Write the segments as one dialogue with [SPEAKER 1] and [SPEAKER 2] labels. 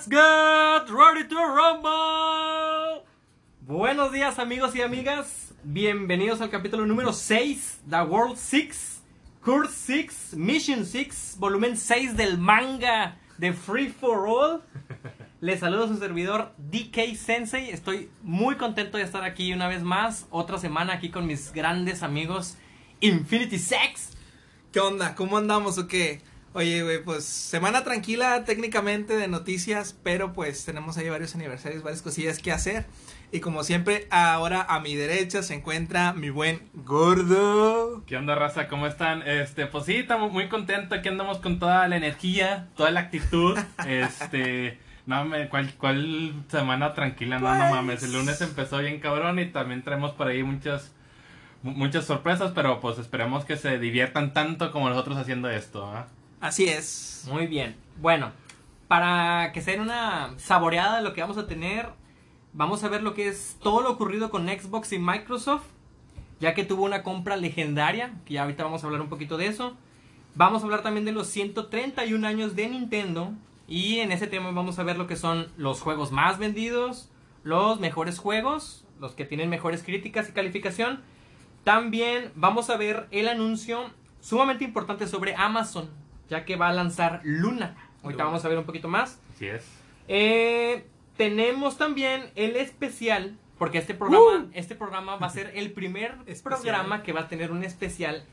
[SPEAKER 1] Let's get ready to rumble. Buenos días amigos y amigas. Bienvenidos al capítulo número 6 The World 6, Course 6, Mission 6, volumen 6 del manga de Free for All. Les saludo a su servidor DK Sensei. Estoy muy contento de estar aquí una vez más. Otra semana aquí con mis grandes amigos Infinity Sex.
[SPEAKER 2] ¿Qué onda? ¿Cómo andamos o qué? Oye, güey, pues semana tranquila técnicamente de noticias, pero pues tenemos ahí varios aniversarios, varias cosillas que hacer. Y como siempre, ahora a mi derecha se encuentra mi buen gordo.
[SPEAKER 3] ¿Qué onda, raza? ¿Cómo están? Este, pues sí, estamos muy contentos. Aquí andamos con toda la energía, toda la actitud. Este, no, me, ¿cuál, cuál semana tranquila? No, no mames. El lunes empezó bien cabrón y también traemos por ahí muchas, mu- muchas sorpresas, pero pues esperemos que se diviertan tanto como nosotros haciendo esto, ¿ah?
[SPEAKER 2] Así es.
[SPEAKER 1] Muy bien. Bueno, para que se den una saboreada de lo que vamos a tener, vamos a ver lo que es todo lo ocurrido con Xbox y Microsoft, ya que tuvo una compra legendaria, que ya ahorita vamos a hablar un poquito de eso. Vamos a hablar también de los 131 años de Nintendo y en ese tema vamos a ver lo que son los juegos más vendidos, los mejores juegos, los que tienen mejores críticas y calificación. También vamos a ver el anuncio sumamente importante sobre Amazon, ya que va a lanzar Luna. Ahorita
[SPEAKER 3] Luna.
[SPEAKER 1] vamos a ver un poquito más.
[SPEAKER 3] Así es.
[SPEAKER 1] Eh, tenemos también el especial, porque este programa, este programa va a ser el primer
[SPEAKER 2] Especial.
[SPEAKER 1] programa que va a tener un especial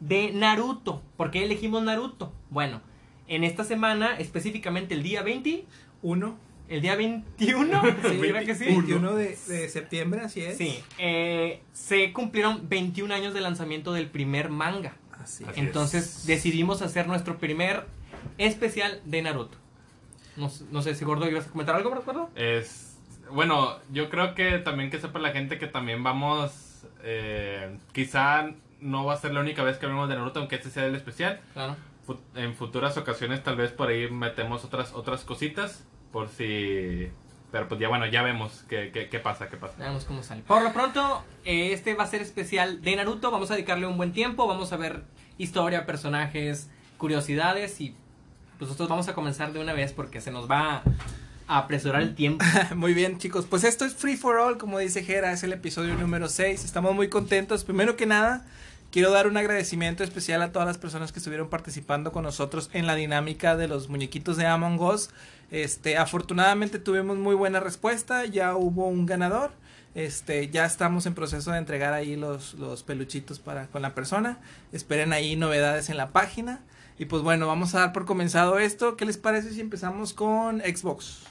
[SPEAKER 1] de Naruto. ¿Por qué elegimos Naruto? Bueno, en esta semana, específicamente el día 20,
[SPEAKER 2] Uno.
[SPEAKER 1] el día 21, sí, ¿verdad que sí?
[SPEAKER 2] 21 de, de septiembre, así es.
[SPEAKER 1] Sí, eh, se cumplieron 21 años de lanzamiento del primer manga.
[SPEAKER 2] Así
[SPEAKER 1] Entonces
[SPEAKER 3] es.
[SPEAKER 1] decidimos hacer nuestro primer especial de Naruto. No, sé- no sé si Gordo ibas a comentar algo, ¿me acuerdo?
[SPEAKER 3] Es, bueno, yo creo que también que sepa la gente que también vamos, eh, quizá no va a ser la única vez que hablemos de Naruto, aunque este sea el especial.
[SPEAKER 1] Claro.
[SPEAKER 3] En futuras ocasiones tal vez por ahí metemos otras otras cositas, por si... Pero pues ya bueno, ya vemos qué, qué, qué pasa, qué pasa.
[SPEAKER 1] Veamos cómo sale. Por lo pronto, eh, este va a ser especial de Naruto. Vamos a dedicarle un buen tiempo. Vamos a ver historia, personajes, curiosidades. Y pues nosotros vamos a comenzar de una vez porque se nos va a apresurar el tiempo.
[SPEAKER 2] Muy bien, chicos. Pues esto es Free for All, como dice Jera, es el episodio número 6. Estamos muy contentos. Primero que nada, quiero dar un agradecimiento especial a todas las personas que estuvieron participando con nosotros en la dinámica de los muñequitos de Among Us. Este, afortunadamente tuvimos muy buena respuesta, ya hubo un ganador. Este, ya estamos en proceso de entregar ahí los, los peluchitos para con la persona. Esperen ahí novedades en la página. Y pues bueno, vamos a dar por comenzado esto. ¿Qué les parece si empezamos con Xbox?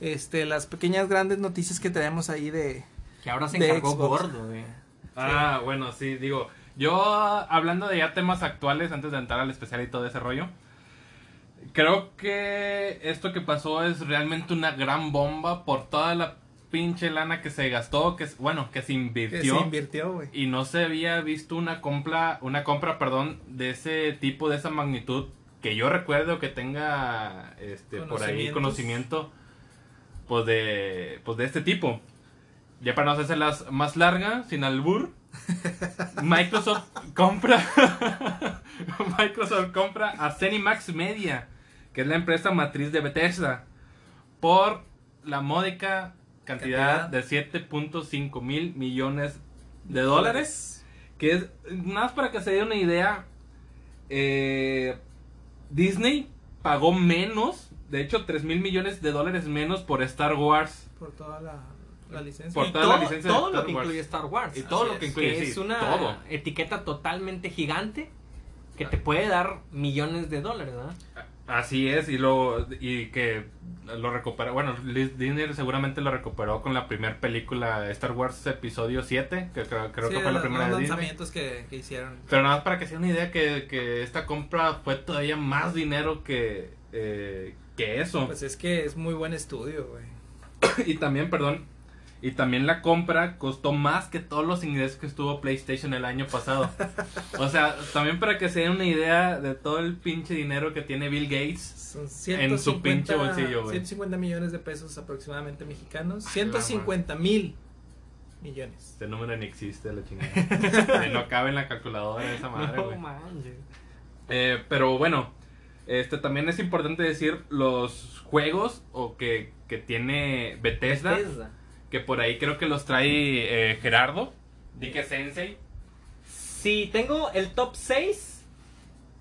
[SPEAKER 2] este, las pequeñas grandes noticias que tenemos ahí de...
[SPEAKER 1] Que ahora se
[SPEAKER 2] De
[SPEAKER 1] encargó
[SPEAKER 2] Xbox.
[SPEAKER 1] Gordo. de-
[SPEAKER 3] Ah, bueno, sí, digo, yo hablando de ya temas actuales antes de entrar al especial y todo ese rollo, creo que esto que pasó es realmente una gran bomba por toda la pinche lana que se gastó, que bueno, que se
[SPEAKER 2] Que
[SPEAKER 3] invirtió.
[SPEAKER 2] se invirtió, güey.
[SPEAKER 3] y no se había visto una compra, una compra, perdón, de ese tipo, de esa magnitud, que yo recuerdo que tenga este por ahí conocimiento pues de pues de este tipo. Ya para no hacerse las más larga, sin albur, Microsoft compra Microsoft compra a Zenimax Media, que es la empresa matriz de Bethesda, por la módica cantidad de 7.5 mil millones de dólares. Que es, nada más para que se dé una idea, eh, Disney pagó menos, de hecho 3 mil millones de dólares menos por Star Wars.
[SPEAKER 2] Por toda la, la licencia.
[SPEAKER 3] Por toda
[SPEAKER 1] todo,
[SPEAKER 3] la licencia de
[SPEAKER 1] todo lo
[SPEAKER 3] Star
[SPEAKER 1] que
[SPEAKER 3] Wars.
[SPEAKER 1] incluye Star Wars.
[SPEAKER 3] Y todo
[SPEAKER 2] Así
[SPEAKER 3] lo que
[SPEAKER 2] es.
[SPEAKER 3] incluye,
[SPEAKER 1] que
[SPEAKER 3] sí,
[SPEAKER 1] es una
[SPEAKER 3] todo.
[SPEAKER 1] etiqueta totalmente gigante que te puede dar millones de dólares, ¿verdad?
[SPEAKER 3] Así es, y lo y que lo recuperó, bueno, Disney seguramente lo recuperó con la primera película Star Wars episodio 7, que creo, creo
[SPEAKER 2] Sí,
[SPEAKER 3] que fue la primera
[SPEAKER 2] los
[SPEAKER 3] de Disney.
[SPEAKER 2] lanzamientos que, que hicieron.
[SPEAKER 3] Pero nada más para que se den una idea que, que esta compra fue todavía más dinero que, eh, que eso.
[SPEAKER 2] Pues es que es muy buen estudio, güey.
[SPEAKER 3] y también, perdón, y también la compra costó más que todos los ingresos que estuvo PlayStation el año pasado. o sea, también para que se den una idea de todo el pinche dinero que tiene Bill Gates.
[SPEAKER 2] Son
[SPEAKER 3] En su
[SPEAKER 2] 150,
[SPEAKER 3] pinche bolsillo, güey.
[SPEAKER 2] 150 millones de pesos aproximadamente mexicanos. 150 mil millones.
[SPEAKER 3] Este número ni existe, la chingada. Y no cabe en la calculadora esa madre, güey. Eh, pero bueno, Este también es importante decir los juegos o que, que tiene Bethesda,
[SPEAKER 1] Bethesda.
[SPEAKER 3] Que por ahí creo que los trae eh, Gerardo, Dike Sensei.
[SPEAKER 1] Sí, tengo el top 6,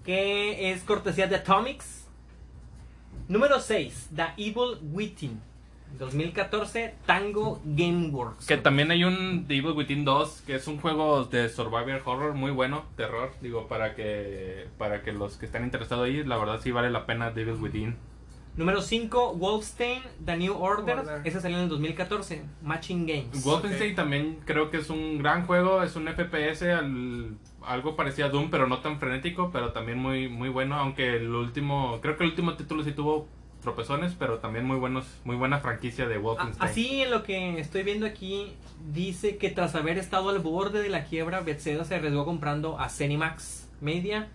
[SPEAKER 1] que es cortesía de Atomics. Número 6, The Evil Within. 2014, Tango Gameworks.
[SPEAKER 3] Que también hay un The Evil Within 2, que es un juego de survival horror muy bueno, terror, digo, para que para que los que están interesados ahí, la verdad sí vale la pena The Evil Within.
[SPEAKER 1] Número 5, Wolfenstein, The New Order.
[SPEAKER 2] Order.
[SPEAKER 1] Ese salió en el 2014, Matching Games.
[SPEAKER 3] Wolfenstein también creo que es un gran juego, es un FPS al- algo parecido a Doom, pero no tan frenético, pero también muy muy bueno, aunque el último, creo que el último título sí tuvo tropezones, pero también muy buenos, muy buena franquicia de
[SPEAKER 1] A-
[SPEAKER 3] Wolfenstein.
[SPEAKER 1] Así en lo que estoy viendo aquí, dice que tras haber estado al borde de la quiebra, Bethesda se arriesgó comprando a Cenimax Media,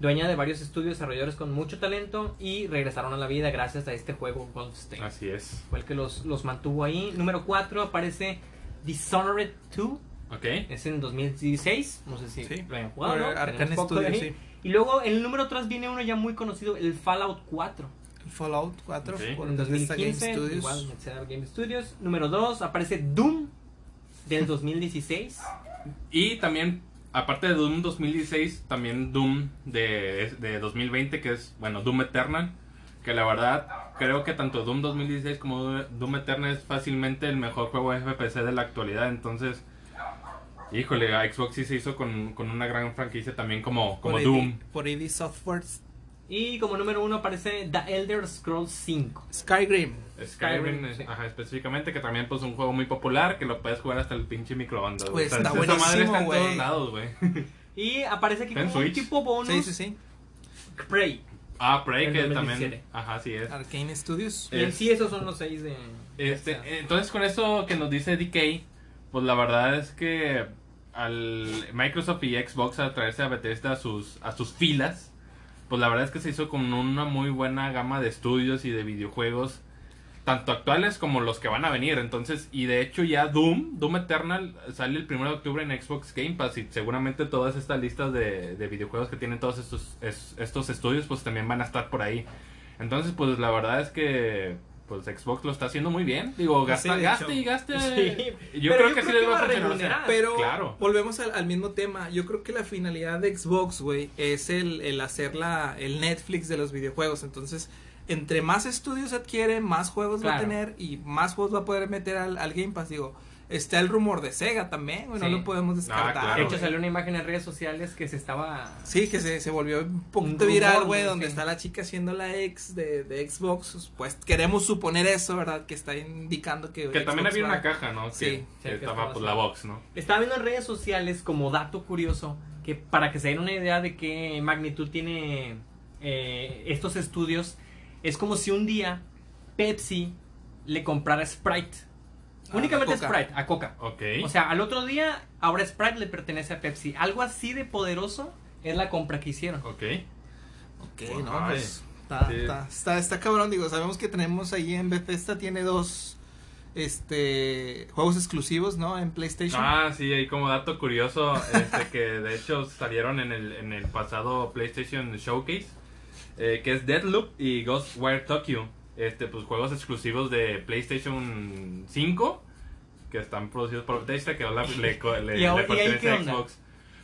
[SPEAKER 1] dueña de varios estudios desarrolladores con mucho talento, y regresaron a la vida gracias a este juego Wolfenstein.
[SPEAKER 3] Así es.
[SPEAKER 1] Fue el que los, los mantuvo ahí. Número 4 aparece Dishonored 2.
[SPEAKER 3] Ok.
[SPEAKER 1] Es en 2016. No sé si
[SPEAKER 2] Sí.
[SPEAKER 1] lo hayan jugado. ¿no?
[SPEAKER 2] Arcane Studios, sí.
[SPEAKER 1] Y luego en el número 3 viene uno ya muy conocido, el Fallout 4.
[SPEAKER 2] Fallout 4
[SPEAKER 3] Ok.
[SPEAKER 2] por
[SPEAKER 1] en
[SPEAKER 2] Bethesda Game
[SPEAKER 1] 2015,
[SPEAKER 2] Studios.
[SPEAKER 1] igual Game Studios. Número 2 aparece Doom del 2016.
[SPEAKER 3] Y también, aparte de Doom 2016, también Doom de, de 2020, que es, bueno, Doom Eternal. Que la verdad, creo que tanto Doom 2016 como Doom Eternal es fácilmente el mejor juego de FPS de la actualidad. Entonces, híjole, Xbox sí se hizo con, con una gran franquicia también como, como
[SPEAKER 2] por
[SPEAKER 3] Doom.
[SPEAKER 2] ID, por ID Softworks.
[SPEAKER 1] Y como número 1 aparece The Elder Scrolls 5.
[SPEAKER 2] Skyrim.
[SPEAKER 3] Skyrim,
[SPEAKER 1] Skyrim, sí.
[SPEAKER 3] ajá, específicamente, que también pues un juego muy popular, que lo puedes jugar hasta el pinche microondas.
[SPEAKER 2] Pues,
[SPEAKER 3] güey.
[SPEAKER 2] está
[SPEAKER 3] esa madre está en
[SPEAKER 2] buenísimo,
[SPEAKER 3] todos
[SPEAKER 2] güey.
[SPEAKER 3] lados, güey.
[SPEAKER 1] Y aparece aquí como un tipo bonus.
[SPEAKER 2] Sí, sí, sí.
[SPEAKER 1] Prey.
[SPEAKER 3] Ah, Prey, que
[SPEAKER 1] 2017.
[SPEAKER 3] también, ajá, así es.
[SPEAKER 2] Arcane Studios.
[SPEAKER 1] Y en
[SPEAKER 3] Es-
[SPEAKER 1] sí esos son los 6 de...
[SPEAKER 3] Este, entonces con eso que nos dice DK, pues la verdad es que al Microsoft y Xbox al traerse a Bethesda a sus, a sus filas, pues la verdad es que se hizo con una muy buena gama de estudios y de videojuegos, tanto actuales como los que van a venir. Entonces, y de hecho ya Doom, Doom Eternal sale el 1 de octubre en Xbox Game Pass y seguramente todas estas listas de, de videojuegos que tienen todos estos, es- estos estudios pues también van a estar por ahí. Entonces, pues la verdad es que pues Xbox lo está haciendo muy bien. Digo,
[SPEAKER 2] Pues sí,
[SPEAKER 3] gasta,
[SPEAKER 2] de
[SPEAKER 3] gaste y gaste.
[SPEAKER 1] Sí,
[SPEAKER 3] Yo
[SPEAKER 1] pero
[SPEAKER 3] creo
[SPEAKER 1] yo
[SPEAKER 3] que sí
[SPEAKER 1] creo
[SPEAKER 3] les
[SPEAKER 1] que
[SPEAKER 3] va a
[SPEAKER 1] va a
[SPEAKER 3] funcionar. o sea,
[SPEAKER 1] remunerar.
[SPEAKER 2] Pero
[SPEAKER 3] Claro.
[SPEAKER 2] volvemos al, al mismo tema. Yo creo que la finalidad de Xbox, güey, es el, el hacer la, el Netflix de los videojuegos. Entonces, entre más estudios adquiere, más juegos va a tener y más juegos va a poder meter al, al Game Pass. Digo, está el rumor de Sega también, güey, no lo podemos descartar.
[SPEAKER 3] claro.
[SPEAKER 1] De hecho salió una imagen en redes sociales que se estaba...
[SPEAKER 2] Sí, que se, se volvió un poquito
[SPEAKER 1] rumor,
[SPEAKER 2] viral, güey, donde
[SPEAKER 1] Sí.
[SPEAKER 2] está la chica haciendo la ex de, de Xbox. Pues queremos suponer eso, ¿verdad? Que está indicando que.
[SPEAKER 3] Que también había
[SPEAKER 2] va-
[SPEAKER 3] una caja, ¿no?
[SPEAKER 2] Sí.
[SPEAKER 3] Que,
[SPEAKER 1] Sí,
[SPEAKER 3] que
[SPEAKER 1] que
[SPEAKER 3] estaba
[SPEAKER 1] estaba
[SPEAKER 3] pues la box, ¿no?
[SPEAKER 1] Estaba viendo en redes sociales como dato curioso que para que se den una idea de qué magnitud tiene eh, estos estudios, es como si un día Pepsi le comprara Sprite.
[SPEAKER 2] A
[SPEAKER 1] Únicamente
[SPEAKER 2] Coca.
[SPEAKER 1] Sprite, a Coca.
[SPEAKER 3] Ok.
[SPEAKER 1] O sea, al otro día, ahora Sprite le pertenece a Pepsi. Algo así de poderoso es la compra que hicieron.
[SPEAKER 3] ok.
[SPEAKER 2] Ok, no,
[SPEAKER 3] Ay.
[SPEAKER 2] pues. Está,
[SPEAKER 3] Sí.
[SPEAKER 2] está, está, está cabrón, digo, sabemos que tenemos ahí en Bethesda, tiene dos este juegos exclusivos, ¿no? En PlayStation.
[SPEAKER 3] Ah, sí, ahí como dato curioso, este, que de hecho salieron en el, en el pasado PlayStation Showcase, eh, que es Deadloop y Ghostwire Tokyo, este, pues juegos exclusivos de PlayStation 5, que están producidos por Bethesda, que ahora le, co- le,
[SPEAKER 1] ¿Y ahora-
[SPEAKER 3] le
[SPEAKER 1] y ahí
[SPEAKER 3] pertenece
[SPEAKER 1] qué
[SPEAKER 3] a
[SPEAKER 1] onda?
[SPEAKER 3] Xbox.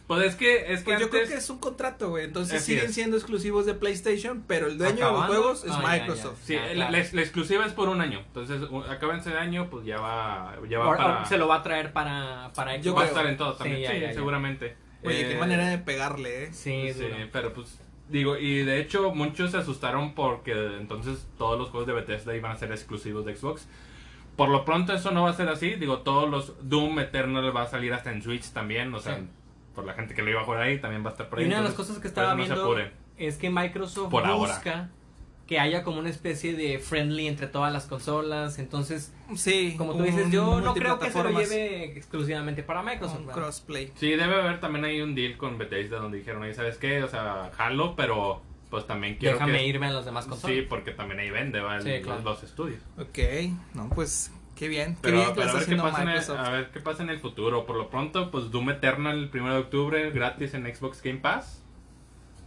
[SPEAKER 3] Pues es que, es que
[SPEAKER 2] Pues yo creo que es un contrato, güey. Entonces
[SPEAKER 3] Así
[SPEAKER 2] siguen
[SPEAKER 3] es.
[SPEAKER 2] siendo exclusivos de PlayStation, pero el dueño de los juegos es
[SPEAKER 1] Ah.
[SPEAKER 2] Microsoft.
[SPEAKER 3] Sí,
[SPEAKER 1] Ah,
[SPEAKER 3] la,
[SPEAKER 1] claro.
[SPEAKER 3] la- la exclusiva es por un año. Entonces, u- acaba ese año, pues ya va, ya va
[SPEAKER 1] Ahora-
[SPEAKER 3] para...
[SPEAKER 1] se lo va a traer para, para
[SPEAKER 2] Yo
[SPEAKER 3] va a estar en todo también.
[SPEAKER 1] Sí,
[SPEAKER 3] Sí,
[SPEAKER 1] ya, ya, ya.
[SPEAKER 3] seguramente.
[SPEAKER 2] Oye, qué
[SPEAKER 3] Eh,
[SPEAKER 2] manera de pegarle, ¿eh?
[SPEAKER 1] Sí,
[SPEAKER 3] Sí,
[SPEAKER 1] duro.
[SPEAKER 3] pero pues digo, y de hecho muchos se asustaron porque entonces todos los juegos de Bethesda iban a ser exclusivos de Xbox. Por lo pronto eso no va a ser así, digo, todos los Doom Eternal va a salir hasta en Switch también, o sea,
[SPEAKER 1] Sí.
[SPEAKER 3] por la gente que lo iba a jugar ahí también va a estar por
[SPEAKER 1] Y
[SPEAKER 3] ahí.
[SPEAKER 1] una de las cosas que estaba
[SPEAKER 3] no
[SPEAKER 1] viendo es que Microsoft
[SPEAKER 3] Por ahora.
[SPEAKER 1] Que haya como una especie de friendly entre todas las consolas. Entonces,
[SPEAKER 2] Sí.
[SPEAKER 1] como tú dices, yo no creo que se lo lleve exclusivamente para Microsoft.
[SPEAKER 2] un crossplay.
[SPEAKER 3] Sí, debe haber también ahí un deal con Bethesda donde dijeron, ahí sabes qué, o sea, jalo, pero pues también quiero
[SPEAKER 1] Déjame
[SPEAKER 3] que...
[SPEAKER 1] irme a las demás consolas.
[SPEAKER 3] Sí, porque también ahí vende, ¿va?
[SPEAKER 1] Sí, claro.
[SPEAKER 3] los, los estudios.
[SPEAKER 2] Ok, no, pues qué bien. Qué
[SPEAKER 3] Pero,
[SPEAKER 2] bien que
[SPEAKER 3] pero a, ver qué pasa en el, a ver qué pasa en el futuro. Por lo pronto, pues Doom Eternal el 1 de octubre gratis en Xbox Game Pass.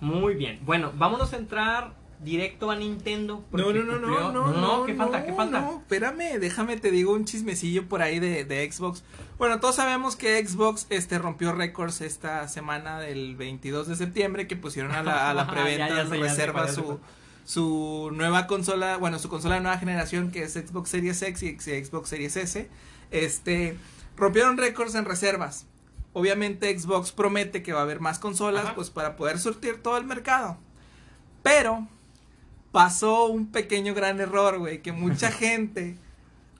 [SPEAKER 1] Muy bien. Bueno, vámonos a entrar directo a Nintendo.
[SPEAKER 2] No, no, no, no, no, no,
[SPEAKER 1] ¿qué falta? ¿Qué falta?
[SPEAKER 2] No, espérame, déjame te digo un chismecillo por ahí de, de Xbox. Bueno, todos sabemos que Xbox este rompió récords esta semana del 22 de septiembre que pusieron a la, a la preventa
[SPEAKER 1] ya ya sé
[SPEAKER 2] reserva su su nueva consola, bueno, su consola de nueva generación que es Xbox Series X y Xbox Series S. Este rompieron récords en reservas. Obviamente Xbox promete que va a haber más consolas
[SPEAKER 1] Ajá.
[SPEAKER 2] pues para poder surtir todo el mercado. Pero pasó un pequeño gran error, güey, que mucha gente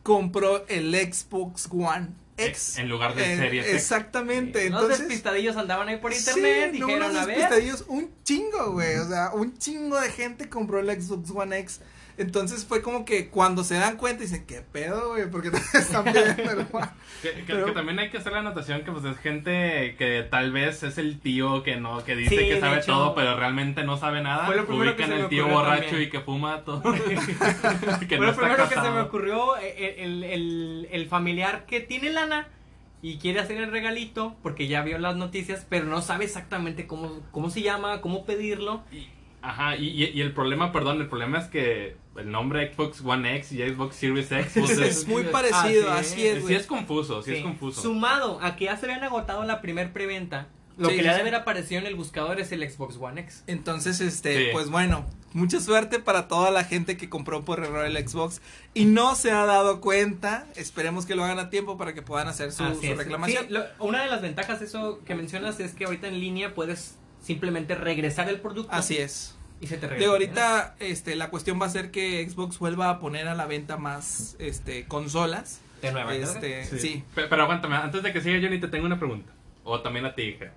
[SPEAKER 2] compró el Xbox One X.
[SPEAKER 3] En lugar del
[SPEAKER 2] Eh,
[SPEAKER 3] Series X.
[SPEAKER 2] Exactamente,
[SPEAKER 1] Los
[SPEAKER 2] entonces...
[SPEAKER 1] despistadillos andaban ahí por
[SPEAKER 2] Sí,
[SPEAKER 1] internet,
[SPEAKER 2] no,
[SPEAKER 1] dijeron,
[SPEAKER 2] unos
[SPEAKER 1] a ver.
[SPEAKER 2] despistadillos, un chingo, güey, o sea, un chingo de gente compró el Xbox One X. Entonces fue como que cuando se dan cuenta dicen, ¿qué pedo, güey? Porque están viendo el One.
[SPEAKER 3] Que, que-
[SPEAKER 2] Pero-
[SPEAKER 3] que también hay que hacer la anotación que pues es gente que tal vez es el tío que no que dice
[SPEAKER 1] Sí,
[SPEAKER 3] que sabe
[SPEAKER 1] hecho.
[SPEAKER 3] todo pero realmente no sabe nada
[SPEAKER 1] Fue lo primero que se
[SPEAKER 3] el tío borracho
[SPEAKER 1] también.
[SPEAKER 3] y que fuma todo que
[SPEAKER 1] Fue
[SPEAKER 3] no
[SPEAKER 1] lo
[SPEAKER 3] está
[SPEAKER 1] primero que se me ocurrió, eh, el, el- el familiar que tiene lana y quiere hacer el regalito porque ya vio las noticias, pero no sabe exactamente cómo, cómo se llama, cómo pedirlo.
[SPEAKER 3] Y- ajá y- y el problema perdón el problema es que el nombre Xbox One X y Xbox Series X pues,
[SPEAKER 2] Es, muy parecido,
[SPEAKER 1] Así
[SPEAKER 2] así
[SPEAKER 1] es.
[SPEAKER 3] sí es confuso sí,
[SPEAKER 1] Sí.
[SPEAKER 3] es confuso
[SPEAKER 1] Sumado a que ya se habían agotado la primer preventa, lo
[SPEAKER 2] Sí,
[SPEAKER 1] que le ha de haber aparecido en el buscador es el Xbox One X.
[SPEAKER 2] Entonces, este,
[SPEAKER 3] Sí.
[SPEAKER 2] pues bueno, mucha suerte para toda la gente que compró por error el Xbox y no se ha dado cuenta. Esperemos que lo hagan a tiempo para que puedan hacer su, su reclamación.
[SPEAKER 1] Sí, lo- una de las ventajas de eso que mencionas es que ahorita en línea puedes simplemente regresar el producto
[SPEAKER 2] Así es.
[SPEAKER 1] Y se te regresa.
[SPEAKER 2] Digo, ahorita este, la cuestión va a ser que Xbox vuelva a poner a la venta más este, consolas.
[SPEAKER 1] de nueva.
[SPEAKER 2] Este,
[SPEAKER 3] Sí.
[SPEAKER 2] sí.
[SPEAKER 3] Pe- Pero, aguántame, antes de que siga Johnny, te tengo una pregunta. O también a ti, hija.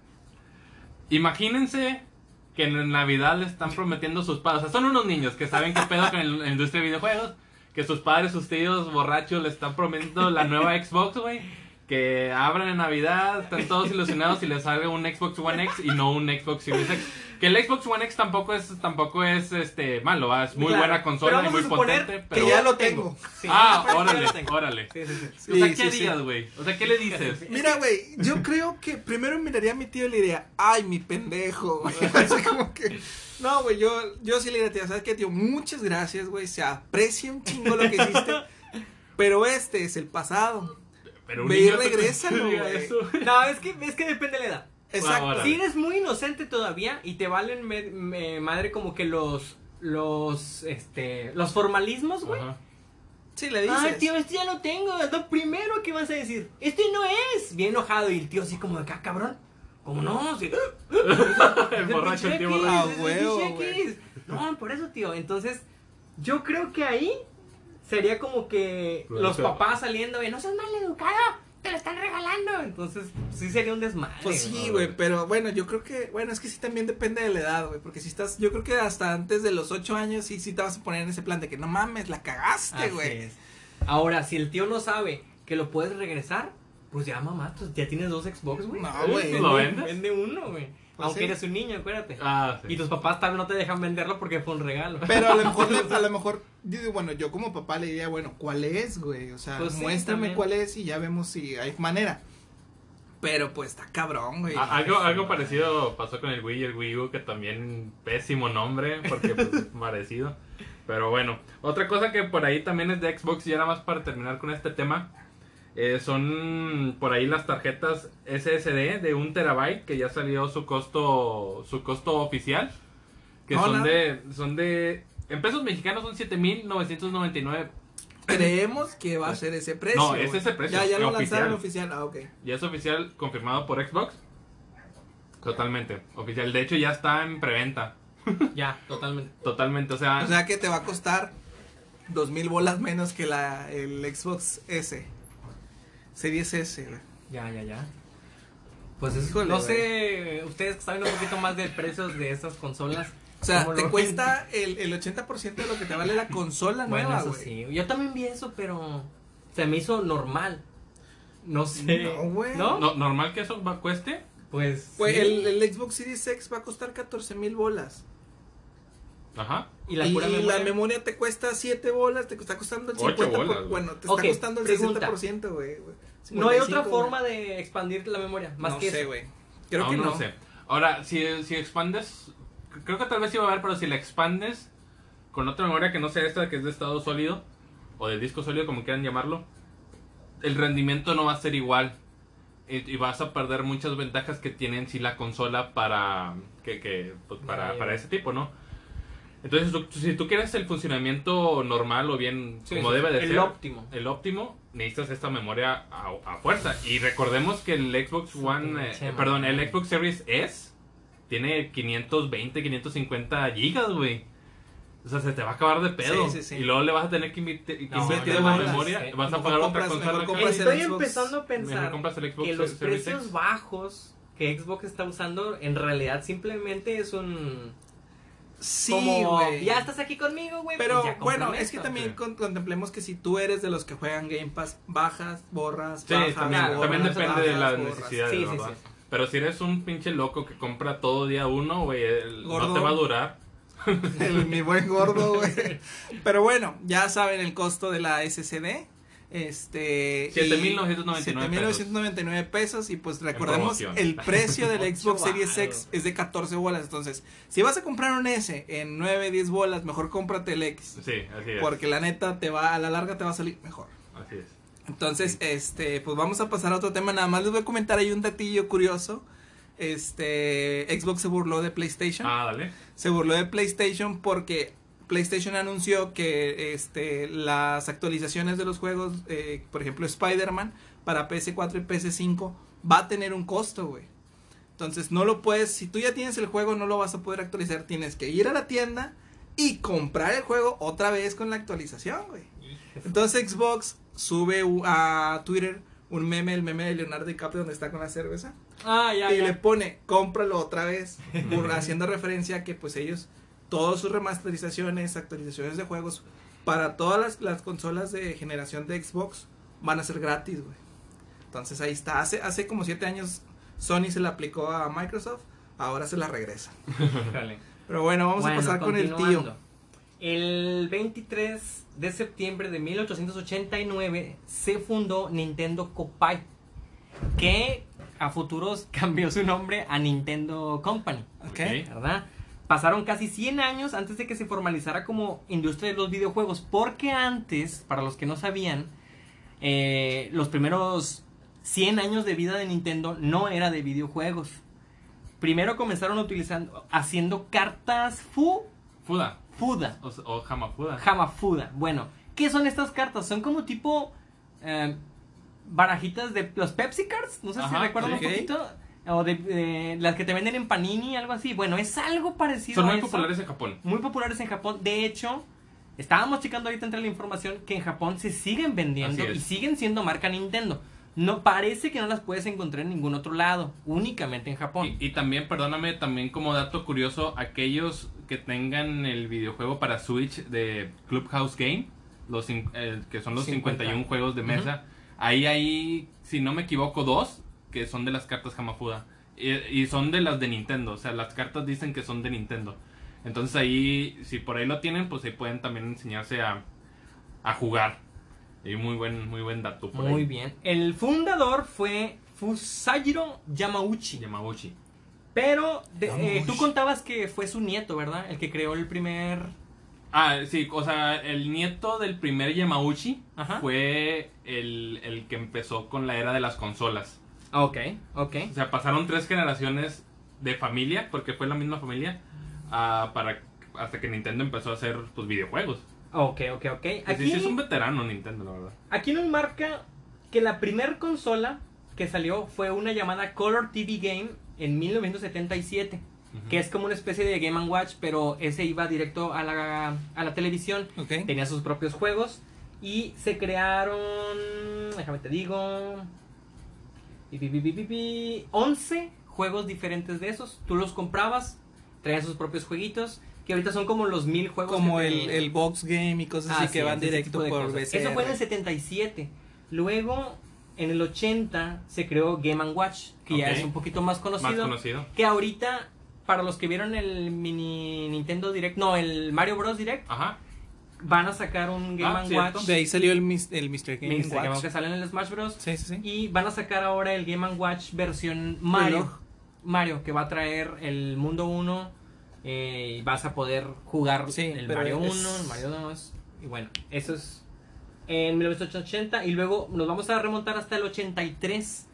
[SPEAKER 3] Imagínense que en Navidad le están prometiendo sus padres. O sea, son unos niños que saben qué pedo con el- la industria de videojuegos. Que sus padres, sus tíos borrachos le están prometiendo la nueva Xbox, güey. Que abran en Navidad, están todos ilusionados y les salga un Xbox One X y no un Xbox Series X. Que el Xbox One X tampoco es, tampoco es este malo, ¿va? es muy
[SPEAKER 1] Claro,
[SPEAKER 3] buena
[SPEAKER 1] pero
[SPEAKER 3] consola y muy potente.
[SPEAKER 2] Que
[SPEAKER 3] Pero...
[SPEAKER 2] ya lo tengo.
[SPEAKER 1] Sí.
[SPEAKER 3] Ah, órale, órale.
[SPEAKER 1] Sí, sí, sí.
[SPEAKER 3] O sea, ¿qué harías, güey? O sea, ¿qué le dices?
[SPEAKER 2] Mira, güey, yo creo que primero miraría a mi tío y le diría, ay, mi pendejo, güey. Así como que, no, güey, yo, yo sí le diría, tío, ¿sabes qué, tío? Muchas gracias, güey, se aprecia un chingo lo que hiciste, pero este es el pasado.
[SPEAKER 3] Pero un
[SPEAKER 2] Ve y regrésalo, güey.
[SPEAKER 1] No, es que, es que depende de la edad.
[SPEAKER 2] Exacto.
[SPEAKER 3] Ahora.
[SPEAKER 1] Si eres muy inocente todavía y te valen me- me- madre como que los los este los formalismos, güey.
[SPEAKER 2] Sí, le dices.
[SPEAKER 1] Ay, tío, este ya lo tengo, es lo primero que vas a decir. Este no es. Bien enojado y el tío así como de acá, cabrón. ¿Cómo no? Sí.
[SPEAKER 3] El borracho, el tío borracho.
[SPEAKER 2] Ah.
[SPEAKER 1] No, por eso, tío. Entonces, yo creo que ahí sería como que los papás saliendo de, no seas mal educado, te lo están regalando. Entonces, sí sería un desmadre.
[SPEAKER 2] Pues sí, güey, pero bueno, yo creo que, bueno, es que sí también depende de la edad, güey, porque si estás, yo creo que hasta antes de los ocho años sí, sí te vas a poner en ese plan de que no mames, la cagaste, güey.
[SPEAKER 1] Ahora, si el tío no sabe que lo puedes regresar, pues ya mamá, pues ya tienes dos Xbox, güey.
[SPEAKER 2] No, güey.
[SPEAKER 1] Vende-
[SPEAKER 3] ¿Lo vendes?
[SPEAKER 1] Vende uno, güey.
[SPEAKER 2] Pues
[SPEAKER 1] Aunque
[SPEAKER 2] sí.
[SPEAKER 1] eres un niño, acuérdate.
[SPEAKER 3] Ah, sí.
[SPEAKER 1] Y tus papás tal vez no te dejan venderlo porque fue un regalo.
[SPEAKER 2] Pero a lo mejor, a lo mejor, digo, bueno, yo como papá le diría, bueno, ¿cuál es, güey? O sea,
[SPEAKER 1] Pues
[SPEAKER 2] muéstrame
[SPEAKER 1] también.
[SPEAKER 2] cuál es y ya vemos si hay manera. Pero pues está cabrón, güey.
[SPEAKER 3] A- algo, algo parecido pasó con el Wii y el Wii U, que también pésimo nombre, porque pues, es parecido. Pero bueno, otra cosa que por ahí también es de Xbox, y ahora más para terminar con este tema, eh, son por ahí las tarjetas SSD de un terabyte, que ya salió su costo, su costo oficial, que
[SPEAKER 2] No,
[SPEAKER 3] son
[SPEAKER 2] no.
[SPEAKER 3] de, son de, en pesos mexicanos son 7.999
[SPEAKER 2] Creemos que va a ser ese precio.
[SPEAKER 3] No, es ese precio,
[SPEAKER 2] Ya, ya lo
[SPEAKER 3] oficial.
[SPEAKER 2] lanzaron oficial. Ah, ok.
[SPEAKER 3] Ya es oficial, confirmado por Xbox. Totalmente, oficial. De hecho, ya está en preventa.
[SPEAKER 1] ya, totalmente.
[SPEAKER 3] Totalmente, o sea,
[SPEAKER 2] O sea que te va a costar dos mil bolas menos que la, el Xbox S. Series S, güey.
[SPEAKER 1] Ya, ya, ya. Pues es,
[SPEAKER 2] Híjole,
[SPEAKER 1] no sé, ustedes que saben un poquito más de precios de estas consolas.
[SPEAKER 2] O sea,
[SPEAKER 1] ¿cómo
[SPEAKER 2] te
[SPEAKER 1] lo
[SPEAKER 2] cuesta el, el 80% de lo que te vale la consola
[SPEAKER 1] Bueno,
[SPEAKER 2] nueva,
[SPEAKER 1] eso
[SPEAKER 2] güey.
[SPEAKER 1] sí. Yo también vi eso, pero se me hizo normal. No sé.
[SPEAKER 2] No, güey.
[SPEAKER 1] ¿No?
[SPEAKER 3] no, normal que eso va- cueste.
[SPEAKER 1] Pues.
[SPEAKER 2] Pues
[SPEAKER 1] sí.
[SPEAKER 2] el, el Xbox Series X va a costar 14 mil bolas.
[SPEAKER 3] Ajá.
[SPEAKER 1] Y la pura memoria.
[SPEAKER 2] la memoria te cuesta 7 bolas, te está costando el
[SPEAKER 3] Ocho
[SPEAKER 2] 50%.
[SPEAKER 3] bolas,
[SPEAKER 2] por-
[SPEAKER 3] güey.
[SPEAKER 2] bueno, te está costando el
[SPEAKER 1] pregunta.
[SPEAKER 2] 60%, güey.
[SPEAKER 1] No hay
[SPEAKER 2] 55,
[SPEAKER 1] otra forma de expandir la memoria. Más
[SPEAKER 2] no
[SPEAKER 1] que
[SPEAKER 2] sé, güey. Creo
[SPEAKER 3] Aún
[SPEAKER 2] que no.
[SPEAKER 3] sé. Ahora, si, si expandes, creo que tal vez sí va a haber, pero si la expandes, con otra memoria que no sea esta, que es de estado sólido, o de disco sólido, como quieran llamarlo, el rendimiento no va a ser igual. Y, y vas a perder muchas ventajas que tiene en sí la consola para, que, que, pues, para, para ese tipo, ¿no? Entonces, tú- si tú quieres el funcionamiento normal o bien
[SPEAKER 1] Sí,
[SPEAKER 3] como
[SPEAKER 1] sí,
[SPEAKER 3] debe de
[SPEAKER 1] el
[SPEAKER 3] ser,
[SPEAKER 1] óptimo.
[SPEAKER 3] el óptimo, necesitas esta memoria a, a fuerza. Y recordemos que el Xbox One, eh, perdón, el. Xbox Series S tiene 520, 550 gigas, güey. O sea, se te va a acabar de pedo.
[SPEAKER 2] Sí, sí, sí.
[SPEAKER 3] Y luego le vas a tener que invertir
[SPEAKER 1] No,
[SPEAKER 3] en la memoria. Vas a pagar otra consola.
[SPEAKER 1] Estoy
[SPEAKER 2] Xbox.
[SPEAKER 1] empezando a pensar
[SPEAKER 3] compras el Xbox
[SPEAKER 1] que los precios
[SPEAKER 3] X.
[SPEAKER 1] bajos que Xbox está usando en realidad simplemente es un
[SPEAKER 2] Sí,
[SPEAKER 1] como
[SPEAKER 2] güey.
[SPEAKER 1] ya estás aquí conmigo, güey.
[SPEAKER 2] Pero
[SPEAKER 1] pues ya
[SPEAKER 2] bueno, es que
[SPEAKER 1] esto".
[SPEAKER 2] también
[SPEAKER 3] Sí.
[SPEAKER 2] con- contemplemos que si tú eres de los que juegan Game Pass, bajas, borras,
[SPEAKER 3] Sí,
[SPEAKER 2] bajas,
[SPEAKER 3] también, depende de las
[SPEAKER 2] borras.
[SPEAKER 3] necesidades,
[SPEAKER 1] Sí, sí,
[SPEAKER 3] ¿verdad?
[SPEAKER 1] sí.
[SPEAKER 3] Pero si eres un pinche loco que compra todo día uno, güey, el- no te va a durar.
[SPEAKER 2] El- mi buen gordo, güey. Pero bueno, ya saben el costo de la SSD. Este. y
[SPEAKER 3] 7,999
[SPEAKER 2] 7,999 pesos. Y pues recordemos, el precio del Xbox Series. X es de 14 bolas. Entonces, si vas a comprar un S en 9, 10 bolas, mejor cómprate el X.
[SPEAKER 3] Sí, así es.
[SPEAKER 2] Porque la neta te va, a la larga te va a salir mejor.
[SPEAKER 3] Así es.
[SPEAKER 2] Entonces, este, pues vamos a pasar a otro tema. Nada más les voy a comentar ahí un datillo curioso. Este, Xbox se burló de PlayStation.
[SPEAKER 3] Ah, dale.
[SPEAKER 2] Se burló de PlayStation porque PlayStation anunció que este, las actualizaciones de los juegos, eh, por ejemplo Spider-Man, para PS4 y PS5, va a tener un costo, güey. Entonces no lo puedes, si tú ya tienes el juego, no lo vas a poder actualizar. Tienes que ir a la tienda y comprar el juego otra vez con la actualización, güey. Entonces Xbox sube a Twitter un meme, el meme de Leonardo DiCaprio donde está con la cerveza
[SPEAKER 1] Ah, ya,
[SPEAKER 2] y
[SPEAKER 1] ya.
[SPEAKER 2] le pone cómpralo otra vez haciendo referencia a que pues ellos todas sus remasterizaciones actualizaciones de juegos para todas las, las consolas de generación de Xbox van a ser gratis güey entonces ahí está hace hace como siete años Sony se la aplicó a Microsoft ahora se la regresa pero bueno vamos
[SPEAKER 1] Bueno,
[SPEAKER 2] a pasar con el tío.
[SPEAKER 1] El 23 de septiembre de 1889 se fundó Nintendo Copai, que a futuros cambió su nombre a Nintendo Company,
[SPEAKER 2] ¿ok?
[SPEAKER 1] ¿verdad? Pasaron casi 100 años antes de que se formalizara como industria de los videojuegos, porque antes, para los que no sabían, eh, los primeros 100 años de vida de Nintendo no era de videojuegos. Primero comenzaron utilizando, haciendo cartas fu,
[SPEAKER 3] Fuda.
[SPEAKER 1] fuda,
[SPEAKER 3] O, o Hamafuda.
[SPEAKER 1] Hamafuda. Bueno, ¿qué son estas cartas? Son como tipo eh, barajitas de los Pepsi Cards. No sé si
[SPEAKER 3] Ajá,
[SPEAKER 1] recuerdan
[SPEAKER 2] ok.
[SPEAKER 1] un poquito. O de, de las que te venden en Panini, algo así. Bueno, es algo parecido
[SPEAKER 3] Son
[SPEAKER 1] a
[SPEAKER 3] muy
[SPEAKER 1] eso.
[SPEAKER 3] populares en Japón.
[SPEAKER 1] Muy populares en Japón. De hecho, estábamos checando ahorita entre la información que en Japón se siguen vendiendo y siguen siendo marca Nintendo. No parece que no las puedes encontrar en ningún otro lado, únicamente en Japón.
[SPEAKER 3] Y, y también, perdóname, también como dato curioso, aquellos que tengan el videojuego para Switch de Clubhouse Game, los eh, que son los
[SPEAKER 1] 50.
[SPEAKER 3] 51 juegos de mesa, ahí hay, si no me equivoco, dos que son de las cartas Hamafuda. Y, y son de las de Nintendo, o sea, las cartas dicen que son de Nintendo. Entonces ahí, si por ahí lo tienen, pues ahí pueden también enseñarse a, a jugar. Y muy buen, muy buen dato por
[SPEAKER 1] Muy
[SPEAKER 3] ahí.
[SPEAKER 1] bien. El fundador fue Fusajiro Yamauchi.
[SPEAKER 3] Yamauchi.
[SPEAKER 1] Pero de-
[SPEAKER 2] Yamauchi.
[SPEAKER 1] eh, tú contabas que fue su nieto, ¿verdad? El que creó el primer...
[SPEAKER 3] Ah, sí, o sea, el nieto del primer Yamauchi
[SPEAKER 1] Ajá.
[SPEAKER 3] fue el, el que empezó con la era de las consolas.
[SPEAKER 1] Ok, ok.
[SPEAKER 3] O sea, pasaron tres generaciones de familia, porque fue la misma familia, ah, para hasta que Nintendo empezó a hacer pues, videojuegos.
[SPEAKER 1] Ok, ok, ok. Aquí,
[SPEAKER 3] sí, es un veterano Nintendo, la verdad.
[SPEAKER 1] aquí nos marca que la primer consola que salió fue una llamada Color TV Game en 1977.
[SPEAKER 3] Ujú.
[SPEAKER 1] Que es como una especie de Game Watch, pero ese iba directo a la, a la televisión.
[SPEAKER 2] ¿ok?
[SPEAKER 1] Tenía sus propios juegos. Y se crearon. Déjame te digo. Pi, pi, pi, pi, pi, pi, 11 juegos diferentes de esos. Tú los comprabas, traían sus propios jueguitos. Que ahorita son como los mil juegos.
[SPEAKER 2] como el,
[SPEAKER 1] te-
[SPEAKER 2] el box game y cosas así
[SPEAKER 1] Así
[SPEAKER 2] que van directo por. VCR.
[SPEAKER 1] Eso fue en el 77. Luego, en el 80, se creó Game Watch, que ya es un poquito más conocido.
[SPEAKER 3] Más conocido.
[SPEAKER 1] Que ahorita, para los que vieron el mini Nintendo Direct, no, el Mario Bros. Direct,
[SPEAKER 3] Ajá.
[SPEAKER 1] Van a sacar un Game
[SPEAKER 3] Ah.
[SPEAKER 1] Watch.
[SPEAKER 2] De ahí salió el, el Mr. Game
[SPEAKER 1] Mr. Game
[SPEAKER 2] Watch.
[SPEAKER 1] que sale en el Smash Bros.
[SPEAKER 2] Sí, sí, sí.
[SPEAKER 1] Y van a sacar ahora el Game Watch versión Mario.
[SPEAKER 2] Reloj.
[SPEAKER 1] Mario, que va a traer el mundo 1, eh, y vas a poder jugar
[SPEAKER 2] Sí,
[SPEAKER 1] el Mario 1,
[SPEAKER 2] es-
[SPEAKER 1] el Mario 2. Y bueno, eso es en 1980. Y luego nos vamos a remontar hasta el 83,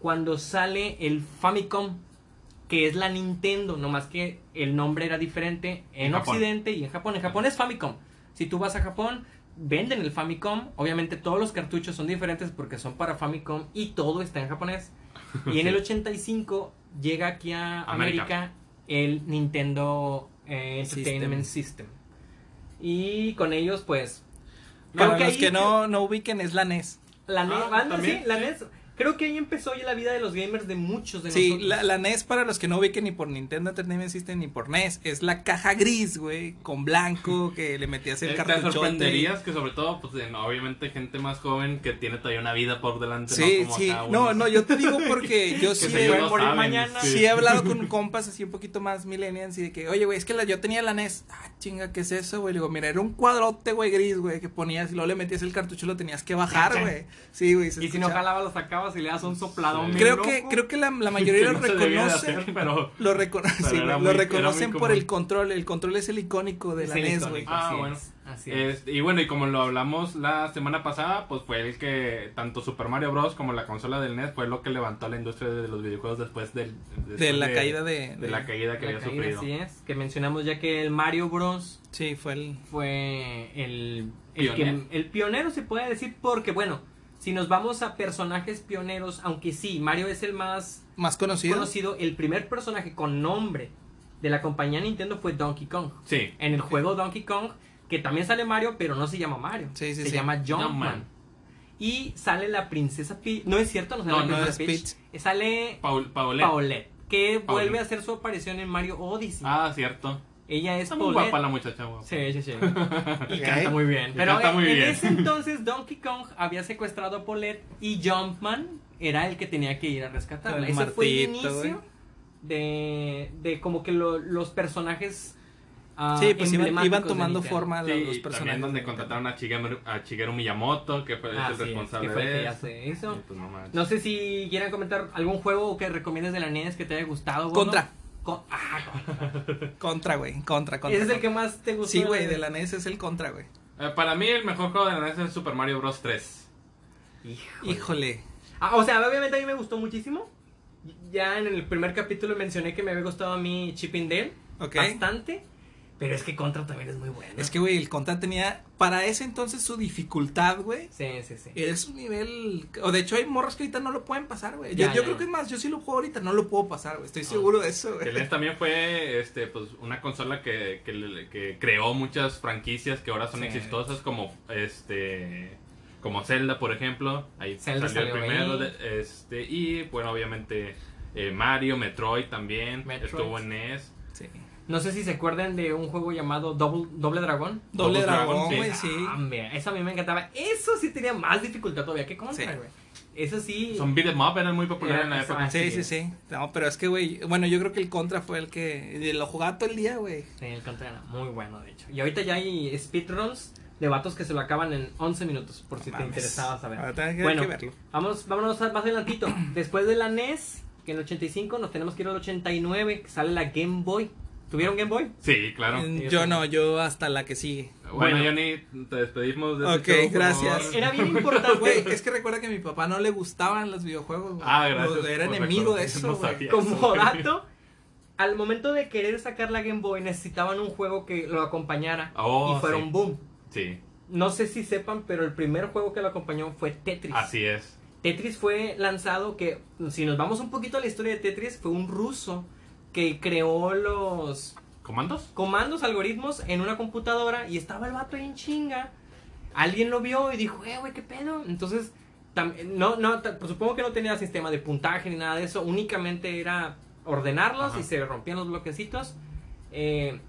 [SPEAKER 1] cuando sale el Famicom, que es la Nintendo, nomás que el nombre era diferente en. Occidente y en Japón. En Japón es Famicom. Si tú vas a Japón, venden el Famicom. Obviamente todos los cartuchos son diferentes porque son para Famicom y todo está en japonés. Y en el 85 llega aquí a
[SPEAKER 3] América.
[SPEAKER 1] América, el Nintendo eh, Entertainment System. Y con ellos, pues. Creo que
[SPEAKER 2] los
[SPEAKER 1] ahí-
[SPEAKER 2] que no, no ubiquen, es la NES.
[SPEAKER 1] La NES,
[SPEAKER 3] Ah, también,
[SPEAKER 1] sí, la. NES. Creo que ahí empezó ya la vida de los gamers de muchos de
[SPEAKER 2] Sí,
[SPEAKER 1] nosotros.
[SPEAKER 2] la, la NES, para los que no ubiquen ni por Nintendo Entertainment System ni por NES, es la caja gris, güey, con blanco, que le metías el
[SPEAKER 3] Eh, Te
[SPEAKER 2] cartuchote.
[SPEAKER 3] sorprenderías que sobre todo, pues en- obviamente gente más joven que tiene todavía una vida por delante.
[SPEAKER 2] Sí,
[SPEAKER 3] no como
[SPEAKER 2] sí.
[SPEAKER 3] acá
[SPEAKER 2] No, no, yo te digo porque yo sí he,
[SPEAKER 3] no
[SPEAKER 1] morir
[SPEAKER 3] saben,
[SPEAKER 1] mañana.
[SPEAKER 2] sí he hablado con compas así un poquito más millennials y de que, oye, güey, es que la, yo tenía la NES. Ah, chinga, ¿qué es eso, güey? Le digo, mira, era un cuadrote, güey, gris, güey, que ponías y luego le metías el cartucho y lo tenías que bajar, güey. Sí, güey.
[SPEAKER 1] y si no jalaba, lo sacabas y le das un sopladón.
[SPEAKER 3] Sí.
[SPEAKER 2] Creo que, creo que la, la mayoría
[SPEAKER 3] Que
[SPEAKER 2] lo
[SPEAKER 3] no
[SPEAKER 2] reconoce.
[SPEAKER 3] hacer, pero...
[SPEAKER 2] Lo, recono-
[SPEAKER 3] Pero
[SPEAKER 2] sí,
[SPEAKER 3] muy-
[SPEAKER 2] reconocen por
[SPEAKER 3] común.
[SPEAKER 2] el control. El control es el icónico de la
[SPEAKER 1] Sí,
[SPEAKER 2] NES, güey.
[SPEAKER 3] Ah,
[SPEAKER 1] así
[SPEAKER 3] bueno.
[SPEAKER 1] es, así es.
[SPEAKER 3] Este, y bueno, y como lo hablamos la semana pasada, pues fue el que tanto Super Mario Bros. como la consola del NES fue lo que levantó a la industria de los videojuegos después del, después
[SPEAKER 2] De la caída de,
[SPEAKER 3] de la caída que
[SPEAKER 1] La
[SPEAKER 3] había
[SPEAKER 1] caída,
[SPEAKER 3] sufrido.
[SPEAKER 1] así es. Que mencionamos ya que el Mario Bros.
[SPEAKER 2] Sí, fue el.
[SPEAKER 1] fue el, el,
[SPEAKER 3] Pionero.
[SPEAKER 1] que- el pionero, se puede decir, porque bueno, si nos vamos a personajes pioneros, aunque sí, Mario es el más
[SPEAKER 2] Más conocido.
[SPEAKER 1] conocido, el primer personaje con nombre de la compañía Nintendo fue Donkey Kong.
[SPEAKER 3] Sí.
[SPEAKER 1] En el juego Donkey Kong, que también sale Mario, pero no se llama Mario.
[SPEAKER 2] Sí, sí,
[SPEAKER 1] se
[SPEAKER 2] sí.
[SPEAKER 1] llama Jumpman.
[SPEAKER 3] Jumpman.
[SPEAKER 1] Y sale la princesa Peach. No es cierto, no sale
[SPEAKER 3] No,
[SPEAKER 1] la
[SPEAKER 3] no
[SPEAKER 1] princesa
[SPEAKER 2] es
[SPEAKER 1] Peach. Sale
[SPEAKER 3] Paul, Paulette.
[SPEAKER 1] Paulette, que
[SPEAKER 3] Paulette.
[SPEAKER 1] vuelve a hacer su aparición en Mario Odyssey.
[SPEAKER 3] Ah, cierto.
[SPEAKER 1] Ella es
[SPEAKER 3] Está muy
[SPEAKER 1] Paulette.
[SPEAKER 3] guapa la muchacha. guapa.
[SPEAKER 1] Sí, sí, sí. Y canta muy bien. Pero
[SPEAKER 3] canta
[SPEAKER 1] en,
[SPEAKER 3] muy
[SPEAKER 1] en
[SPEAKER 3] bien.
[SPEAKER 1] ese entonces Donkey Kong había secuestrado a Paulette y Jumpman era el que tenía que ir a rescatarla.
[SPEAKER 2] El
[SPEAKER 1] Ese fue el inicio de, de como que lo- los personajes ah,
[SPEAKER 2] Sí, pues iban,
[SPEAKER 1] emblemáticos
[SPEAKER 2] iban
[SPEAKER 1] de
[SPEAKER 2] tomando
[SPEAKER 1] Nintendo.
[SPEAKER 2] forma
[SPEAKER 3] Sí,
[SPEAKER 2] los
[SPEAKER 3] y
[SPEAKER 2] personajes.
[SPEAKER 3] también donde
[SPEAKER 2] de
[SPEAKER 3] contrataron a Shigeru, a Shigeru Miyamoto, que fue
[SPEAKER 1] Ah,
[SPEAKER 3] el
[SPEAKER 1] sí,
[SPEAKER 3] responsable
[SPEAKER 1] que fue el
[SPEAKER 3] de
[SPEAKER 1] que
[SPEAKER 3] eso. Y pues no manches.
[SPEAKER 1] No sé si quieran comentar algún juego que recomiendes de la NES que te haya gustado. Gordo.
[SPEAKER 2] Contra.
[SPEAKER 1] Con- ah, Contra.
[SPEAKER 2] Güey. Contra, contra.
[SPEAKER 1] Ese es el que más te gustó.
[SPEAKER 2] Sí, güey, de la NES es el contra, güey.
[SPEAKER 3] Eh, para mí el mejor juego de la NES es Super Mario Bros. 3.
[SPEAKER 1] Híjole.
[SPEAKER 2] Híjole.
[SPEAKER 1] Ah, o sea, obviamente a mí me gustó muchísimo. Ya en el primer capítulo mencioné que me había gustado a mí Chip and Dale
[SPEAKER 2] Ok.
[SPEAKER 1] bastante. Pero es que Contra también es muy bueno.
[SPEAKER 2] Es que, güey, el contra tenía. Para ese entonces su dificultad, güey.
[SPEAKER 1] Sí, sí, sí.
[SPEAKER 2] Es un nivel. O de hecho, hay morros que ahorita no lo pueden pasar, güey. Yo,
[SPEAKER 1] Ya,
[SPEAKER 2] yo
[SPEAKER 1] ya,
[SPEAKER 2] creo que es más, yo sí lo juego ahorita, no lo puedo pasar, güey. Estoy
[SPEAKER 3] No.
[SPEAKER 2] seguro de eso, güey.
[SPEAKER 3] el NES también fue este, pues, una consola que, que, que creó muchas franquicias que ahora son
[SPEAKER 2] Sí.
[SPEAKER 3] exitosas, como este como Zelda, por ejemplo. Ahí
[SPEAKER 1] Zelda
[SPEAKER 3] salió el primero. de- este, y bueno, obviamente eh, Mario, Metroid también.
[SPEAKER 1] Metroid.
[SPEAKER 3] Estuvo en NES.
[SPEAKER 1] No sé si se acuerdan de un juego llamado Double, Doble Dragón.
[SPEAKER 2] Doble
[SPEAKER 3] Double
[SPEAKER 2] dragón, güey, sí.
[SPEAKER 1] Ah, mira, eso a mí me encantaba. Eso sí tenía más dificultad todavía que Contra,
[SPEAKER 2] Sí.
[SPEAKER 1] güey. Eso sí.
[SPEAKER 3] Son beat 'em up, eran muy populares en la época.
[SPEAKER 2] Sí, sí,
[SPEAKER 1] es.
[SPEAKER 2] sí. No, pero es que, güey, bueno, yo creo que el contra fue el que lo jugaba todo el día, güey.
[SPEAKER 1] Sí, el Contra era muy bueno, de hecho. Y ahorita ya hay speedruns de vatos que se lo acaban en 11 minutos, por si te interesaba saber.
[SPEAKER 2] Ahora tengo que-
[SPEAKER 1] Bueno,
[SPEAKER 2] que verlo.
[SPEAKER 1] Vamos, vámonos más adelantito. Después de la NES, que en el 85 nos tenemos que ir al 89, que sale la Game Boy. ¿Tuvieron Game Boy?
[SPEAKER 3] Sí, claro.
[SPEAKER 2] Mm, Yo no, yo hasta la que sigue.
[SPEAKER 3] Bueno,
[SPEAKER 1] Bueno.
[SPEAKER 3] Johnny, te despedimos de
[SPEAKER 2] Ok,
[SPEAKER 3] este show,
[SPEAKER 2] gracias.
[SPEAKER 1] Era bien importante.
[SPEAKER 2] Güey, es que recuerda que a mi papá no le gustaban los videojuegos, güey.
[SPEAKER 3] Ah, gracias
[SPEAKER 2] Era enemigo de eso, güey.
[SPEAKER 1] Como dato, al momento de querer sacar la Game Boy necesitaban un juego que lo acompañara
[SPEAKER 3] Oh,
[SPEAKER 1] y fuera
[SPEAKER 3] sí.
[SPEAKER 1] un boom.
[SPEAKER 3] Sí,
[SPEAKER 1] No sé si sepan, pero el primer juego que lo acompañó fue Tetris.
[SPEAKER 3] así es.
[SPEAKER 1] Tetris fue lanzado que, si nos vamos un poquito a la historia de Tetris, fue un ruso que creó los
[SPEAKER 3] ¿Comandos?
[SPEAKER 1] comandos, algoritmos en una computadora y estaba el vato ahí en chinga. Alguien lo vio y dijo, eh, güey, ¿qué pedo? Entonces, no, no, pues supongo que no tenía sistema de puntaje ni nada de eso, únicamente era ordenarlos
[SPEAKER 3] Ajá.
[SPEAKER 1] y se rompían los bloquecitos. Eh,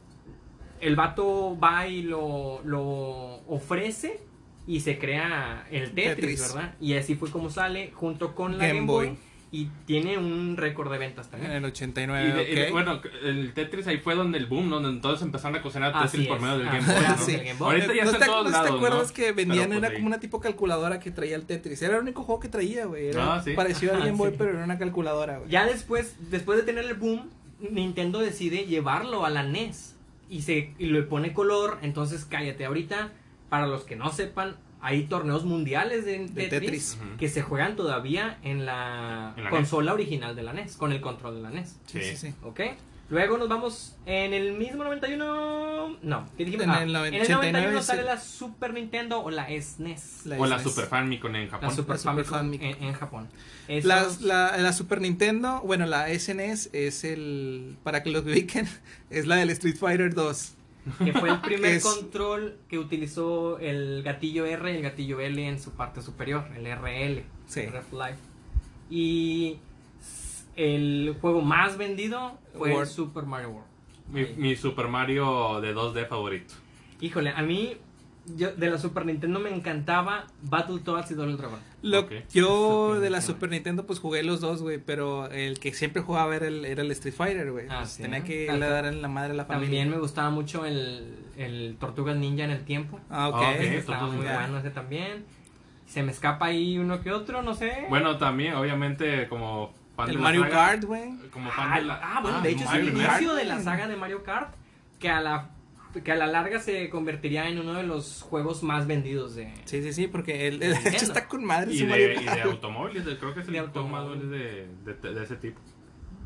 [SPEAKER 1] el vato va y lo, lo ofrece y se crea el Tetris,
[SPEAKER 2] Tetris.
[SPEAKER 1] ¿verdad? Y así fue como sale junto con la
[SPEAKER 2] Game
[SPEAKER 1] Game, Boy.
[SPEAKER 2] Boy.
[SPEAKER 1] Y tiene un récord de ventas
[SPEAKER 2] En
[SPEAKER 1] también.
[SPEAKER 2] el
[SPEAKER 3] Y
[SPEAKER 2] 89,
[SPEAKER 3] de- y de- bueno, el Tetris ahí fue donde el boom, donde entonces empezaron a cocinar
[SPEAKER 1] Así
[SPEAKER 3] Tetris por medio del Game Boy. ¿no?
[SPEAKER 1] sí. el Game Boy.
[SPEAKER 3] Ahorita ya
[SPEAKER 2] ¿No
[SPEAKER 3] está
[SPEAKER 2] te,
[SPEAKER 3] en todos
[SPEAKER 2] no te acuerdas
[SPEAKER 3] ¿no?
[SPEAKER 2] que vendían
[SPEAKER 3] Pero,
[SPEAKER 2] una
[SPEAKER 3] pues,
[SPEAKER 2] como una tipo calculadora que traía el Tetris? Era el único juego que traía, güey. Era
[SPEAKER 3] Ah, sí.
[SPEAKER 2] parecido al
[SPEAKER 1] Ah,
[SPEAKER 2] Game Boy,
[SPEAKER 1] sí.
[SPEAKER 2] pero era una calculadora, güey.
[SPEAKER 1] Ya después, después de tener el boom, Nintendo decide llevarlo a la NES y se y le pone color, entonces cállate ahorita, para los que no sepan, hay torneos mundiales de,
[SPEAKER 2] De
[SPEAKER 1] Tetris, que se juegan todavía en la,
[SPEAKER 3] En la
[SPEAKER 1] consola original de la NES, con el control de la NES.
[SPEAKER 2] Sí, sí, sí.
[SPEAKER 1] ¿Ok? Luego nos vamos en el mismo 91. No, ¿qué dijimos?
[SPEAKER 2] En
[SPEAKER 1] Ah,
[SPEAKER 2] el
[SPEAKER 1] en el
[SPEAKER 2] 89
[SPEAKER 1] 91
[SPEAKER 2] es
[SPEAKER 1] sale la Super Nintendo o la SNES.
[SPEAKER 3] O la
[SPEAKER 2] SNES.
[SPEAKER 3] Super Famicom en Japón.
[SPEAKER 1] La Super
[SPEAKER 2] La Super
[SPEAKER 1] Famicom
[SPEAKER 2] Famicom.
[SPEAKER 1] en, en Japón.
[SPEAKER 2] La, la Super Nintendo, bueno, la SNES es el, para que lo ubiquen, es la del Street Fighter 2.
[SPEAKER 1] Que fue el primer
[SPEAKER 2] Es-
[SPEAKER 1] control que utilizó el gatillo R y el gatillo L en su parte superior, el RL.
[SPEAKER 2] Sí.
[SPEAKER 1] Ref Life. Y el juego más vendido fue
[SPEAKER 2] World.
[SPEAKER 1] Super Mario World.
[SPEAKER 3] Mi, mi Super Mario de 2D favorito.
[SPEAKER 1] Híjole, a mí yo, de la Super Nintendo me encantaba Battletoads y Double Dragon.
[SPEAKER 2] Lo,
[SPEAKER 3] Ok.
[SPEAKER 2] Yo de la. Super Nintendo pues jugué los dos, güey, pero el que siempre jugaba era el, era el Street Fighter, güey.
[SPEAKER 1] Ah,
[SPEAKER 2] Pues,
[SPEAKER 1] sí.
[SPEAKER 2] Tenía que
[SPEAKER 1] Ah,
[SPEAKER 2] le dar en la madre a la familia.
[SPEAKER 1] También me gustaba mucho el, el Tortugas Ninja en el tiempo.
[SPEAKER 2] Ah, ok.
[SPEAKER 3] Ah, ok.
[SPEAKER 1] Estaba muy
[SPEAKER 2] Ninja.
[SPEAKER 1] bueno ese también. Se me escapa ahí uno que otro, no sé.
[SPEAKER 3] Bueno, también, obviamente, como fan
[SPEAKER 2] El
[SPEAKER 3] de la
[SPEAKER 2] Mario
[SPEAKER 3] saga,
[SPEAKER 2] Kart, güey.
[SPEAKER 3] Como fan
[SPEAKER 1] Ah,
[SPEAKER 3] de la.
[SPEAKER 1] ah, bueno, de hecho es el
[SPEAKER 3] Kart.
[SPEAKER 1] inicio de la saga de Mario Kart que a la que a la larga se convertiría en uno de los juegos más vendidos de
[SPEAKER 2] Sí, sí, sí, porque el, hecho está con madre
[SPEAKER 3] Y
[SPEAKER 2] su
[SPEAKER 3] de,
[SPEAKER 2] Mario
[SPEAKER 3] y de automóviles, de- creo que es el
[SPEAKER 1] automóviles.
[SPEAKER 3] de, de, de ese tipo.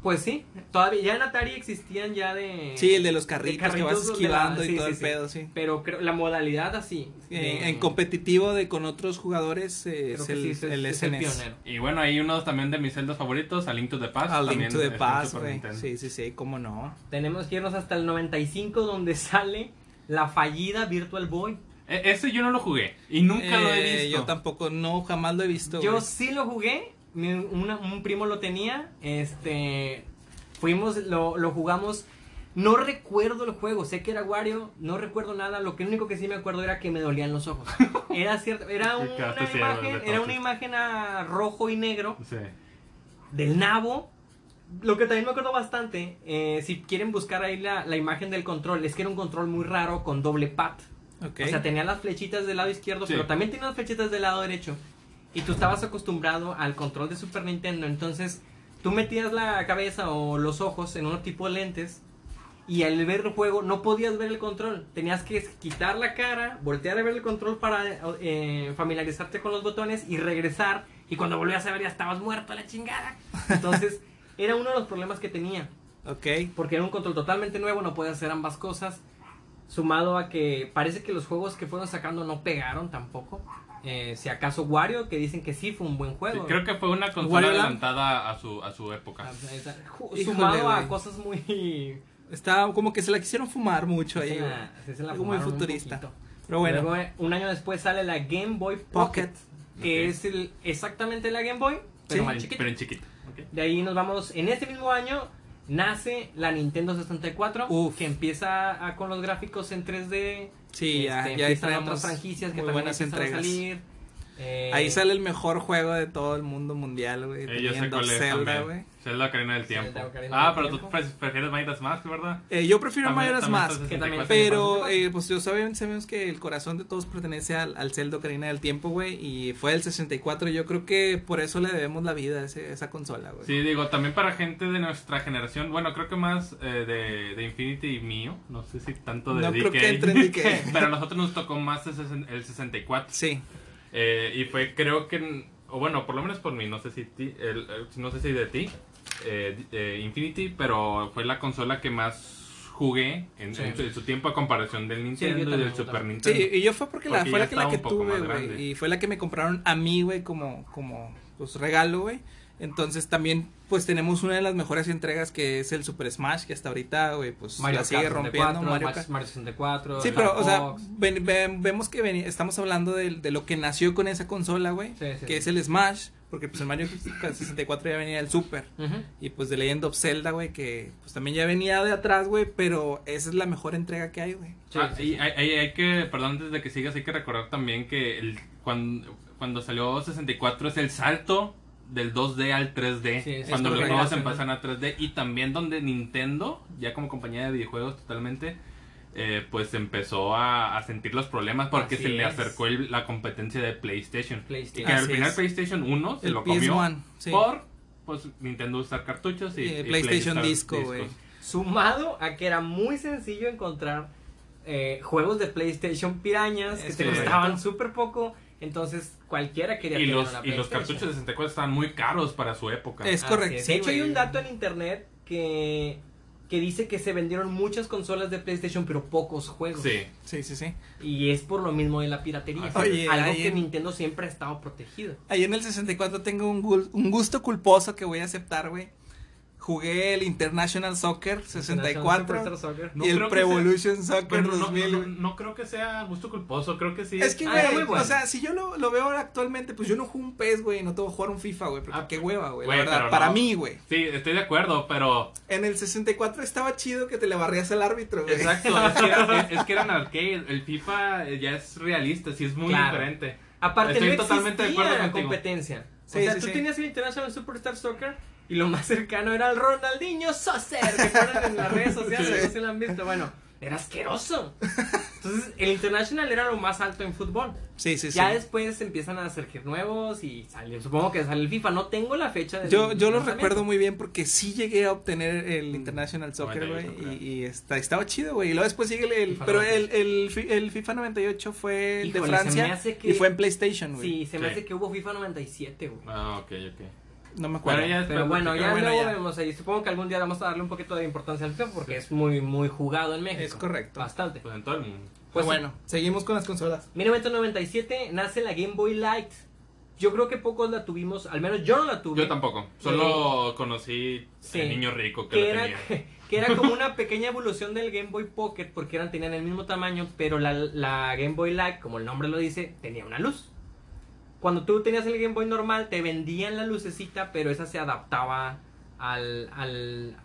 [SPEAKER 1] Pues sí, todavía ya en Atari existían ya de
[SPEAKER 2] Sí, el de los carritos, que
[SPEAKER 1] carritos
[SPEAKER 2] vas
[SPEAKER 1] de la-
[SPEAKER 2] esquivando y
[SPEAKER 1] sí,
[SPEAKER 2] todo
[SPEAKER 1] sí,
[SPEAKER 2] el
[SPEAKER 1] sí.
[SPEAKER 2] pedo, sí.
[SPEAKER 1] Pero creo la modalidad así
[SPEAKER 2] En,
[SPEAKER 1] de-
[SPEAKER 2] en competitivo de con otros jugadores eh,
[SPEAKER 1] creo
[SPEAKER 2] es
[SPEAKER 1] que
[SPEAKER 2] el,
[SPEAKER 1] sí, es,
[SPEAKER 2] el
[SPEAKER 1] es el
[SPEAKER 2] SNES.
[SPEAKER 1] pionero.
[SPEAKER 3] Y bueno, hay unos también de mis celdas favoritos, A Link to the Past.
[SPEAKER 2] A Link to the Past. Sí, sí, sí, cómo no.
[SPEAKER 1] Tenemos que irnos hasta el 95 donde sale la fallida Virtual Boy.
[SPEAKER 3] E- ese yo no lo jugué y nunca lo he
[SPEAKER 2] Eh,
[SPEAKER 3] visto.
[SPEAKER 2] Yo tampoco, no, jamás lo he visto.
[SPEAKER 1] Yo
[SPEAKER 2] güey.
[SPEAKER 1] sí lo jugué, mi- una- un primo lo tenía, este, fuimos, lo, lo jugamos, no recuerdo el juego, sé que era Wario, no recuerdo nada, lo que único que sí me acuerdo era que me dolían los ojos. Era cierto, era una imagen, era una imagen a rojo y negro
[SPEAKER 3] Sí.
[SPEAKER 1] del nabo. Lo que también me acuerdo bastante, eh, si quieren buscar ahí la, la imagen del control, es que era un control muy raro con doble pat.
[SPEAKER 2] Ok.
[SPEAKER 1] O sea, tenía las flechitas del lado izquierdo,
[SPEAKER 3] Sí.
[SPEAKER 1] pero también tenía las flechitas del lado derecho. Y tú estabas acostumbrado al control de Super Nintendo, entonces tú metías la cabeza o los ojos en un tipo de lentes y al ver el juego no podías ver el control. Tenías que quitar la cara, voltear a ver el control para eh, familiarizarte con los botones y regresar. Y cuando volvías a ver ya estabas muerto a la chingada. Entonces era uno de los problemas que tenía.
[SPEAKER 2] ok.
[SPEAKER 1] Porque era un control totalmente nuevo, no puede hacer ambas cosas. Sumado a que parece que los juegos que fueron sacando no pegaron tampoco. Eh, si acaso Wario, que dicen que sí fue un buen
[SPEAKER 3] Sí,
[SPEAKER 1] juego.
[SPEAKER 3] creo que fue una consola
[SPEAKER 2] Wario Land.
[SPEAKER 3] adelantada a su, a su época.
[SPEAKER 1] Ah,
[SPEAKER 2] Híjole,
[SPEAKER 1] Sumado a cosas muy.
[SPEAKER 2] Está como que se la quisieron fumar mucho
[SPEAKER 1] sí
[SPEAKER 2] ahí.
[SPEAKER 1] se la- sí se la
[SPEAKER 2] Algo muy futurista. Pero bueno,
[SPEAKER 1] Luego, eh, un año después sale la Game Boy Pocket,
[SPEAKER 2] Pocket.
[SPEAKER 1] que
[SPEAKER 3] Ok.
[SPEAKER 1] es el, exactamente la Game Boy, pero
[SPEAKER 2] Sí.
[SPEAKER 1] más chiquita.
[SPEAKER 3] Pero en chiquito. ok.
[SPEAKER 1] De ahí nos vamos, en este mismo año nace la Nintendo 64,
[SPEAKER 2] Uf.
[SPEAKER 1] que empieza a- con los gráficos en 3D.
[SPEAKER 2] sí, ya,
[SPEAKER 1] Este,
[SPEAKER 2] ya
[SPEAKER 1] empiezan
[SPEAKER 2] traemos
[SPEAKER 1] otras franquicias que también empiezan a
[SPEAKER 2] entregas.
[SPEAKER 1] salir. Eh,
[SPEAKER 2] Ahí sale el mejor juego de todo el mundo mundial, güey.
[SPEAKER 3] Eh, yo sé
[SPEAKER 2] teniendo
[SPEAKER 3] cuál es
[SPEAKER 2] Zelda,
[SPEAKER 3] también.
[SPEAKER 2] güey.
[SPEAKER 3] Zelda Ocarina del Tiempo.
[SPEAKER 1] Zelda Ocarina
[SPEAKER 3] Ah,
[SPEAKER 1] del
[SPEAKER 3] pero
[SPEAKER 1] Tiempo.
[SPEAKER 3] tú pre- prefieres Majora's Mask, ¿verdad?
[SPEAKER 2] Eh, yo prefiero Majora's Mask.
[SPEAKER 3] está
[SPEAKER 1] Que también
[SPEAKER 3] 64.
[SPEAKER 2] Pero, eh, pues yo sabemos que el corazón de todos pertenece al, al Zelda Ocarina del Tiempo, güey. Y fue el 64. Yo creo que por eso le debemos la vida a ese- esa consola, güey.
[SPEAKER 3] Sí, digo, también para gente de nuestra generación, bueno, creo que más eh, de, de Infinity y mío, no sé si tanto de
[SPEAKER 2] No creo
[SPEAKER 3] DK,
[SPEAKER 2] que entre en DK.
[SPEAKER 3] pero a nosotros nos tocó más el 64.
[SPEAKER 2] Sí.
[SPEAKER 3] Eh, y fue, creo que, o bueno, por lo menos por mí, no sé si, ti- el- no sé si de ti, eh, eh, Infinity, pero fue la consola que más jugué en,
[SPEAKER 1] Sí.
[SPEAKER 3] en su, en su tiempo a comparación del Nintendo y del Super. Nintendo.
[SPEAKER 2] Sí, y yo fue porque, la,
[SPEAKER 3] Porque
[SPEAKER 2] fue la que, la tuve, güey. Y fue la que me compraron a mí, güey, como, como pues, regalo, güey. Entonces también, pues tenemos una de las mejores entregas que es el Super Smash, que hasta ahorita, güey, pues
[SPEAKER 1] Mario
[SPEAKER 2] la sigue
[SPEAKER 1] Kart
[SPEAKER 2] rompiendo.
[SPEAKER 1] 64,
[SPEAKER 2] Mario
[SPEAKER 1] Mario,
[SPEAKER 2] Kart.
[SPEAKER 1] Mario 64.
[SPEAKER 2] Sí, pero, o sea, ven- ven- vemos que veni- estamos hablando de, de lo que nació con esa consola, güey.
[SPEAKER 1] Sí, sí,
[SPEAKER 2] que
[SPEAKER 1] sí.
[SPEAKER 2] es el Smash, porque pues el Mario 64 ya venía del Super. Y pues The Legend of Zelda, güey, que pues también ya venía de atrás, güey, pero esa es la mejor entrega que hay, güey.
[SPEAKER 1] Sí,
[SPEAKER 3] Ah,
[SPEAKER 1] sí,
[SPEAKER 3] y
[SPEAKER 1] sí.
[SPEAKER 3] hay, hay- hay que, perdón, antes de que sigas, hay que recordar también que el, cuando, cuando salió 64 es el salto del 2D al 3D,
[SPEAKER 1] Sí, es
[SPEAKER 3] cuando los juegos empiezan a 3D y también donde Nintendo, ya como compañía de videojuegos totalmente, eh, pues empezó a, a sentir los problemas porque
[SPEAKER 1] Así
[SPEAKER 3] se le acercó el- la competencia de PlayStation. Y
[SPEAKER 1] PlayStation.
[SPEAKER 3] que al final
[SPEAKER 2] es.
[SPEAKER 3] PlayStation 1 se
[SPEAKER 2] El
[SPEAKER 3] lo comió
[SPEAKER 2] PS1, sí.
[SPEAKER 3] por pues Nintendo usar cartuchos y,
[SPEAKER 2] Y
[SPEAKER 3] y
[SPEAKER 2] PlayStation
[SPEAKER 3] Play-
[SPEAKER 2] Disco, güey.
[SPEAKER 1] Sumado a que era muy sencillo encontrar eh, juegos de PlayStation pirañas que te
[SPEAKER 3] correcto.
[SPEAKER 1] costaban súper poco. Entonces cualquiera quería
[SPEAKER 3] Y
[SPEAKER 1] tener
[SPEAKER 3] los,
[SPEAKER 1] una
[SPEAKER 3] y los cartuchos de 64 estaban muy caros para su época.
[SPEAKER 2] Es correcto. sí,
[SPEAKER 1] de hecho, hay un dato en internet que, que dice que se vendieron muchas consolas de PlayStation, pero pocos juegos.
[SPEAKER 3] Sí.
[SPEAKER 2] Sí, sí, sí.
[SPEAKER 1] Y es por lo mismo de la piratería.
[SPEAKER 2] Oye,
[SPEAKER 1] algo
[SPEAKER 2] ahí
[SPEAKER 1] que
[SPEAKER 2] en-
[SPEAKER 1] Nintendo siempre ha estado protegido.
[SPEAKER 2] Ahí en el 64 tengo un, gul- un gusto culposo que voy a aceptar, güey. Jugué el International Soccer 64
[SPEAKER 1] Superstar Soccer.
[SPEAKER 3] No
[SPEAKER 2] y el Pro Evolution Soccer
[SPEAKER 3] Pero no, no,
[SPEAKER 2] 2000.
[SPEAKER 3] no, no creo que sea gusto culposo, creo que sí.
[SPEAKER 2] Es que,
[SPEAKER 1] Ah,
[SPEAKER 2] güey,
[SPEAKER 1] muy bueno.
[SPEAKER 2] o sea, si yo lo, lo veo ahora actualmente, pues yo no juego un PES, güey, no tengo que jugar un FIFA, güey, porque
[SPEAKER 3] Ah,
[SPEAKER 2] qué hueva, güey, la verdad, para
[SPEAKER 3] no.
[SPEAKER 2] mí, güey.
[SPEAKER 3] Sí, estoy de acuerdo, pero.
[SPEAKER 2] En el 64 estaba chido que te le barrías al árbitro, güey.
[SPEAKER 3] Exacto, es que, era, es, que eran arcade. El FIFA ya es realista, sí es muy
[SPEAKER 1] Claro.
[SPEAKER 3] diferente.
[SPEAKER 1] Aparte,
[SPEAKER 3] Estoy
[SPEAKER 1] no
[SPEAKER 3] totalmente de acuerdo contigo.
[SPEAKER 1] competencia.
[SPEAKER 2] Sí,
[SPEAKER 1] o sea,
[SPEAKER 2] sí,
[SPEAKER 1] tú
[SPEAKER 2] sí.
[SPEAKER 1] tenías el International Superstar Soccer y lo más cercano era el Ronaldinho Soccer que en las redes sociales,
[SPEAKER 2] Sí.
[SPEAKER 1] no sé si lo han visto. Bueno, era asqueroso. Entonces, el International era lo más alto en fútbol.
[SPEAKER 2] Sí, sí, sí.
[SPEAKER 1] Ya después empiezan a surgir nuevos y salió, supongo que sale el FIFA. No tengo la fecha de
[SPEAKER 2] Yo, yo lo recuerdo muy bien porque sí llegué a obtener el International Soccer,
[SPEAKER 3] 98,
[SPEAKER 2] güey, y, y está, estaba chido, güey. Y luego después sigue el, el-
[SPEAKER 1] FIFA
[SPEAKER 2] pero el,
[SPEAKER 1] 98.
[SPEAKER 2] el, fi- el FIFA 98 fue el
[SPEAKER 1] Híjole,
[SPEAKER 2] de
[SPEAKER 1] se
[SPEAKER 2] Francia
[SPEAKER 1] que-
[SPEAKER 2] y fue en PlayStation, güey.
[SPEAKER 1] Sí, se me
[SPEAKER 3] Sí.
[SPEAKER 1] hace que hubo FIFA 97, güey.
[SPEAKER 3] Ah, ok, ok.
[SPEAKER 2] No me acuerdo.
[SPEAKER 3] Ya
[SPEAKER 1] Pero
[SPEAKER 3] después
[SPEAKER 1] bueno, ya
[SPEAKER 2] bueno,
[SPEAKER 1] luego
[SPEAKER 2] ya.
[SPEAKER 1] vemos ahí. Supongo que algún día vamos a darle un poquito de importancia al FIFA porque es muy, muy jugado en México.
[SPEAKER 2] Es correcto.
[SPEAKER 1] Bastante.
[SPEAKER 3] Pues en todo el mundo.
[SPEAKER 2] Pues bueno, seguimos con las consolas.
[SPEAKER 1] 1997 nace la Game Boy Light. Yo creo que pocos la tuvimos, al menos yo no la tuve.
[SPEAKER 3] Yo tampoco. Solo conocí
[SPEAKER 1] Sí.
[SPEAKER 3] el niño rico que,
[SPEAKER 1] Que
[SPEAKER 3] lo
[SPEAKER 1] era,
[SPEAKER 3] tenía.
[SPEAKER 1] que era como una pequeña evolución del Game Boy Pocket porque eran, tenían el mismo tamaño, pero la, la Game Boy Light, como el nombre lo dice, tenía una luz. Cuando tú tenías el Game Boy normal, te vendían la lucecita, pero esa se adaptaba al, al,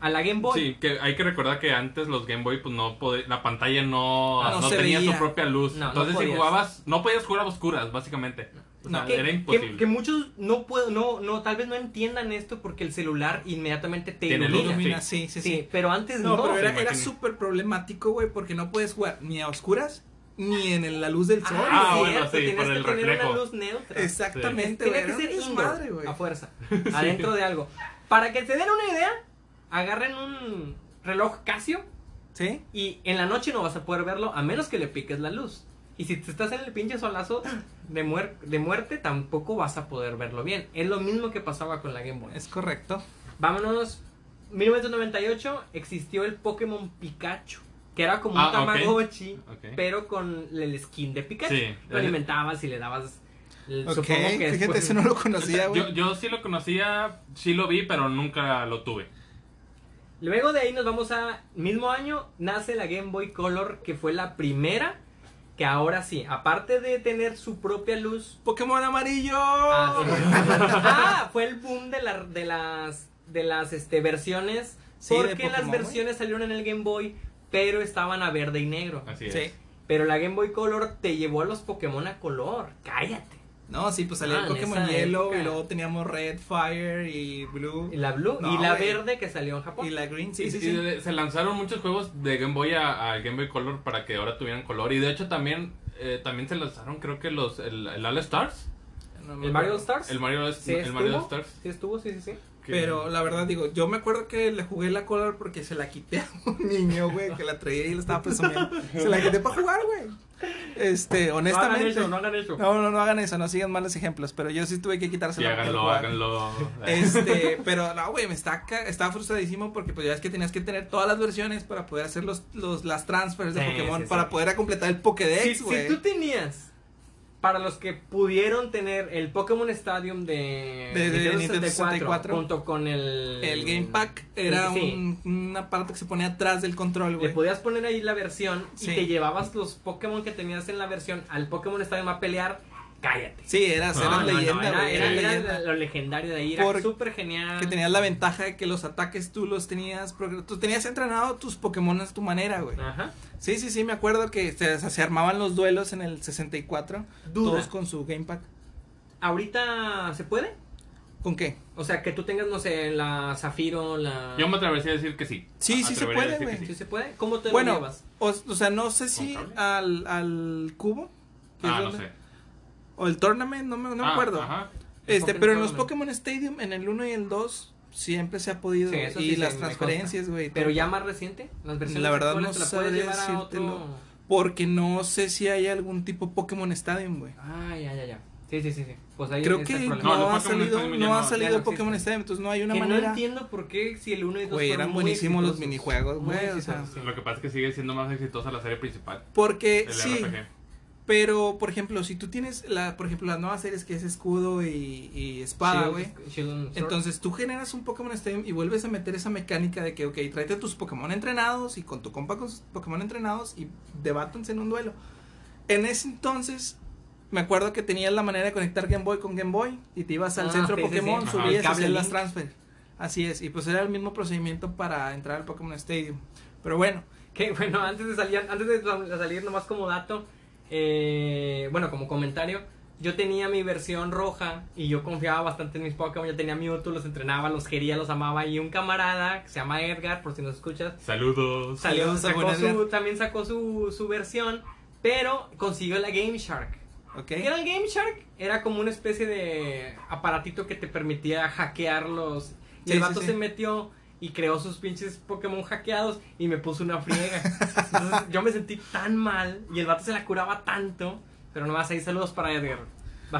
[SPEAKER 1] a la Game Boy.
[SPEAKER 3] Sí, que hay que recordar que antes los Game Boy, pues no podía, la pantalla no,
[SPEAKER 1] Ah,
[SPEAKER 3] no, tenía
[SPEAKER 2] veía.
[SPEAKER 3] su propia luz.
[SPEAKER 1] No, no
[SPEAKER 3] Entonces, si jugabas, no podías jugar a oscuras, básicamente. O sea,
[SPEAKER 2] No.
[SPEAKER 1] que,
[SPEAKER 3] era imposible.
[SPEAKER 1] que muchos no puedo, no, no, tal vez no entiendan esto porque el celular inmediatamente te
[SPEAKER 3] Tiene
[SPEAKER 1] ilumina.
[SPEAKER 2] Ilumina,
[SPEAKER 3] sí.
[SPEAKER 2] sí, sí,
[SPEAKER 1] Sí,
[SPEAKER 2] sí.
[SPEAKER 1] pero antes no.
[SPEAKER 2] No, pero era, era súper problemático, güey, porque no puedes jugar ni a oscuras ni en el- la luz del sol.
[SPEAKER 3] Ah,
[SPEAKER 1] sí,
[SPEAKER 3] bueno,
[SPEAKER 1] cierto,
[SPEAKER 3] sí,
[SPEAKER 1] tienes
[SPEAKER 3] por
[SPEAKER 1] que
[SPEAKER 3] el
[SPEAKER 1] tener
[SPEAKER 3] reflejo.
[SPEAKER 1] una luz neutra.
[SPEAKER 2] Exactamente, güey.
[SPEAKER 1] que ser indoor,
[SPEAKER 2] desmadre, güey.
[SPEAKER 1] a fuerza, adentro de algo. Para que se den una idea, agarren un reloj Casio
[SPEAKER 2] ¿Sí?
[SPEAKER 1] y en la noche no vas a poder verlo a menos que le piques la luz. Y si te estás en el pinche solazo de, muer- de muerte, tampoco vas a poder verlo bien. Es lo mismo que pasaba con la Game Boy.
[SPEAKER 2] Es correcto.
[SPEAKER 1] Vámonos. 1998 existió el Pokémon Pikachu. Que era como un
[SPEAKER 3] Ah.
[SPEAKER 1] Tamagotchi, pero con el skin de Pikachu.
[SPEAKER 3] Sí.
[SPEAKER 1] Lo alimentabas y le dabas. supongo que
[SPEAKER 2] fíjate,
[SPEAKER 1] después-
[SPEAKER 2] eso no lo conocía, güey.
[SPEAKER 3] Yo, yo sí lo conocía, sí lo vi, pero nunca lo tuve.
[SPEAKER 1] Luego de ahí nos vamos a. Mismo año nace la Game Boy Color, que fue la primera. Que ahora sí, aparte de tener su propia luz.
[SPEAKER 2] Pokémon amarillo.
[SPEAKER 1] Ah, sí. Ah, fue el boom de, la- de las, de las este, versiones.
[SPEAKER 2] Sí,
[SPEAKER 1] porque las versiones salieron en el Game Boy, pero estaban a verde y negro.
[SPEAKER 3] Así es.
[SPEAKER 2] Sí.
[SPEAKER 1] Pero la Game Boy Color te llevó a los Pokémon a color. Cállate.
[SPEAKER 2] No, sí, pues salía
[SPEAKER 1] Ah,
[SPEAKER 2] el Pokémon Yellow
[SPEAKER 1] época.
[SPEAKER 2] y luego teníamos Red, Fire y Blue
[SPEAKER 1] Y la blue
[SPEAKER 2] No,
[SPEAKER 1] y la
[SPEAKER 2] güey.
[SPEAKER 1] verde que salió en Japón.
[SPEAKER 2] y la Green.
[SPEAKER 3] Y-
[SPEAKER 2] Sí, sí,
[SPEAKER 3] y
[SPEAKER 2] sí.
[SPEAKER 3] de- se lanzaron muchos juegos de Game Boy a, a Game Boy Color para que ahora tuvieran color. Y de hecho también, eh, también se lanzaron, creo que los el, el All Stars.
[SPEAKER 2] No
[SPEAKER 1] ¿El Mario. Stars?
[SPEAKER 3] El Mario,
[SPEAKER 1] Sí,
[SPEAKER 3] el Mario. Stars.
[SPEAKER 1] Sí, estuvo, sí, sí, sí.
[SPEAKER 3] Que-
[SPEAKER 2] Pero la verdad digo, yo me acuerdo que le jugué la Color porque se la quité a un niño, güey, que la traía y lo estaba presumiendo. Se la quité para jugar, güey. Este, honestamente.
[SPEAKER 1] No hagan eso, no hagan eso.
[SPEAKER 2] No, no, no hagan eso, no sigan malos ejemplos, pero yo sí tuve que
[SPEAKER 3] Sí,
[SPEAKER 2] quitársela. para
[SPEAKER 3] háganlo,
[SPEAKER 2] jugar.
[SPEAKER 3] háganlo.
[SPEAKER 2] Este, pero no, güey, me está ca- estaba frustradísimo porque pues ya es que tenías que tener todas las versiones para poder hacer los, los las transfers de
[SPEAKER 1] Sí,
[SPEAKER 2] Pokémon
[SPEAKER 1] sí,
[SPEAKER 2] para
[SPEAKER 1] sí.
[SPEAKER 2] poder completar el
[SPEAKER 1] Si,
[SPEAKER 2] Pokédex,
[SPEAKER 1] si
[SPEAKER 2] güey.
[SPEAKER 1] tú tenías, para los que pudieron tener el Pokémon Stadium de,
[SPEAKER 2] De- de Nintendo 64,
[SPEAKER 1] junto con el...
[SPEAKER 2] El Game Pack era
[SPEAKER 1] Sí.
[SPEAKER 2] un, un aparato que se ponía atrás del control,
[SPEAKER 1] Le
[SPEAKER 2] güey.
[SPEAKER 1] podías poner ahí la versión
[SPEAKER 2] Sí.
[SPEAKER 1] y te llevabas los Pokémon que tenías en la versión al Pokémon Stadium a pelear. Cállate.
[SPEAKER 2] Sí, eras,
[SPEAKER 3] No,
[SPEAKER 2] eras
[SPEAKER 3] no, no,
[SPEAKER 2] leyenda,
[SPEAKER 1] era,
[SPEAKER 2] güey.
[SPEAKER 1] era-
[SPEAKER 2] leyenda.
[SPEAKER 1] lo legendario de ahí, era
[SPEAKER 2] Por-
[SPEAKER 1] súper genial.
[SPEAKER 2] Que tenías la ventaja de que los ataques tú los tenías, tú tenías entrenado tus Pokémon a tu manera, güey.
[SPEAKER 1] Ajá.
[SPEAKER 2] Sí, sí, sí, me acuerdo que se, se armaban los duelos en el 64,
[SPEAKER 1] Duda.
[SPEAKER 2] todos con su Game Pack.
[SPEAKER 1] ¿Ahorita se puede?
[SPEAKER 2] ¿Con qué?
[SPEAKER 1] O sea, que tú tengas, no sé, la Zafiro, la...
[SPEAKER 3] Yo me atrevería a decir que sí.
[SPEAKER 2] Sí, sí se puede, güey.
[SPEAKER 1] ¿Sí
[SPEAKER 3] sí.
[SPEAKER 1] se puede? ¿Cómo te lo
[SPEAKER 2] Bueno,
[SPEAKER 1] llevas?
[SPEAKER 2] o, o sea, no sé si al, al cubo.
[SPEAKER 3] Ah, no sé.
[SPEAKER 2] O el tournament, no me, no me
[SPEAKER 3] Ah,
[SPEAKER 2] acuerdo.
[SPEAKER 3] Ajá.
[SPEAKER 2] Este,
[SPEAKER 1] Pokémon
[SPEAKER 2] pero en los. Pokémon Stadium, en el 1 y el 2, siempre se ha podido.
[SPEAKER 1] Sí, eso
[SPEAKER 2] y
[SPEAKER 1] sí
[SPEAKER 2] las transferencias, güey.
[SPEAKER 1] Pero ya más reciente, las versiones
[SPEAKER 2] La verdad no
[SPEAKER 1] te la puedes
[SPEAKER 2] sabré
[SPEAKER 1] llevar a
[SPEAKER 2] decírtelo.
[SPEAKER 1] otro-
[SPEAKER 2] Porque no sé si hay algún tipo Pokémon Stadium, güey.
[SPEAKER 1] Ah, ya, ya, ya. Sí, sí, sí, sí. Pues ahí
[SPEAKER 2] Creo que no, ha
[SPEAKER 3] Pokémon
[SPEAKER 2] salido, no ha salido Pokémon. Stadium, entonces no hay una
[SPEAKER 1] que
[SPEAKER 2] manera.
[SPEAKER 1] no entiendo por qué si el 1 y 2
[SPEAKER 2] Güey, eran buenísimos los minijuegos, güey, o sea.
[SPEAKER 3] Lo que pasa es que sigue siendo más exitosa la serie principal.
[SPEAKER 2] Porque
[SPEAKER 3] El
[SPEAKER 2] sí,
[SPEAKER 3] RPG.
[SPEAKER 2] Pero por ejemplo, si tú tienes la, por ejemplo, las nuevas series que es escudo y, y espada, güey. Entonces tú generas un Pokémon Stadium y vuelves a meter esa mecánica de que, ok, tráete tus Pokémon entrenados y con tu compa con sus Pokémon entrenados y debátanse en un duelo. En ese entonces, me acuerdo que tenías la manera de conectar Game Boy con Game Boy y te ibas al
[SPEAKER 1] Ah,
[SPEAKER 2] centro
[SPEAKER 1] sí,
[SPEAKER 2] Pokémon,
[SPEAKER 1] sí.
[SPEAKER 2] Subías y hacías las transfer. Así es, y pues era el mismo procedimiento para entrar al Pokémon Stadium. Pero bueno,
[SPEAKER 1] Que bueno, antes de salir, antes de salir nomás como dato, eh, bueno, como comentario, yo tenía mi versión roja y yo confiaba bastante en mis Pokémon, yo tenía Mewtwo, los entrenaba, los quería, los amaba y un camarada que se llama Edgar, por si nos escuchas,
[SPEAKER 3] Saludos.
[SPEAKER 1] salió, sacó su, también sacó su, su versión, pero consiguió la Game Shark.
[SPEAKER 2] ok.
[SPEAKER 1] ¿Qué era el Game Shark? Era como una especie de aparatito que te permitía hackear los... Y
[SPEAKER 2] Sí,
[SPEAKER 1] el
[SPEAKER 2] sí,
[SPEAKER 1] vato
[SPEAKER 2] sí.
[SPEAKER 1] se metió y creó sus pinches Pokémon hackeados y me puso una friega. Entonces yo me sentí tan mal y el vato se la curaba tanto. Pero nomás ahí saludos para Edgar.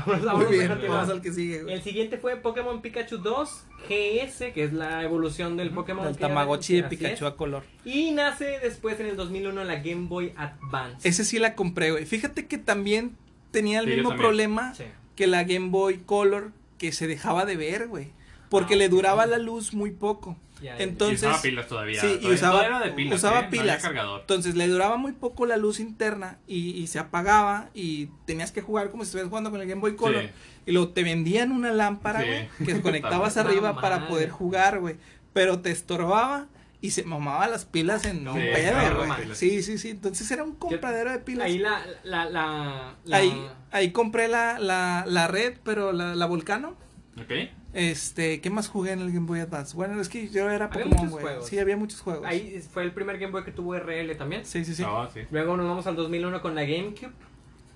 [SPEAKER 2] Muy
[SPEAKER 1] vamos
[SPEAKER 2] bien,
[SPEAKER 1] a continuar.
[SPEAKER 2] vamos al que sigue, güey.
[SPEAKER 1] El siguiente fue Pokémon Pikachu 2 GS, que es la evolución del Pokémon.
[SPEAKER 2] Del Tamagotchi de Pikachu
[SPEAKER 1] es.
[SPEAKER 2] a color.
[SPEAKER 1] Y nace después en el 2001 la Game Boy Advance.
[SPEAKER 2] Ese sí la compré, güey. Fíjate que también tenía el
[SPEAKER 3] Sí,
[SPEAKER 2] mismo problema
[SPEAKER 1] Sí.
[SPEAKER 2] que la Game Boy Color que se dejaba de ver, güey. Porque
[SPEAKER 1] Ah,
[SPEAKER 2] le duraba la luz muy poco.
[SPEAKER 1] Ya.
[SPEAKER 2] Entonces,
[SPEAKER 3] y usaba pilas todavía.
[SPEAKER 2] sí, y
[SPEAKER 3] Todavía-
[SPEAKER 2] usaba-
[SPEAKER 3] todavía era de pilas,
[SPEAKER 2] usaba
[SPEAKER 3] ¿eh? No había
[SPEAKER 2] pilas.
[SPEAKER 3] cargador.
[SPEAKER 2] Entonces le duraba muy poco la luz interna y, y se apagaba y tenías que jugar como si estuvieras jugando con el Game Boy Color.
[SPEAKER 3] Sí.
[SPEAKER 2] Y luego te vendían una lámpara,
[SPEAKER 3] Sí.
[SPEAKER 2] güey, que conectabas arriba
[SPEAKER 1] madre.
[SPEAKER 2] para poder jugar, güey. Pero te estorbaba y se mamaba las pilas en un
[SPEAKER 3] Sí,
[SPEAKER 2] pedo, güey. Sí, sí, sí. Entonces era un compradero de pilas.
[SPEAKER 1] Ahí la, la, la, la-
[SPEAKER 2] Ahí, ahí compré la, la, la red, pero la, la Volcano.
[SPEAKER 3] ¿Ok?
[SPEAKER 2] Este, ¿qué más jugué en el Game Boy Advance? Bueno, es que yo era Pokémon, güey. Sí, había muchos juegos.
[SPEAKER 1] Ahí fue el primer Game Boy que tuvo RL también.
[SPEAKER 2] Sí, sí, sí.
[SPEAKER 3] No, sí.
[SPEAKER 1] Luego nos vamos al 2001 con la GameCube.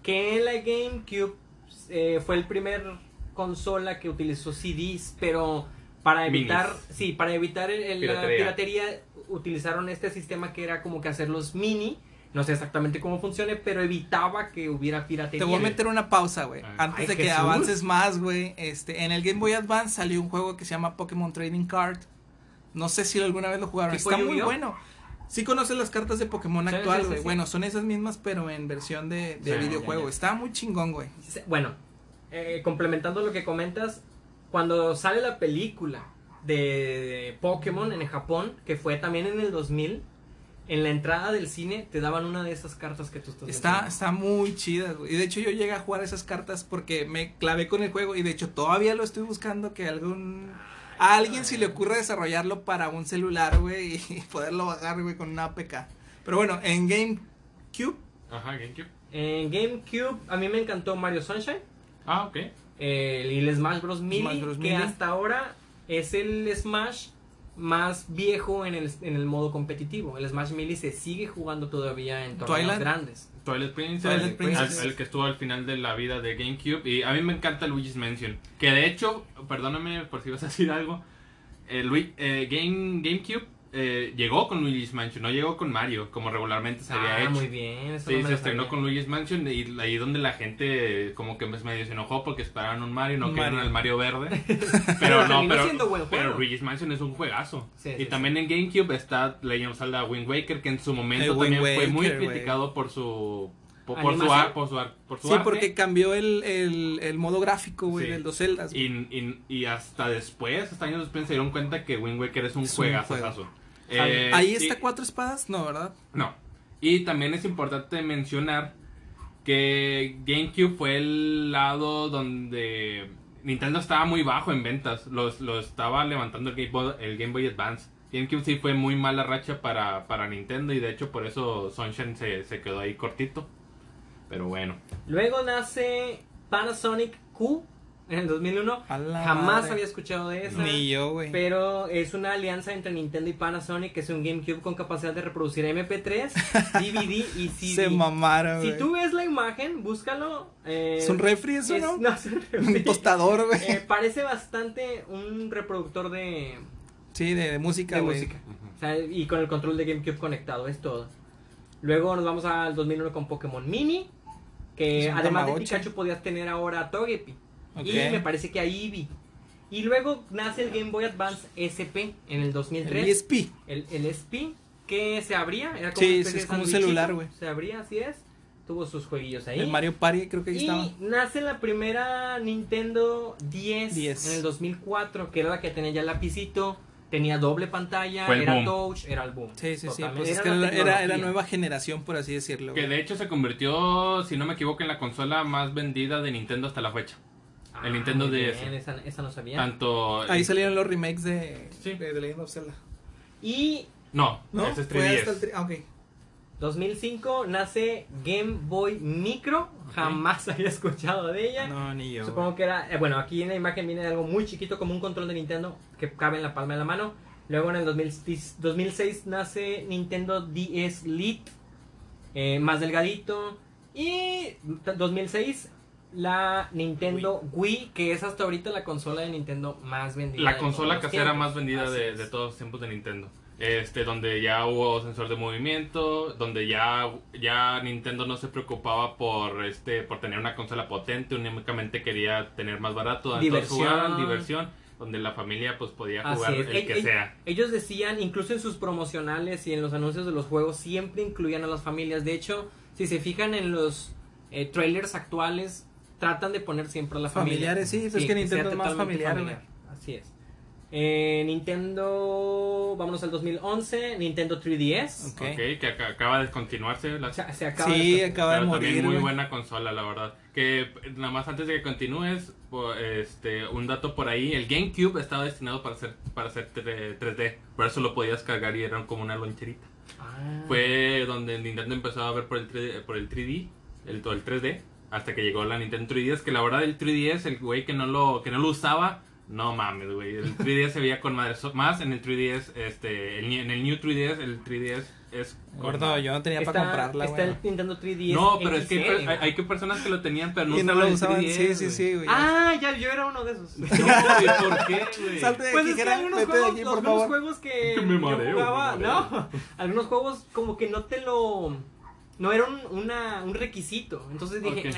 [SPEAKER 1] Que la GameCube eh, fue el primer consola que utilizó CDs, pero para evitar,
[SPEAKER 3] Minis.
[SPEAKER 1] sí, para evitar el- el- la
[SPEAKER 3] Piratería.
[SPEAKER 1] piratería utilizaron este sistema que era como que hacerlos mini. No sé exactamente cómo funcione, pero evitaba que hubiera piratería.
[SPEAKER 2] Te voy a meter una pausa, güey. Antes
[SPEAKER 1] Ay,
[SPEAKER 2] de que
[SPEAKER 1] Jesús.
[SPEAKER 2] avances más, güey. Este, en el Game Boy Advance salió un juego que se llama Pokémon Trading Card. No sé si alguna vez lo jugaron.
[SPEAKER 1] ¿Tipo
[SPEAKER 2] Está muy bueno. Sí conoces las cartas de Pokémon
[SPEAKER 1] Sí,
[SPEAKER 2] actual,
[SPEAKER 1] sí,
[SPEAKER 2] güey.
[SPEAKER 1] sí.
[SPEAKER 2] Bueno, son esas mismas, pero en versión de, videojuego.
[SPEAKER 1] ya, ya.
[SPEAKER 2] Está muy chingón, güey.
[SPEAKER 1] Bueno, eh, complementando lo que comentas, cuando sale la película de Pokémon en Japón, que fue también en el 2000, en la entrada del cine te daban una de esas cartas que tú estás
[SPEAKER 2] Está, está muy chida, güey. Y de hecho yo llegué a jugar esas cartas porque me clavé con el juego. Y de hecho todavía lo estoy buscando que algún... A alguien si le ocurre desarrollarlo para un celular, güey. Y poderlo bajar, güey, con una APK. Pero bueno, en GameCube
[SPEAKER 3] Ajá, GameCube.
[SPEAKER 1] En GameCube a mí me encantó Mario Sunshine
[SPEAKER 3] Ah, ok.
[SPEAKER 1] eh, y el Smash Bros. Melee,
[SPEAKER 2] Smash Bros.
[SPEAKER 1] que
[SPEAKER 2] Melee.
[SPEAKER 1] hasta ahora es el Smash más viejo en el, en el modo competitivo. El Smash Melee se sigue jugando todavía en torneos
[SPEAKER 2] Twilight.
[SPEAKER 1] grandes.
[SPEAKER 3] Twilight Princess,
[SPEAKER 2] Twilight
[SPEAKER 3] al-. El, que estuvo al final de la vida de GameCube. Y a mí me encanta Luigi's Mansion. Que de hecho, perdóname por si vas a decir algo. El Lui- eh, Game, GameCube eh, llegó con Luigi's Mansion, no llegó con Mario, como regularmente se había
[SPEAKER 1] Ah,
[SPEAKER 3] hecho.
[SPEAKER 1] muy bien. eso
[SPEAKER 3] Sí,
[SPEAKER 1] no
[SPEAKER 3] se estrenó
[SPEAKER 1] sabía.
[SPEAKER 3] con Luigi's Mansion y ahí donde la gente como que medio se enojó porque esperaban un Mario, no
[SPEAKER 2] Un
[SPEAKER 3] querían
[SPEAKER 2] Mario.
[SPEAKER 3] el Mario verde.
[SPEAKER 1] Pero
[SPEAKER 3] pero no, pero,
[SPEAKER 1] siendo buen juego.
[SPEAKER 3] pero Luigi's Mansion es un juegazo.
[SPEAKER 1] Sí,
[SPEAKER 3] y
[SPEAKER 1] sí,
[SPEAKER 3] también en GameCube está Legend of Zelda Wind Waker que en su momento
[SPEAKER 2] El Wind
[SPEAKER 3] también fue muy criticado por su por, por su ar- por su ar- por su
[SPEAKER 2] Sí,
[SPEAKER 3] arte.
[SPEAKER 2] porque cambió el, el, el modo gráfico, güey,
[SPEAKER 3] Sí.
[SPEAKER 2] de los Zeldas.
[SPEAKER 3] Y, y, y hasta después, hasta años después, se dieron cuenta que Wind Waker es un
[SPEAKER 2] Es un
[SPEAKER 3] juegazo.
[SPEAKER 2] juego.
[SPEAKER 3] Eh,
[SPEAKER 2] Ahí
[SPEAKER 3] y-
[SPEAKER 2] está cuatro espadas, no, ¿verdad?
[SPEAKER 3] No. Y también es importante mencionar que GameCube fue el lado donde Nintendo estaba muy bajo en ventas. Los, lo estaba levantando el Game, Boy, el Game Boy Advance. GameCube sí fue muy mala racha para, para Nintendo y de hecho por eso Sunshine se, se quedó ahí cortito. Pero bueno.
[SPEAKER 1] Luego nace Panasonic Q en el 2001.
[SPEAKER 2] A la
[SPEAKER 1] Jamás
[SPEAKER 2] madre.
[SPEAKER 1] había escuchado de esa.
[SPEAKER 2] Ni yo, güey.
[SPEAKER 1] Pero es una alianza entre Nintendo y Panasonic, que es un GameCube con capacidad de reproducir MP3, DVD y CD.
[SPEAKER 2] Se mamaron, güey.
[SPEAKER 1] Si tú ves la imagen, búscalo. eh,
[SPEAKER 2] ¿Es un refri eso,
[SPEAKER 1] es-
[SPEAKER 2] no?
[SPEAKER 1] no, es un refri.
[SPEAKER 2] Un tostador, güey.
[SPEAKER 1] Eh, parece bastante un reproductor de,
[SPEAKER 2] sí, de, de música,
[SPEAKER 1] de música. O sea, y con el control de GameCube conectado, es todo. Luego nos vamos al 2001 con Pokémon Mini, que además de. Pikachu podías tener ahora a Togepi.
[SPEAKER 2] Ok.
[SPEAKER 1] Y me parece que a Eevee. Y luego nace el Game Boy Advance SP en el 2003.
[SPEAKER 2] El ESP.
[SPEAKER 1] El, el SP que se abría, era como,
[SPEAKER 2] Sí,
[SPEAKER 1] una especie
[SPEAKER 2] sí, es
[SPEAKER 1] de
[SPEAKER 2] como un celular, güey.
[SPEAKER 1] Se abría, así es. Tuvo sus jueguillos ahí.
[SPEAKER 2] El Mario Party, creo que ahí
[SPEAKER 1] y
[SPEAKER 2] estaba.
[SPEAKER 1] nace la primera Nintendo 10,
[SPEAKER 2] 10.
[SPEAKER 1] en el 2004, que era la que tenía ya el lapicito, tenía doble pantalla, era
[SPEAKER 3] boom.
[SPEAKER 1] touch, era el boom.
[SPEAKER 2] Sí, sí, sí. Pues es
[SPEAKER 1] Era
[SPEAKER 2] que
[SPEAKER 1] la
[SPEAKER 2] era, era, nueva generación, por así decirlo.
[SPEAKER 3] Que
[SPEAKER 2] güey.
[SPEAKER 3] de hecho se convirtió, si no me equivoco, en la consola más vendida de Nintendo hasta la fecha.
[SPEAKER 1] Ah,
[SPEAKER 3] el Nintendo DS.
[SPEAKER 1] Esa, esa no sabía.
[SPEAKER 3] Tanto.
[SPEAKER 2] Ahí salieron los remakes de,
[SPEAKER 3] Sí.
[SPEAKER 2] de The Legend of Zelda.
[SPEAKER 1] Y
[SPEAKER 3] No,
[SPEAKER 2] ¿No?
[SPEAKER 3] ese es
[SPEAKER 2] Fue
[SPEAKER 3] 3DS.
[SPEAKER 2] hasta el tri- ah, ok.
[SPEAKER 1] 2005 nace Game Boy Micro, jamás había escuchado de ella.
[SPEAKER 2] No, ni yo.
[SPEAKER 1] Supongo que era, eh, bueno, aquí en la imagen viene algo muy chiquito como un control de Nintendo que cabe en la palma de la mano. Luego en el 2000 2006 nace Nintendo DS Lite, eh, más delgadito. Y 2006 la Nintendo Wii. que es hasta ahorita la consola de Nintendo más vendida.
[SPEAKER 3] La consola casera
[SPEAKER 1] tiempos.
[SPEAKER 3] más vendida de, todos los tiempos de Nintendo. Este, donde ya hubo sensor de movimiento, donde ya, ya Nintendo no se preocupaba por este, por tener una consola potente, únicamente quería tener más barato,
[SPEAKER 1] Diversión.
[SPEAKER 3] diversión, donde la familia pues podía jugar el que sea.
[SPEAKER 1] Ellos decían, incluso en sus promocionales y en los anuncios de los juegos, siempre incluían a las familias. De hecho, si se fijan en los eh, trailers actuales, tratan de poner siempre a la familia.
[SPEAKER 2] Familiares, sí, pues es que Nintendo es más familiar,
[SPEAKER 1] Así es. Eh, Nintendo, vámonos al 2011, Nintendo 3DS.
[SPEAKER 2] Ok.
[SPEAKER 3] Ok, que ac- acaba de continuarse. La,
[SPEAKER 1] O sea, se acaba
[SPEAKER 2] Sí,
[SPEAKER 1] de-
[SPEAKER 2] acaba de
[SPEAKER 3] también muy buena consola, la verdad. Que nada más antes de que continúes, este, un dato por ahí, el GameCube estaba destinado para hacer para tre- 3D, por eso lo podías cargar y era como una loncherita.
[SPEAKER 1] Ah.
[SPEAKER 3] Fue donde Nintendo empezó a ver por el 3D, por el 3D, el todo el 3D, hasta que llegó la Nintendo 3DS, que la verdad el 3DS, el güey que no lo que no lo usaba, no mames, güey, el 3DS se veía con madre, más en el 3DS, este, el, en el New 3DS, el 3DS es
[SPEAKER 2] Gordo,
[SPEAKER 3] madre.
[SPEAKER 2] yo no tenía para comprarla,
[SPEAKER 1] está
[SPEAKER 2] güey.
[SPEAKER 1] el Nintendo 3DS.
[SPEAKER 3] No, pero es que hay, hay- hay que personas que lo tenían, pero no
[SPEAKER 2] y no
[SPEAKER 3] usaban
[SPEAKER 2] lo usaban.
[SPEAKER 3] 3DS,
[SPEAKER 2] Sí, sí, sí, güey.
[SPEAKER 1] Ah, ya, yo era uno de esos.
[SPEAKER 3] No, güey, ¿por qué, güey?
[SPEAKER 2] Salte de
[SPEAKER 1] Pues
[SPEAKER 2] aquí,
[SPEAKER 1] es que
[SPEAKER 2] vete de
[SPEAKER 1] juegos,
[SPEAKER 2] aquí, por
[SPEAKER 1] algunos
[SPEAKER 2] favor.
[SPEAKER 1] juegos que,
[SPEAKER 3] Que me
[SPEAKER 1] yo
[SPEAKER 3] mareo,
[SPEAKER 1] jugaba,
[SPEAKER 3] me mareo.
[SPEAKER 1] no, algunos juegos como que no te lo, no era un, una, un requisito, entonces dije.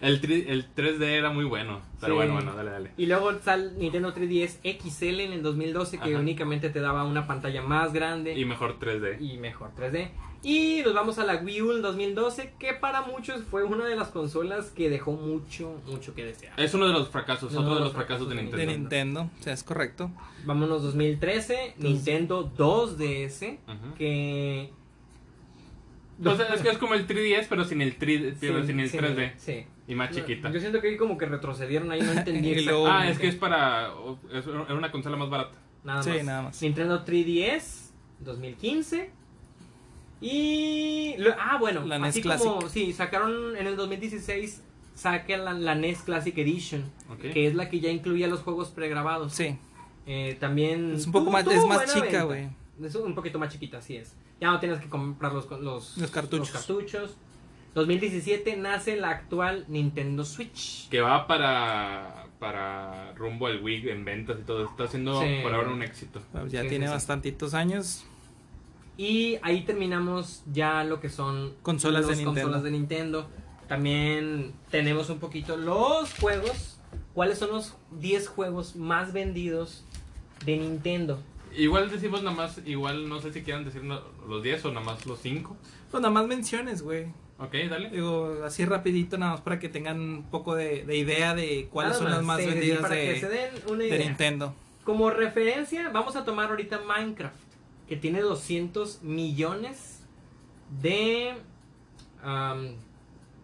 [SPEAKER 3] El, tri- el 3D era muy bueno, pero
[SPEAKER 1] Sí.
[SPEAKER 3] bueno, bueno, dale, dale.
[SPEAKER 1] y luego sal Nintendo 3DS XL en el 2012 que
[SPEAKER 3] Ajá.
[SPEAKER 1] únicamente te daba una pantalla más grande
[SPEAKER 3] Y mejor 3D.
[SPEAKER 1] y mejor 3D. Y nos vamos a la Wii U en 2012 que para muchos fue una de las consolas que dejó mucho, mucho que desear.
[SPEAKER 3] Es uno de los fracasos,
[SPEAKER 1] No,
[SPEAKER 3] otro de
[SPEAKER 1] los
[SPEAKER 3] los fracasos de
[SPEAKER 1] fracasos
[SPEAKER 2] De
[SPEAKER 3] Nintendo.
[SPEAKER 2] Nintendo, o sea, es correcto.
[SPEAKER 1] Vámonos 2013, Nintendo 2DS
[SPEAKER 3] Ujú.
[SPEAKER 1] que...
[SPEAKER 3] O sea, es que es como el 3DS, pero sin el, 3D, pero sin el
[SPEAKER 1] sí,
[SPEAKER 3] 3D.
[SPEAKER 1] Sí.
[SPEAKER 3] Y más chiquita.
[SPEAKER 1] Yo siento que ahí como que retrocedieron ahí, no entendí
[SPEAKER 2] luego-
[SPEAKER 3] Ah, es que es para. Es era una consola más barata.
[SPEAKER 1] Nada
[SPEAKER 2] Sí,
[SPEAKER 1] más.
[SPEAKER 2] nada más.
[SPEAKER 1] Nintendo 3DS 2015. Y. lo- ah, bueno.
[SPEAKER 2] La NES
[SPEAKER 1] así
[SPEAKER 2] Classic.
[SPEAKER 1] como. Sí, sacaron en el 2016. Sacan la, la NES Classic Edition.
[SPEAKER 3] Ok.
[SPEAKER 1] Que es la que ya incluía los juegos pregrabados.
[SPEAKER 2] Sí.
[SPEAKER 1] Eh, también.
[SPEAKER 2] Es un poco más- es más chica, güey.
[SPEAKER 1] Es un poquito más chiquita, así es. Ya no tienes que comprar los, los,
[SPEAKER 2] Los cartuchos.
[SPEAKER 1] cartuchos. 2017 nace la actual Nintendo Switch.
[SPEAKER 3] Que va para. Para rumbo al Wii en ventas y todo. Está haciendo
[SPEAKER 1] Sí.
[SPEAKER 3] por ahora un éxito.
[SPEAKER 2] Pues ya
[SPEAKER 1] Sí,
[SPEAKER 2] tiene
[SPEAKER 1] sí, sí.
[SPEAKER 2] bastantitos años.
[SPEAKER 1] Y ahí terminamos ya lo que son
[SPEAKER 2] Consolas de Nintendo.
[SPEAKER 1] consolas de Nintendo. También tenemos un poquito los juegos. ¿Cuáles son los 10 juegos más vendidos de Nintendo?
[SPEAKER 3] Igual decimos nada más. Igual no sé si quieran decir los 10 o nada más los 5.
[SPEAKER 2] Pues nada más menciones, güey.
[SPEAKER 3] Ok, dale.
[SPEAKER 2] Digo, así rapidito, nada más para que tengan un poco de, de idea de cuáles
[SPEAKER 1] Nada
[SPEAKER 2] son las más
[SPEAKER 1] sí, sí, sí,
[SPEAKER 2] vendidas
[SPEAKER 1] para que se
[SPEAKER 2] de,
[SPEAKER 1] den una
[SPEAKER 2] de
[SPEAKER 1] idea.
[SPEAKER 2] Nintendo.
[SPEAKER 1] Como referencia, vamos a tomar ahorita Minecraft, que tiene 200 millones de, am,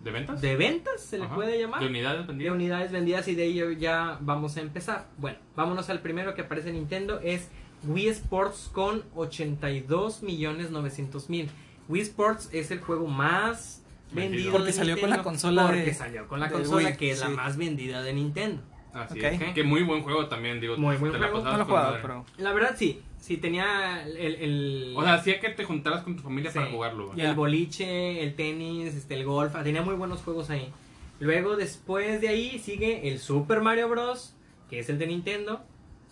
[SPEAKER 3] ¿De ventas?
[SPEAKER 1] de ventas, se le puede llamar.
[SPEAKER 3] De unidades
[SPEAKER 1] de
[SPEAKER 3] vendidas.
[SPEAKER 1] unidades vendidas y de ello ya vamos a empezar. Bueno, vámonos al primero que aparece en Nintendo, es Wii Sports con 82 millones 900 mil. Wii Sports es el juego más
[SPEAKER 3] Vendido.
[SPEAKER 2] Porque
[SPEAKER 1] de
[SPEAKER 2] salió con
[SPEAKER 1] Nintendo,
[SPEAKER 2] la consola
[SPEAKER 1] porque
[SPEAKER 2] de-
[SPEAKER 1] salió con la consola
[SPEAKER 2] Wii,
[SPEAKER 1] que es la
[SPEAKER 2] sí.
[SPEAKER 1] más vendida de Nintendo.
[SPEAKER 3] Así
[SPEAKER 2] Ok.
[SPEAKER 3] es. Que muy buen juego también, digo.
[SPEAKER 1] Muy buen
[SPEAKER 3] te la
[SPEAKER 1] juego.
[SPEAKER 3] pasabas
[SPEAKER 2] No lo
[SPEAKER 3] con
[SPEAKER 2] jugado, pero.
[SPEAKER 1] La verdad sí, sí tenía el... el
[SPEAKER 3] O sea, hacía que te juntaras con tu familia
[SPEAKER 1] Sí.
[SPEAKER 3] para jugarlo.
[SPEAKER 2] Ya.
[SPEAKER 1] el boliche, el tenis, este, el golf, tenía muy buenos juegos ahí. Luego, después de ahí, sigue el Super Mario Bros., que es el de Nintendo,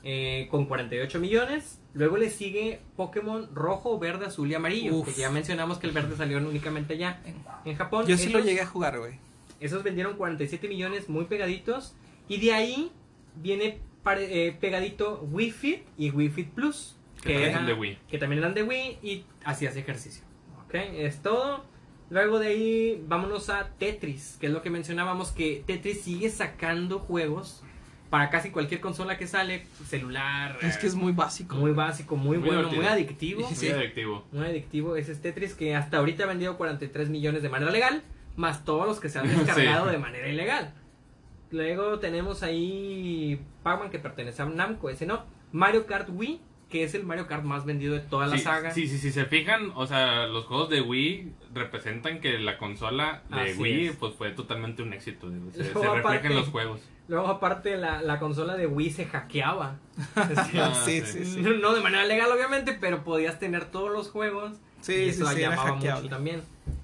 [SPEAKER 1] eh, con 48 millones. Luego le sigue Pokémon rojo, verde, azul y amarillo,
[SPEAKER 2] Uf.
[SPEAKER 1] que ya mencionamos que el verde salió únicamente allá en Japón.
[SPEAKER 2] Yo sí lo llegué a jugar, güey.
[SPEAKER 1] Esos vendieron 47 millones muy pegaditos. Y de ahí viene pare- eh, pegadito Wii Fit y Wii Fit Plus.
[SPEAKER 3] Que también
[SPEAKER 1] era-
[SPEAKER 3] son de Wii.
[SPEAKER 1] que también eran de Wii y hacías ejercicio. Ok, es todo. Luego de ahí vámonos a Tetris, que es lo que mencionábamos, que Tetris sigue sacando juegos para casi cualquier consola que sale, celular.
[SPEAKER 2] Es que es muy básico.
[SPEAKER 1] muy básico, muy,
[SPEAKER 3] Muy
[SPEAKER 1] bueno,
[SPEAKER 3] divertido.
[SPEAKER 1] muy adictivo.
[SPEAKER 3] Muy
[SPEAKER 2] Sí.
[SPEAKER 3] adictivo.
[SPEAKER 1] Muy adictivo. Ese es Tetris que hasta ahorita ha vendido 43 millones de manera legal, más todos los que se han descargado
[SPEAKER 3] Sí.
[SPEAKER 1] de manera ilegal. Luego tenemos ahí Pac-Man que pertenece a Namco, ese no. Mario Kart Wii, que es el Mario Kart más vendido de toda la
[SPEAKER 3] Sí,
[SPEAKER 1] saga.
[SPEAKER 3] Sí, sí, sí, se fijan, o sea, los juegos de Wii representan que la consola de
[SPEAKER 1] Así
[SPEAKER 3] Wii
[SPEAKER 1] es.
[SPEAKER 3] pues fue totalmente un éxito. Se, se refleja en los juegos.
[SPEAKER 1] Luego aparte la, la consola de Wii se hackeaba. Este,
[SPEAKER 3] Ah,
[SPEAKER 2] sí,
[SPEAKER 3] sí.
[SPEAKER 2] sí.
[SPEAKER 1] No de manera legal obviamente, pero podías tener todos los juegos.
[SPEAKER 2] Sí,
[SPEAKER 1] y
[SPEAKER 2] sí,
[SPEAKER 1] eso
[SPEAKER 2] sí,
[SPEAKER 1] llamaba mucho también.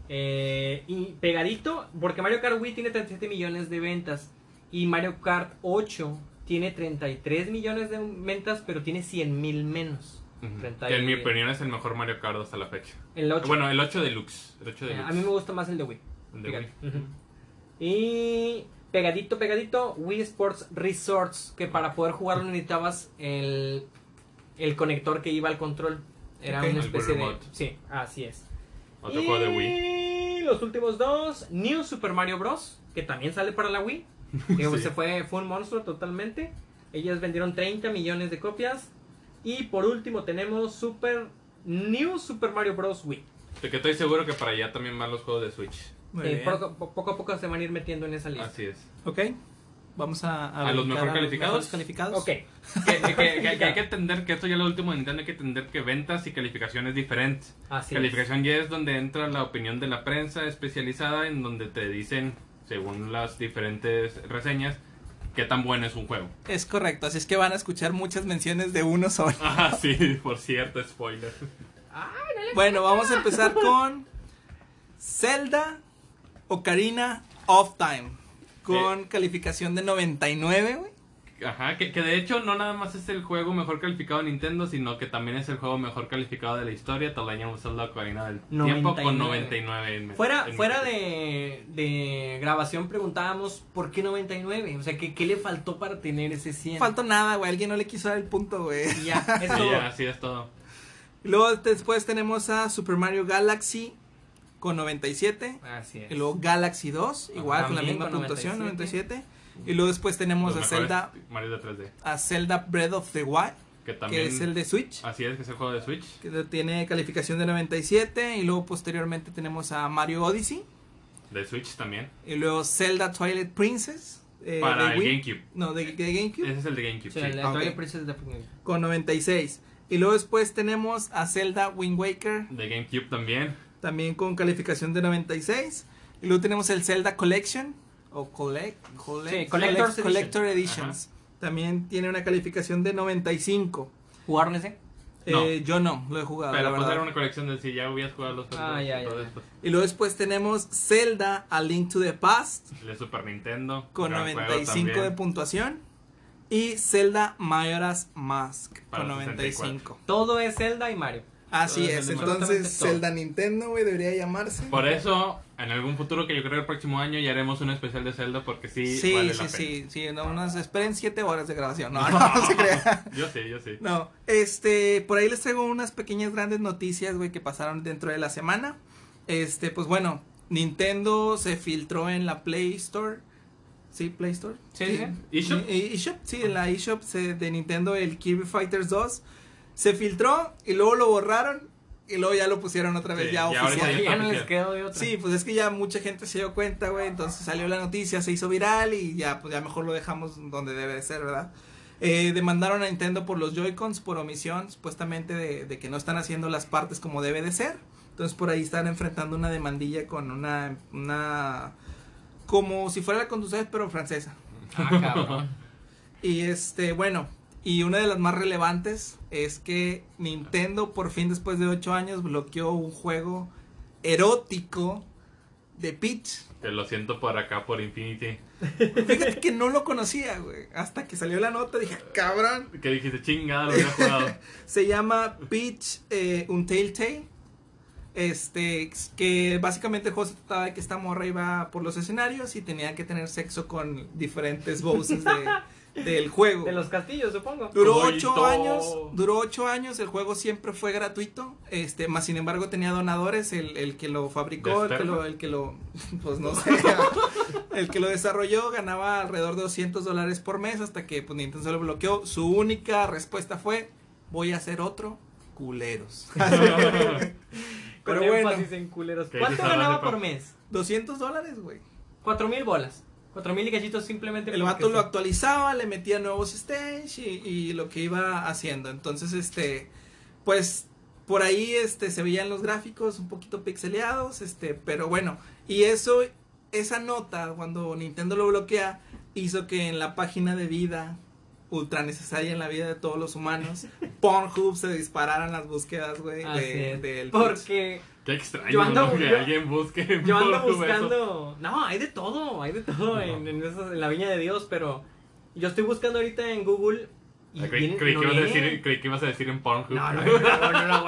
[SPEAKER 1] Eh, y pegadito, porque Mario Kart Wii tiene 37 millones de ventas y Mario Kart 8 tiene 33 millones de ventas, pero tiene 100 mil menos.
[SPEAKER 3] Ujú.
[SPEAKER 1] 30
[SPEAKER 3] Que en mi opinión es el mejor Mario Kart hasta la fecha.
[SPEAKER 1] El 8.
[SPEAKER 3] Bueno, el 8 Deluxe. El 8
[SPEAKER 1] Eh,
[SPEAKER 3] Deluxe.
[SPEAKER 1] a mí me gusta más el de Wii.
[SPEAKER 3] El de. Wii.
[SPEAKER 1] Ujú. Y pegadito, pegadito, Wii Sports Resorts, que para poder jugarlo necesitabas el, el conector que iba al control. Era
[SPEAKER 2] Ok.
[SPEAKER 1] una especie de... Sí, así es.
[SPEAKER 3] Otro
[SPEAKER 1] y
[SPEAKER 3] juego de Wii.
[SPEAKER 1] los últimos dos, New Super Mario Bros., que también sale para la Wii. Que
[SPEAKER 3] Sí.
[SPEAKER 1] se fue, fue un monstruo totalmente. Ellas vendieron 30 millones de copias. Y por último tenemos Super New Super Mario Bros. Wii.
[SPEAKER 3] De que estoy seguro que para allá también van los juegos de Switch.
[SPEAKER 2] Muy
[SPEAKER 1] Eh,
[SPEAKER 2] bien.
[SPEAKER 1] poco, poco a poco se van a ir metiendo en esa lista.
[SPEAKER 3] Así es.
[SPEAKER 2] Ok. Vamos a,
[SPEAKER 3] ¿A los
[SPEAKER 2] brincar
[SPEAKER 3] mejor calificados?
[SPEAKER 2] mejores calificados.
[SPEAKER 1] Ok.
[SPEAKER 3] Que, que- que- que hay que entender que esto ya es lo último de Nintendo, hay que entender que ventas y calificación es diferente.
[SPEAKER 1] Así
[SPEAKER 3] calificación ya es donde entra la opinión de la prensa especializada en donde te dicen, según las diferentes reseñas, qué tan bueno es un juego.
[SPEAKER 2] Es correcto, así es que van a escuchar muchas menciones de uno solo.
[SPEAKER 3] Ah, sí, por cierto, spoiler.
[SPEAKER 2] Bueno, vamos a empezar con Zelda Ocarina of Time. Con calificación de 99, güey.
[SPEAKER 3] Ajá, que, que de hecho no nada más es el juego mejor calificado de Nintendo, sino que también es el juego mejor calificado de la historia, Legend of Zelda Ocarina del Tiempo con 99. en-
[SPEAKER 1] Fuera,
[SPEAKER 3] en
[SPEAKER 1] fuera de, de grabación preguntábamos por qué 99. O sea, ¿qué, qué le faltó para tener ese 100?
[SPEAKER 2] Faltó nada, güey. Alguien no le quiso dar el punto, güey.
[SPEAKER 1] Y ya, es
[SPEAKER 3] Sí, ya, así es todo.
[SPEAKER 2] Luego después tenemos a Super Mario Galaxy con 97.
[SPEAKER 1] Así es.
[SPEAKER 2] Y luego Galaxy 2, igual con la misma
[SPEAKER 1] con
[SPEAKER 2] puntuación,
[SPEAKER 1] 97.
[SPEAKER 2] 97. Y luego después tenemos
[SPEAKER 3] Los
[SPEAKER 2] a Zelda,
[SPEAKER 3] Mario de 3D.
[SPEAKER 2] a Zelda Breath of the Wild,
[SPEAKER 3] Que también.
[SPEAKER 2] que es el de Switch,
[SPEAKER 3] Así es, que es el juego de Switch.
[SPEAKER 2] que tiene calificación de 97. Y luego posteriormente tenemos a Mario Odyssey.
[SPEAKER 3] De Switch también.
[SPEAKER 2] Y luego Zelda Twilight Princess. eh,
[SPEAKER 3] Para
[SPEAKER 2] de
[SPEAKER 3] el
[SPEAKER 2] Wii.
[SPEAKER 3] GameCube.
[SPEAKER 2] No, de, de GameCube.
[SPEAKER 3] Ese es el de GameCube.
[SPEAKER 1] Sí,
[SPEAKER 3] sí.
[SPEAKER 1] el de. Twilight Princess de-
[SPEAKER 2] Con 96. Y luego después tenemos a Zelda Wind Waker.
[SPEAKER 3] De GameCube también.
[SPEAKER 2] También con calificación de 96. Y luego tenemos el Zelda Collection. O collect, collect-
[SPEAKER 1] Sí, Collector's
[SPEAKER 2] collect- Collector Editions. También tiene una calificación de 95.
[SPEAKER 1] ¿Jugaron ese?
[SPEAKER 3] No.
[SPEAKER 2] Eh, yo no, lo he jugado.
[SPEAKER 3] Pero pues
[SPEAKER 2] verdad.
[SPEAKER 3] era una colección de si ya hubieras jugado los
[SPEAKER 1] Ah,
[SPEAKER 3] juegos,
[SPEAKER 1] ya, ya.
[SPEAKER 2] Y luego después tenemos Zelda A Link to the Past
[SPEAKER 3] De Super Nintendo.
[SPEAKER 2] con
[SPEAKER 3] gran juego
[SPEAKER 2] 95 de puntuación. Y Zelda Majora's Mask
[SPEAKER 3] Para
[SPEAKER 2] con
[SPEAKER 3] 64.
[SPEAKER 2] 95.
[SPEAKER 1] Todo es Zelda y Mario.
[SPEAKER 2] Así es, entonces. Zelda Nintendo, güey, debería llamarse.
[SPEAKER 3] Por eso, en algún futuro que yo creo el próximo año ya haremos un especial de Zelda porque sí,
[SPEAKER 2] Sí,
[SPEAKER 3] vale
[SPEAKER 2] sí,
[SPEAKER 3] la
[SPEAKER 2] sí, sí, no, unas, esperen 7 horas de grabación. No, no, no se crea.
[SPEAKER 3] Yo sí, yo sí.
[SPEAKER 2] No, este, por ahí les traigo unas pequeñas grandes noticias, güey, que pasaron dentro de la semana. Este, pues bueno, Nintendo se filtró en la Play Store. ¿Sí, Play Store?
[SPEAKER 1] Sí, sí.
[SPEAKER 3] ¿eShop?
[SPEAKER 2] Y- eShop, sí, en la eShop de Nintendo, el Kirby Fighters 2. Se filtró y luego lo borraron y luego ya lo pusieron otra vez
[SPEAKER 3] Sí,
[SPEAKER 2] ya oficial.
[SPEAKER 3] ya
[SPEAKER 1] Ya, no les quedó de otra.
[SPEAKER 2] Sí, pues es que ya mucha gente se dio cuenta, güey, entonces salió la noticia, se hizo viral y ya, pues ya mejor lo dejamos donde debe de ser, ¿verdad? Eh, demandaron a Nintendo por los Joy-Cons por omisión, supuestamente de, de que no están haciendo las partes como debe de ser. Entonces por ahí están enfrentando una demandilla con una, una, como si fuera la conducción, pero francesa.
[SPEAKER 1] Ah, cabrón.
[SPEAKER 2] Y este, bueno, y una de las más relevantes es que Nintendo por fin después de 8 años bloqueó un juego erótico de Peach.
[SPEAKER 3] Que lo siento por acá, por Infinity.
[SPEAKER 2] Fíjate que no lo conocía, güey. Hasta que salió la nota dije, cabrón.
[SPEAKER 3] Que dijiste, chingada, lo había jugado.
[SPEAKER 2] Se llama Peach eh, un Telltale. Este, que básicamente el juego se trataba de que esta morra iba por los escenarios y tenía que tener sexo con diferentes voces de, del juego.
[SPEAKER 1] De los castillos, supongo.
[SPEAKER 2] Duró ocho años, duró ocho años, el juego siempre fue gratuito, este, más sin embargo tenía donadores, el, el que lo fabricó, el que
[SPEAKER 3] ¿De
[SPEAKER 2] lo, el que lo, pues no sé, el que lo desarrolló ganaba alrededor de 200 dólares por mes hasta que pues, Nintendo se lo bloqueó. Su única respuesta fue, voy a hacer otro, culeros.
[SPEAKER 1] Con
[SPEAKER 2] Pero bueno,
[SPEAKER 1] énfasis en culeros.
[SPEAKER 3] ¿Qué
[SPEAKER 1] ¿Cuánto ganaba por mes?
[SPEAKER 2] 200 dólares, güey.
[SPEAKER 1] Cuatro mil bolas. Cuatro mil y cachitos simplemente
[SPEAKER 2] El vato lo
[SPEAKER 1] sí.
[SPEAKER 2] actualizaba, le metía nuevos stage y, y lo que iba haciendo. Entonces, este, pues por ahí este se veían los gráficos un poquito pixeleados, este, pero bueno, y eso esa nota cuando Nintendo lo bloquea hizo que en la página de vida ultra necesaria en la vida de todos los humanos, Pornhub se dispararan las búsquedas, güey, de, del
[SPEAKER 1] Porque
[SPEAKER 3] Qué extraño,
[SPEAKER 1] Yo ando-
[SPEAKER 3] ¿no? Que
[SPEAKER 1] yo-
[SPEAKER 3] alguien busque.
[SPEAKER 1] yo ando buscando. No, hay de todo, hay de todo en, en, esas- en la viña de Dios, pero yo estoy buscando ahorita en Google. Y
[SPEAKER 3] Ah, Creí,
[SPEAKER 1] viene-
[SPEAKER 3] creí
[SPEAKER 1] no
[SPEAKER 3] que ibas a decir, creí que ibas a decir en Pornhub.
[SPEAKER 1] No, no, no,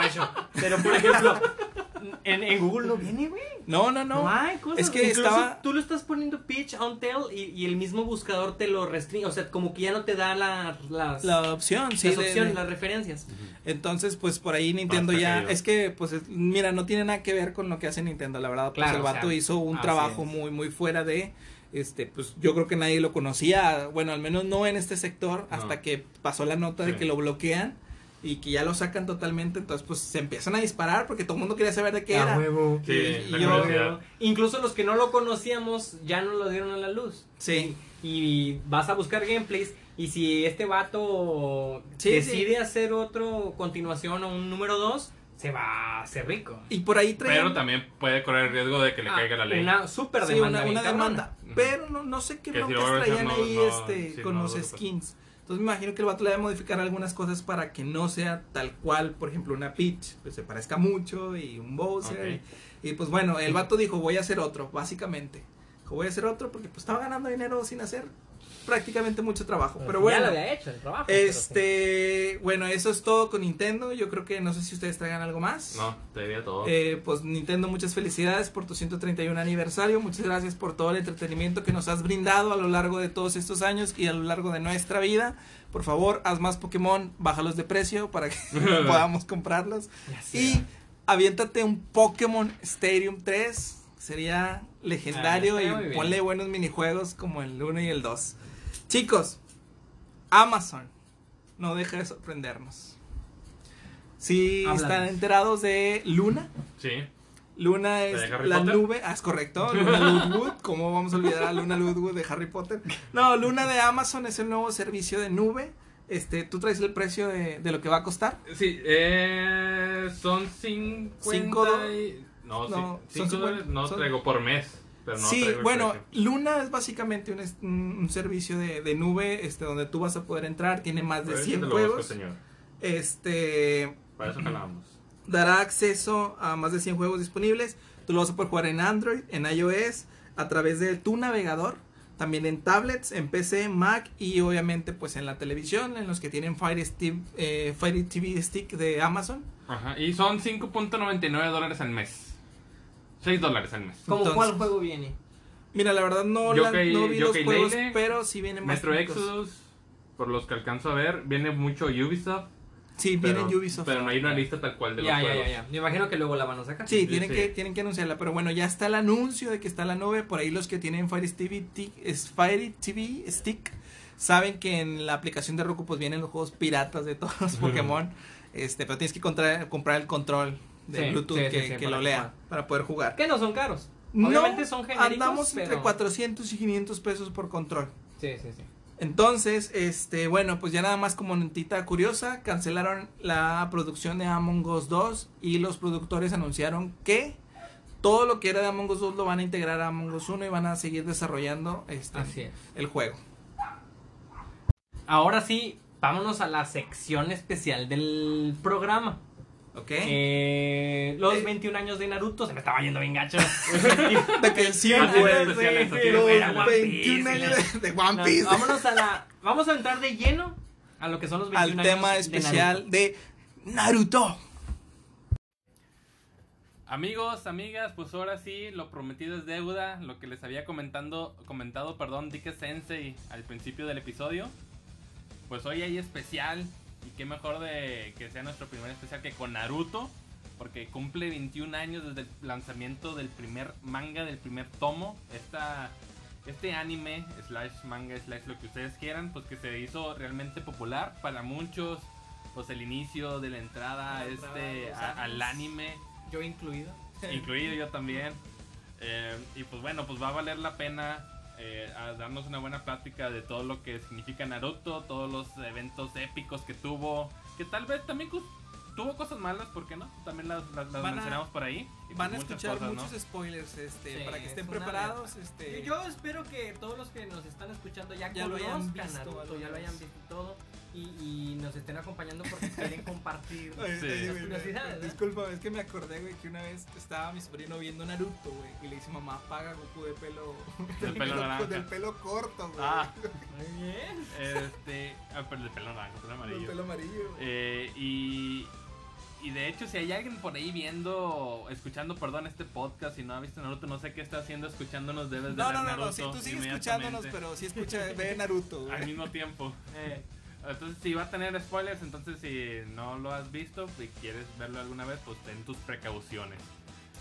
[SPEAKER 1] en, en Google no viene, güey.
[SPEAKER 2] No, no,
[SPEAKER 1] No,
[SPEAKER 2] no.
[SPEAKER 1] hay cosas.
[SPEAKER 2] es que
[SPEAKER 1] Incluso
[SPEAKER 2] estaba-
[SPEAKER 1] Tú lo estás poniendo pitch on tail y, y el mismo buscador te lo restringe. O sea, como que ya no te da la- las,
[SPEAKER 2] La opción, sí.
[SPEAKER 1] las
[SPEAKER 2] de-
[SPEAKER 1] opciones,
[SPEAKER 2] de-
[SPEAKER 1] las referencias.
[SPEAKER 2] Entonces, pues por ahí Nintendo
[SPEAKER 3] está
[SPEAKER 2] ya, es que, pues, es- mira, no tiene nada que ver con lo que hace Nintendo, la verdad, pues
[SPEAKER 1] Claro,
[SPEAKER 2] el
[SPEAKER 1] o
[SPEAKER 2] vato
[SPEAKER 1] sea,
[SPEAKER 2] hizo un trabajo
[SPEAKER 1] es.
[SPEAKER 2] muy, muy fuera de, este, pues yo creo que nadie lo conocía, bueno, al menos no en este sector,
[SPEAKER 3] No.
[SPEAKER 2] hasta que pasó la nota de que lo bloquean y que ya lo sacan totalmente, entonces pues se empiezan a disparar porque todo el mundo quería saber de qué era.
[SPEAKER 1] huevo.
[SPEAKER 3] Sí,
[SPEAKER 2] Y- y yo-.
[SPEAKER 1] Incluso los que no lo conocíamos ya no lo dieron a la luz.
[SPEAKER 2] Sí.
[SPEAKER 1] Y vas a buscar gameplays y si este vato
[SPEAKER 2] Sí,
[SPEAKER 1] decide hacer otro continuación o un número 2, se va a hacer rico.
[SPEAKER 2] Y por ahí traían
[SPEAKER 3] Pero también puede correr el riesgo de que le
[SPEAKER 1] Ah,
[SPEAKER 3] caiga la ley.
[SPEAKER 1] Una super
[SPEAKER 2] Sí,
[SPEAKER 1] demanda.
[SPEAKER 2] una,
[SPEAKER 1] bien
[SPEAKER 2] una
[SPEAKER 1] cabrona.
[SPEAKER 2] demanda. Pero no, no sé qué
[SPEAKER 3] Que si
[SPEAKER 2] broncas
[SPEAKER 3] hacer,
[SPEAKER 2] traían
[SPEAKER 3] no-
[SPEAKER 2] ahí
[SPEAKER 3] no-
[SPEAKER 2] este,
[SPEAKER 3] sí,
[SPEAKER 2] con
[SPEAKER 3] no
[SPEAKER 2] los skins. Entonces me imagino que el vato le va a modificar algunas cosas para que no sea tal cual, por ejemplo, una Peach, pues se parezca mucho y un Bowser. Y, y, pues bueno, el vato dijo, voy a hacer otro, básicamente. Dijo, voy a hacer otro porque pues estaba ganando dinero sin hacer prácticamente mucho trabajo. Pero bueno.
[SPEAKER 1] lo había hecho el trabajo. pero sí.
[SPEAKER 2] Este, bueno, eso es todo con Nintendo. Yo creo que no sé si ustedes traigan algo más.
[SPEAKER 3] No, te diría todo.
[SPEAKER 2] Eh, pues Nintendo, muchas felicidades por tu 131 aniversario. Muchas gracias por todo el entretenimiento que nos has brindado a lo largo de todos estos años y a lo largo de nuestra vida. Por favor, haz más Pokémon, bájalos de precio para que podamos comprarlos. Y aviéntate un Pokémon Stadium 3. Sería legendario
[SPEAKER 1] Ah,
[SPEAKER 2] y ponle buenos minijuegos como el 1 y el 2. Chicos, Amazon no deja de sorprendernos. Si
[SPEAKER 1] Háblanos.
[SPEAKER 2] están enterados de Luna,
[SPEAKER 3] Sí.
[SPEAKER 2] Luna
[SPEAKER 3] ¿De
[SPEAKER 2] es la
[SPEAKER 3] Potter?
[SPEAKER 2] nube, ah, es correcto, Luna Ludwood, ¿cómo vamos a olvidar a Luna Ludwood de Harry Potter? No, Luna de Amazon es el nuevo servicio de nube. Este, ¿tú traes el precio de, de lo que va a costar?
[SPEAKER 3] Sí, eh, son 50
[SPEAKER 2] Cinco
[SPEAKER 3] y- No,
[SPEAKER 2] no,
[SPEAKER 3] sí,
[SPEAKER 2] son
[SPEAKER 3] cinco dólares
[SPEAKER 2] 50,
[SPEAKER 3] no
[SPEAKER 2] son-
[SPEAKER 3] traigo por mes. Pero no
[SPEAKER 2] sí, bueno,
[SPEAKER 3] precio.
[SPEAKER 2] Luna es básicamente un, servicio de, de nube este, donde tú vas a poder entrar, tiene más de
[SPEAKER 3] Pero eso
[SPEAKER 2] 100
[SPEAKER 3] te lo busco,
[SPEAKER 2] juegos.
[SPEAKER 3] señor.
[SPEAKER 2] Este,
[SPEAKER 3] Para eso jalamos.
[SPEAKER 2] dará acceso a más de 100 juegos disponibles. Tú lo vas a poder jugar en Android, en iOS, a través de tu navegador, también en tablets, en PC, Mac y obviamente pues en la televisión, en los que tienen Fire, Stick, eh, Fire TV Stick de Amazon.
[SPEAKER 3] Ajá, y son 5.99 dólares al mes. 6 dólares al mes.
[SPEAKER 1] ¿Cómo
[SPEAKER 2] Entonces-
[SPEAKER 1] cuál juego viene?
[SPEAKER 2] Mira, la verdad no, la-
[SPEAKER 3] Yokai-
[SPEAKER 2] no vi los juegos, pero sí vienen más.
[SPEAKER 3] Metro Exodus, por los que alcanzo a ver, viene mucho Ubisoft.
[SPEAKER 2] Sí,
[SPEAKER 3] Pero,
[SPEAKER 2] viene Ubisoft.
[SPEAKER 3] pero no hay una lista tal cual de
[SPEAKER 1] Ya,
[SPEAKER 3] los
[SPEAKER 1] ya,
[SPEAKER 3] juegos.
[SPEAKER 1] ya, ya. Me imagino que luego la van a sacar.
[SPEAKER 2] Sí,
[SPEAKER 3] Sí,
[SPEAKER 2] tienen,
[SPEAKER 3] sí.
[SPEAKER 2] Que, tienen que anunciarla, pero bueno, ya está el anuncio de que está la nube. Por ahí los que tienen Fire TV, es Fire TV Stick saben que en la aplicación de Roku pues vienen los juegos piratas de todos los. Pokémon. Este, pero tienes que comprar el control de
[SPEAKER 1] Sí,
[SPEAKER 2] Bluetooth
[SPEAKER 1] sí,
[SPEAKER 2] que, lo lea para poder jugar.
[SPEAKER 1] Que no son caros.
[SPEAKER 2] No,
[SPEAKER 1] Obviamente son genéricos,
[SPEAKER 2] andamos entre
[SPEAKER 1] pero-
[SPEAKER 2] 400 y 500 pesos por control.
[SPEAKER 1] Sí, sí, sí.
[SPEAKER 2] Entonces, este, bueno, pues ya nada más como notita curiosa, cancelaron la producción de Among Us 2 y los productores anunciaron que todo lo que era de Among Us 2 lo van a integrar a Among Us 1 y van a seguir desarrollando este
[SPEAKER 1] Así es.
[SPEAKER 2] el juego.
[SPEAKER 1] ahora sí, vámonos a la sección especial del programa.
[SPEAKER 2] Ok.
[SPEAKER 1] Eh, los
[SPEAKER 2] Eh.
[SPEAKER 1] 21 años de Naruto, se me estaba yendo bien gacho.
[SPEAKER 2] de que sí, güey.
[SPEAKER 1] sí,
[SPEAKER 2] Los
[SPEAKER 1] era One
[SPEAKER 2] 21
[SPEAKER 1] Piece,
[SPEAKER 2] años de, One
[SPEAKER 1] No,
[SPEAKER 2] Piece.
[SPEAKER 1] vámonos a la. Vamos a entrar de lleno a lo que son los 21
[SPEAKER 2] al
[SPEAKER 1] años
[SPEAKER 2] tema
[SPEAKER 1] de
[SPEAKER 2] especial
[SPEAKER 1] Naruto.
[SPEAKER 2] de Naruto.
[SPEAKER 3] Amigos, amigas, pues ahora sí, lo prometido es deuda, lo que les había comentando, comentado, perdón, Dike Sensei al principio del episodio. Pues hoy hay especial, y qué mejor de que sea nuestro primer especial que con Naruto, porque cumple 21 años desde el lanzamiento del primer manga, del primer tomo, esta, este anime, slash manga, slash lo que ustedes quieran, pues que se hizo realmente popular para muchos, pues el inicio de la entrada a
[SPEAKER 1] La entrada
[SPEAKER 3] este, a- al anime
[SPEAKER 1] Yo incluido.
[SPEAKER 3] incluido yo también. Eh, y pues bueno, pues va a valer la pena eh, a darnos una buena plática de todo lo que significa Naruto, todos los eventos épicos que tuvo, que tal vez también tuvo cosas malas, ¿por qué no? También las, las- las
[SPEAKER 2] a-
[SPEAKER 3] mencionamos por ahí.
[SPEAKER 2] Van a escuchar
[SPEAKER 3] cosas, ¿no?
[SPEAKER 2] muchos spoilers este,
[SPEAKER 1] Sí,
[SPEAKER 2] para que estén
[SPEAKER 1] es
[SPEAKER 2] preparados. Este,
[SPEAKER 1] Yo espero que todos los que nos están escuchando ya,
[SPEAKER 2] Ya lo hayan
[SPEAKER 1] conozcan
[SPEAKER 2] visto
[SPEAKER 1] Naruto, ya lo hayan visto todo y, y nos estén acompañando porque quieren compartir.
[SPEAKER 2] Oye,
[SPEAKER 3] Sí.
[SPEAKER 1] Las curiosidades, ¿eh?
[SPEAKER 2] Disculpa, es que me acordé, güey, que una vez estaba mi sobrino viendo Naruto, güey, y le dice mamá, paga Goku de pelo,
[SPEAKER 3] Del pelo naranja.
[SPEAKER 2] del pelo corto, güey,
[SPEAKER 3] Ah,
[SPEAKER 1] Muy bien.
[SPEAKER 3] este, ah, pero el pelo naranja, el pelo
[SPEAKER 2] del
[SPEAKER 3] amarillo.
[SPEAKER 2] pelo amarillo.
[SPEAKER 3] Eh, y, y de hecho, si hay alguien por ahí viendo, escuchando, perdón, este podcast y no ha visto Naruto, no sé qué está haciendo escuchándonos, debes de
[SPEAKER 2] No,
[SPEAKER 3] ver
[SPEAKER 2] no, no,
[SPEAKER 3] Naruto
[SPEAKER 2] no, sí, tú sigues escuchándonos, pero sí escucha, ve Naruto,
[SPEAKER 3] al mismo tiempo.
[SPEAKER 1] Eh,
[SPEAKER 3] Entonces, si va a tener spoilers, entonces si no lo has visto y quieres verlo alguna vez, pues ten tus precauciones.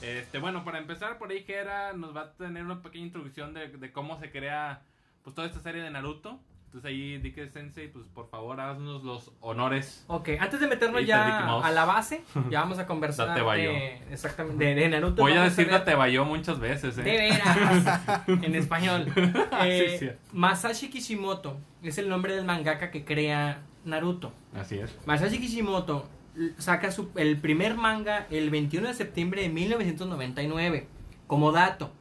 [SPEAKER 3] Este, bueno, para empezar, por ahí Gera nos va a tener una pequeña introducción de, de cómo se crea pues toda esta serie de Naruto. Entonces ahí, Dike Sensei, pues por favor, haznos los honores.
[SPEAKER 1] ok, antes de meternos ya a la base, ya vamos a conversar
[SPEAKER 3] Date
[SPEAKER 1] de, exactamente, de, de Naruto.
[SPEAKER 3] Voy a decir te Bayo muchas veces,
[SPEAKER 1] De
[SPEAKER 3] ¿eh?
[SPEAKER 1] veras, en español. Eh,
[SPEAKER 3] Sí, sí.
[SPEAKER 1] Masashi Kishimoto es el nombre del mangaka que crea Naruto.
[SPEAKER 3] Así es.
[SPEAKER 1] Masashi Kishimoto saca su, el primer manga el 21 de septiembre de 1999. Como dato,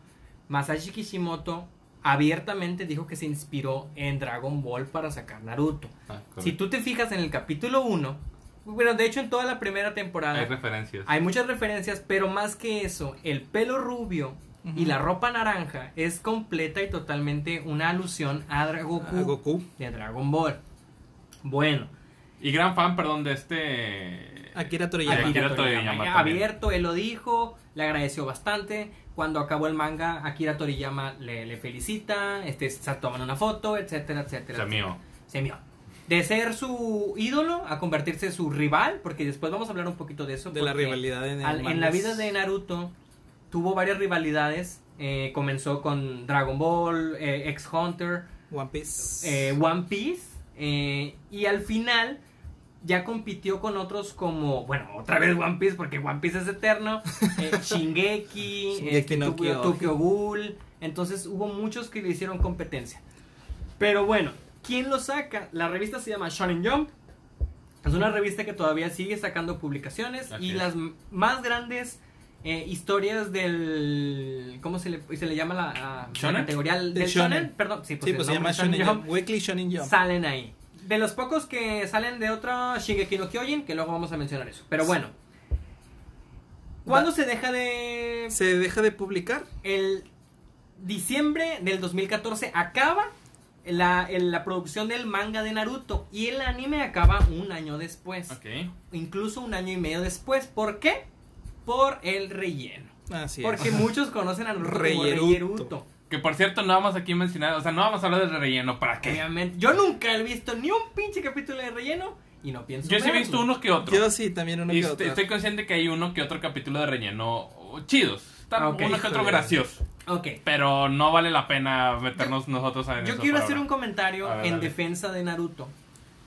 [SPEAKER 1] Masashi Kishimoto abiertamente dijo que se inspiró en Dragon Ball para sacar Naruto.
[SPEAKER 3] Ah.
[SPEAKER 1] Si tú te fijas en el capítulo 1, bueno, de hecho en toda la primera temporada
[SPEAKER 3] Hay referencias.
[SPEAKER 1] hay muchas referencias, pero más que eso, el pelo rubio y la ropa naranja es completa y totalmente una alusión a Dra- Goku,
[SPEAKER 2] A Goku.
[SPEAKER 1] de Dragon Ball. Bueno,
[SPEAKER 3] Y gran fan, perdón, de este...
[SPEAKER 2] Akira Toriyama.
[SPEAKER 3] Akira
[SPEAKER 1] Akira
[SPEAKER 3] Toriyama
[SPEAKER 1] Toriyama,
[SPEAKER 3] también.
[SPEAKER 1] abierto, él lo dijo, le agradeció bastante. Cuando acabó el manga, Akira Toriyama le, le felicita, este, se toman una foto, etcétera, etcétera.
[SPEAKER 3] Se mió.
[SPEAKER 1] etcétera. Se mió. De ser su ídolo a convertirse en su rival, porque después vamos a hablar un poquito de eso.
[SPEAKER 2] De la rivalidad en el
[SPEAKER 1] al- en la vida de Naruto tuvo varias rivalidades. eh, comenzó con Dragon Ball, eh, X Hunter,
[SPEAKER 2] One Piece.
[SPEAKER 1] eh, One Piece. eh, y al final ya compitió con otros como, bueno, otra vez One Piece porque One Piece es eterno. eh, Shingeki,
[SPEAKER 2] Shingeki
[SPEAKER 1] este,
[SPEAKER 2] no
[SPEAKER 1] Tokyo, Ghoul. Entonces hubo muchos que le hicieron competencia. Pero bueno, ¿quién lo saca? La revista se llama Shonen Jump. Es una revista que todavía sigue sacando publicaciones y las más grandes eh, historias del ¿cómo se le, se le llama la, a- la
[SPEAKER 3] ¿Shonen?
[SPEAKER 1] categoría del shonen?
[SPEAKER 2] shonen.
[SPEAKER 1] Perdón, sí, pues,
[SPEAKER 2] sí, pues se llama Shonen Jump. Weekly Shonen Jump.
[SPEAKER 1] salen ahí. De los pocos que salen de otro Shingeki no Kyojin, que luego vamos a mencionar eso. Pero bueno. ¿Cuándo
[SPEAKER 2] Va-
[SPEAKER 1] se deja de
[SPEAKER 2] Se deja de publicar.
[SPEAKER 1] el diciembre del 2014 acaba la, el- la producción del manga de Naruto y el anime acaba un año después,
[SPEAKER 3] Ok.
[SPEAKER 1] incluso un año y medio después. ¿Por qué? Por el relleno.
[SPEAKER 2] Así
[SPEAKER 1] Porque
[SPEAKER 2] es.
[SPEAKER 1] muchos conocen a Naruto como
[SPEAKER 2] Reyeruto.
[SPEAKER 3] Que por cierto, no vamos aquí a mencionar, o sea, no vamos a hablar de relleno, ¿para qué?
[SPEAKER 1] Obviamente, yo nunca he visto ni un pinche capítulo de relleno y no pienso
[SPEAKER 3] Yo sí he visto uno que otro.
[SPEAKER 2] Yo sí, también uno
[SPEAKER 3] y
[SPEAKER 2] que otro.
[SPEAKER 3] estoy consciente que hay uno que otro capítulo de relleno chidos. Está
[SPEAKER 1] Ok,
[SPEAKER 3] uno que otro gracioso.
[SPEAKER 1] Ok.
[SPEAKER 3] Pero no vale la pena meternos nosotros en
[SPEAKER 1] Yo
[SPEAKER 3] eso
[SPEAKER 1] quiero hacer
[SPEAKER 3] ahora.
[SPEAKER 1] un comentario
[SPEAKER 3] A ver,
[SPEAKER 1] en
[SPEAKER 3] dale.
[SPEAKER 1] defensa de Naruto.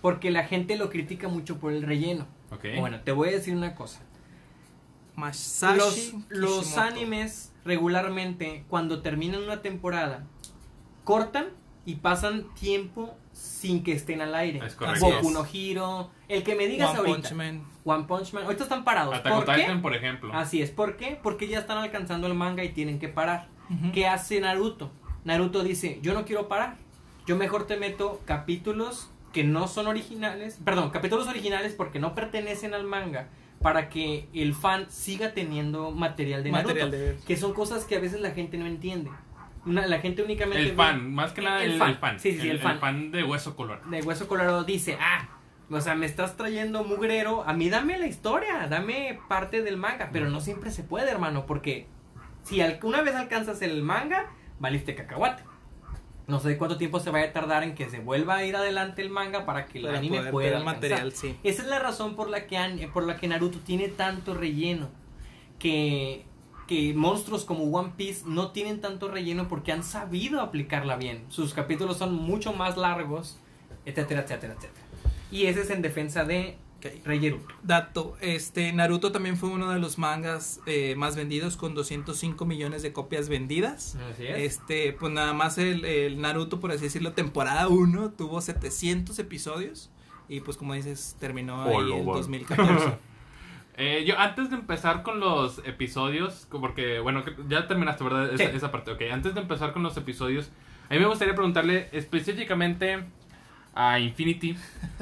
[SPEAKER 1] Porque la gente lo critica mucho por el relleno.
[SPEAKER 3] Ok.
[SPEAKER 1] Bueno, te voy a decir una cosa.
[SPEAKER 2] Masashi
[SPEAKER 1] Los, los animes regularmente, cuando terminan una temporada, cortan y pasan tiempo sin que estén al aire.
[SPEAKER 3] Es correcto.
[SPEAKER 1] Boku no Hiro, el que me digas
[SPEAKER 2] One
[SPEAKER 1] ahorita.
[SPEAKER 2] Punch Man.
[SPEAKER 1] One Punch Man. Ahorita están parados.
[SPEAKER 3] Attack
[SPEAKER 1] ¿Por qué?
[SPEAKER 3] Titan, por ejemplo.
[SPEAKER 1] Así es. ¿Por qué? Porque ya están alcanzando el manga y tienen que parar.
[SPEAKER 2] Ujú.
[SPEAKER 1] ¿Qué hace Naruto? Naruto dice, yo no quiero parar. Yo mejor te meto capítulos que no son originales, perdón, capítulos originales porque no pertenecen al manga para que el fan siga teniendo material de Naruto,
[SPEAKER 2] Material de ver.
[SPEAKER 1] que son cosas que a veces la gente no entiende. Una- la gente únicamente
[SPEAKER 3] El
[SPEAKER 1] ve-
[SPEAKER 3] fan, más que nada
[SPEAKER 1] El
[SPEAKER 3] el,
[SPEAKER 1] fan.
[SPEAKER 3] el fan.
[SPEAKER 1] Sí, sí, sí, el fan.
[SPEAKER 3] de hueso color.
[SPEAKER 1] de Hueso Colorado dice, ah, o sea, me estás trayendo mugrero, a mí dame la historia, dame parte del manga, pero no siempre se puede, hermano, porque si al- una vez alcanzas el manga, valiste cacahuate. No sé cuánto tiempo se vaya a tardar en que se vuelva a ir adelante el manga para que el
[SPEAKER 2] Para
[SPEAKER 1] anime pueda alcanzar.
[SPEAKER 2] material, sí.
[SPEAKER 1] Esa es la razón por la que por la que Naruto tiene tanto relleno. Que, que monstruos como One Piece no tienen tanto relleno porque han sabido aplicarla bien. Sus capítulos son mucho más largos, etcétera, etcétera, etcétera. Y ese es en defensa de
[SPEAKER 2] Ok.
[SPEAKER 1] Rey Gerudo.
[SPEAKER 2] Dato, este Naruto también fue uno de los mangas eh, más vendidos con 205 millones de copias vendidas.
[SPEAKER 1] Así es.
[SPEAKER 2] Este, pues nada más el, el Naruto, por así decirlo, temporada 1 tuvo 700 episodios y pues como dices, terminó ahí
[SPEAKER 3] Olo,
[SPEAKER 2] en
[SPEAKER 3] bueno.
[SPEAKER 2] 2014.
[SPEAKER 3] Eh, yo antes de empezar con los episodios, porque bueno, ya terminaste, ¿verdad? Esa,
[SPEAKER 1] Sí.
[SPEAKER 3] esa parte, ok. Antes de empezar con los episodios, a mí me gustaría preguntarle específicamente a Infinity,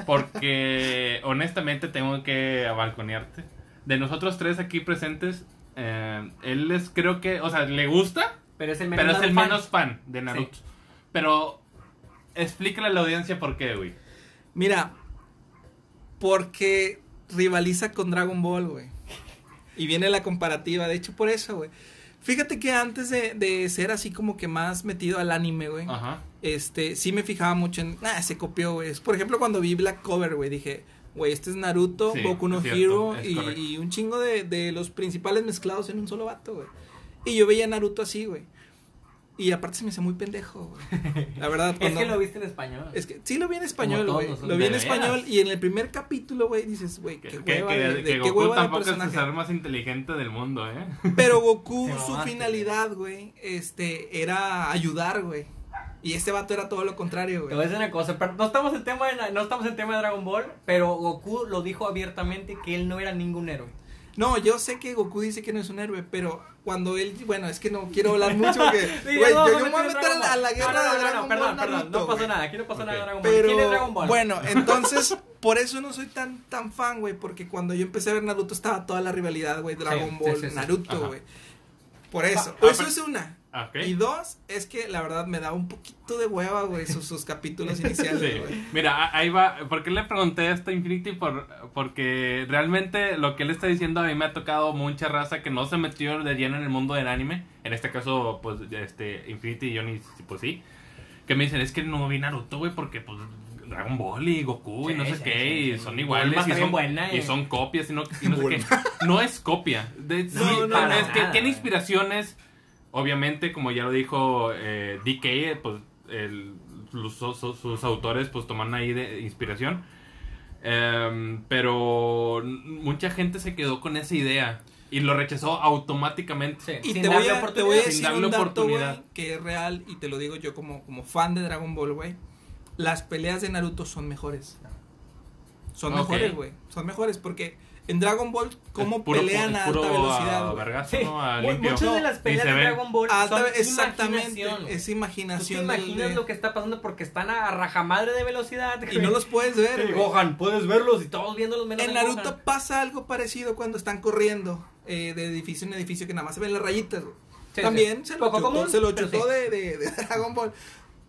[SPEAKER 3] porque honestamente tengo que balconearte. De nosotros tres aquí presentes, eh, él es, creo que, o sea, le gusta,
[SPEAKER 1] pero es el menos,
[SPEAKER 3] pero es el
[SPEAKER 1] fan.
[SPEAKER 3] menos fan de Naruto. Pero explícale a la audiencia por qué, güey.
[SPEAKER 2] Mira, porque rivaliza con Dragon Ball, güey. Y viene la comparativa, de hecho por eso, güey. Fíjate que antes de, de ser así como que más metido al anime, güey.
[SPEAKER 3] Ajá.
[SPEAKER 2] Este, sí me fijaba mucho en, ah, se copió, güey. Es, Por ejemplo, cuando vi Black Cover, güey, dije, güey, este es Naruto,
[SPEAKER 3] Sí,
[SPEAKER 2] Boku no
[SPEAKER 3] es cierto,
[SPEAKER 2] Hero
[SPEAKER 3] es
[SPEAKER 2] y, un chingo de, de los principales mezclados en un solo vato, güey. Y yo veía a Naruto así, güey. Y aparte se me hacía muy pendejo, güey. La verdad,
[SPEAKER 1] Es
[SPEAKER 2] cuando...
[SPEAKER 1] que lo viste en español.
[SPEAKER 2] Es que sí lo vi en español, güey. Lo vi en
[SPEAKER 3] ¿De
[SPEAKER 2] español
[SPEAKER 3] veras?
[SPEAKER 2] y en el primer capítulo, güey, dices, güey,
[SPEAKER 3] Que,
[SPEAKER 2] qué hueva
[SPEAKER 3] que-
[SPEAKER 2] de,
[SPEAKER 3] que
[SPEAKER 2] de- qué
[SPEAKER 3] Goku
[SPEAKER 2] de
[SPEAKER 3] tampoco es el
[SPEAKER 2] personaje.
[SPEAKER 3] ser más inteligente del mundo, ¿eh?
[SPEAKER 2] Pero Goku, su finalidad, güey, este, era ayudar, güey. Y este vato era todo lo contrario,
[SPEAKER 1] Te
[SPEAKER 2] güey.
[SPEAKER 1] voy a decir una cosa, pero no estamos en tema de, no estamos en tema de Dragon Ball, pero Goku lo dijo abiertamente que él no era ningún héroe.
[SPEAKER 2] No, yo sé que Goku dice que no es un héroe, pero cuando él, bueno, es que no quiero hablar mucho porque,
[SPEAKER 1] Sí,
[SPEAKER 2] güey, yo,
[SPEAKER 1] no
[SPEAKER 2] yo me voy a meter a la guerra
[SPEAKER 1] No, no, no,
[SPEAKER 2] de
[SPEAKER 1] no,
[SPEAKER 2] Dragon
[SPEAKER 1] perdón,
[SPEAKER 2] Ball
[SPEAKER 1] perdón,
[SPEAKER 2] Naruto,
[SPEAKER 1] no pasó nada, aquí no pasó nada de. Dragon Ball.
[SPEAKER 2] Pero,
[SPEAKER 1] ¿Quién es Dragon Ball?
[SPEAKER 2] bueno, entonces, por eso no soy tan, tan fan, güey, porque cuando yo empecé a ver Naruto estaba toda la rivalidad, güey, Dragon
[SPEAKER 1] Sí,
[SPEAKER 2] Ball,
[SPEAKER 1] sí.
[SPEAKER 2] Naruto,
[SPEAKER 3] Ajá.
[SPEAKER 2] güey. Por eso,
[SPEAKER 3] Ah,
[SPEAKER 2] eso
[SPEAKER 3] pero-
[SPEAKER 2] es una. Y dos, es que la verdad me da un poquito de hueva, güey, sus, sus capítulos iniciales,
[SPEAKER 3] Sí.
[SPEAKER 2] güey.
[SPEAKER 3] Mira, a- ahí va. ¿Por qué le pregunté esto a Infinity? Por, porque realmente lo que él está diciendo a mí me ha tocado mucha raza que no se metió de lleno en el mundo del anime. En este caso, pues, este, Infinity y Johnny, pues sí. Que me dicen, es que no vi Naruto, güey, porque, pues, Dragon Ball y Goku y no sé
[SPEAKER 1] sí,
[SPEAKER 3] qué,
[SPEAKER 1] sí,
[SPEAKER 3] y
[SPEAKER 1] sí.
[SPEAKER 3] son iguales, y
[SPEAKER 1] está bien
[SPEAKER 3] son,
[SPEAKER 1] buena,
[SPEAKER 3] y
[SPEAKER 1] eh.
[SPEAKER 3] son copias, y no, y no sé qué. No es copia. De- sí,
[SPEAKER 2] No, no,
[SPEAKER 3] es
[SPEAKER 1] no.
[SPEAKER 3] que tiene inspiraciones, obviamente, como ya lo dijo eh, DK, pues, el- los- sus, sus autores, pues, toman ahí de inspiración. Em, pero mucha gente se quedó con esa idea y lo rechazó automáticamente.
[SPEAKER 1] Sí.
[SPEAKER 2] Y
[SPEAKER 1] Sin
[SPEAKER 2] te voy,
[SPEAKER 1] darle
[SPEAKER 2] a, te
[SPEAKER 1] oportunidad.
[SPEAKER 2] voy a
[SPEAKER 3] Sin
[SPEAKER 2] decir
[SPEAKER 3] darle
[SPEAKER 2] un dato, güey,
[SPEAKER 3] oportunidad.
[SPEAKER 2] que es real y te lo digo yo como, como fan de Dragon Ball, güey. Las peleas de Naruto son mejores. Son mejores, güey. Son mejores porque en Dragon Ball, ¿cómo
[SPEAKER 3] puro-
[SPEAKER 2] pelean a
[SPEAKER 3] puro
[SPEAKER 2] alta velocidad?
[SPEAKER 3] a
[SPEAKER 2] güey?
[SPEAKER 3] vergazo,
[SPEAKER 1] Sí,
[SPEAKER 3] ¿no? A
[SPEAKER 1] muchas de las peleas de. Dragon Ball
[SPEAKER 2] A alta
[SPEAKER 1] son
[SPEAKER 2] exactamente,
[SPEAKER 1] imaginación,
[SPEAKER 2] es
[SPEAKER 1] Tú te
[SPEAKER 2] imaginación.
[SPEAKER 1] imaginas
[SPEAKER 2] de-
[SPEAKER 1] lo que está pasando porque están a rajamadre de velocidad.
[SPEAKER 2] Y no los puedes ver,
[SPEAKER 1] Sí. Gohan, puedes verlos y todos viéndolos menos
[SPEAKER 2] En Naruto
[SPEAKER 1] Gohan.
[SPEAKER 2] pasa algo parecido cuando están corriendo eh, de edificio en edificio que nada más se ven las rayitas.
[SPEAKER 1] Sí,
[SPEAKER 2] También
[SPEAKER 1] sí.
[SPEAKER 2] se lo chutó,
[SPEAKER 1] común,
[SPEAKER 2] se lo
[SPEAKER 1] pero
[SPEAKER 2] chutó
[SPEAKER 1] sí.
[SPEAKER 2] de, de- de Dragon Ball.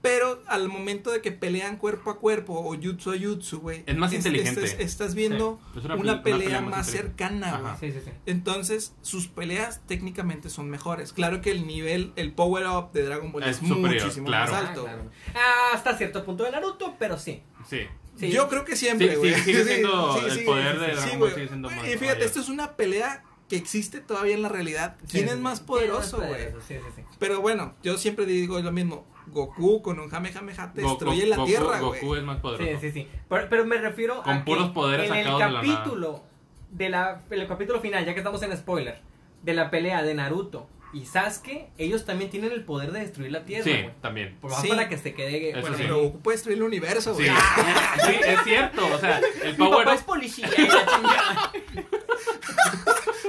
[SPEAKER 2] Pero al momento de que pelean cuerpo a cuerpo o jutsu a jutsu, güey.
[SPEAKER 3] Es más inteligente.
[SPEAKER 2] Estás, estás viendo
[SPEAKER 3] Sí, es una
[SPEAKER 2] una,
[SPEAKER 3] pele- una
[SPEAKER 2] pelea
[SPEAKER 3] más
[SPEAKER 2] cercana, güey.
[SPEAKER 1] Sí, sí, sí.
[SPEAKER 2] Entonces, sus peleas técnicamente son mejores. Claro que el nivel, el power up de Dragon Ball
[SPEAKER 3] Es
[SPEAKER 2] es,
[SPEAKER 3] superior,
[SPEAKER 2] muchísimo
[SPEAKER 3] claro.
[SPEAKER 2] más
[SPEAKER 1] Ah,
[SPEAKER 2] alto.
[SPEAKER 1] claro.
[SPEAKER 2] güey.
[SPEAKER 1] Ah, hasta cierto punto de Naruto, pero sí.
[SPEAKER 3] Sí.
[SPEAKER 1] Sí.
[SPEAKER 2] Yo creo que siempre, güey.
[SPEAKER 3] sí, sigue siendo el poder de
[SPEAKER 2] sí,
[SPEAKER 3] Dragon Ball
[SPEAKER 2] güey.
[SPEAKER 3] sigue siendo más
[SPEAKER 2] Y fíjate,
[SPEAKER 3] mayor.
[SPEAKER 2] esto es una pelea que existe todavía en la realidad. ¿Quién
[SPEAKER 1] sí,
[SPEAKER 2] es más
[SPEAKER 1] ¿Quién es
[SPEAKER 2] poderoso, güey?
[SPEAKER 1] Sí, sí, sí.
[SPEAKER 2] Pero bueno, yo siempre digo lo mismo. Goku con un Kamehameha te destruye la
[SPEAKER 3] Goku-
[SPEAKER 2] tierra,
[SPEAKER 3] Goku
[SPEAKER 2] güey.
[SPEAKER 3] es más poderoso.
[SPEAKER 1] Sí, sí, sí. Pero, pero me refiero
[SPEAKER 3] Con
[SPEAKER 1] a que
[SPEAKER 3] puros poderes
[SPEAKER 1] en el
[SPEAKER 3] sacados de la nada.
[SPEAKER 1] capítulo de la, en el capítulo final, ya que estamos en spoiler, de la pelea de Naruto y Sasuke, ellos también tienen el poder de destruir la tierra,
[SPEAKER 3] Sí,
[SPEAKER 1] güey.
[SPEAKER 3] también.
[SPEAKER 1] Por más
[SPEAKER 2] Sí.
[SPEAKER 1] para que se quede.
[SPEAKER 3] Eso
[SPEAKER 1] bueno,
[SPEAKER 3] sí.
[SPEAKER 2] Pero Goku puede destruir el universo,
[SPEAKER 3] Sí,
[SPEAKER 2] güey.
[SPEAKER 3] sí, es cierto. O sea, el
[SPEAKER 1] Mi
[SPEAKER 3] power
[SPEAKER 1] papá es policía y la chingada.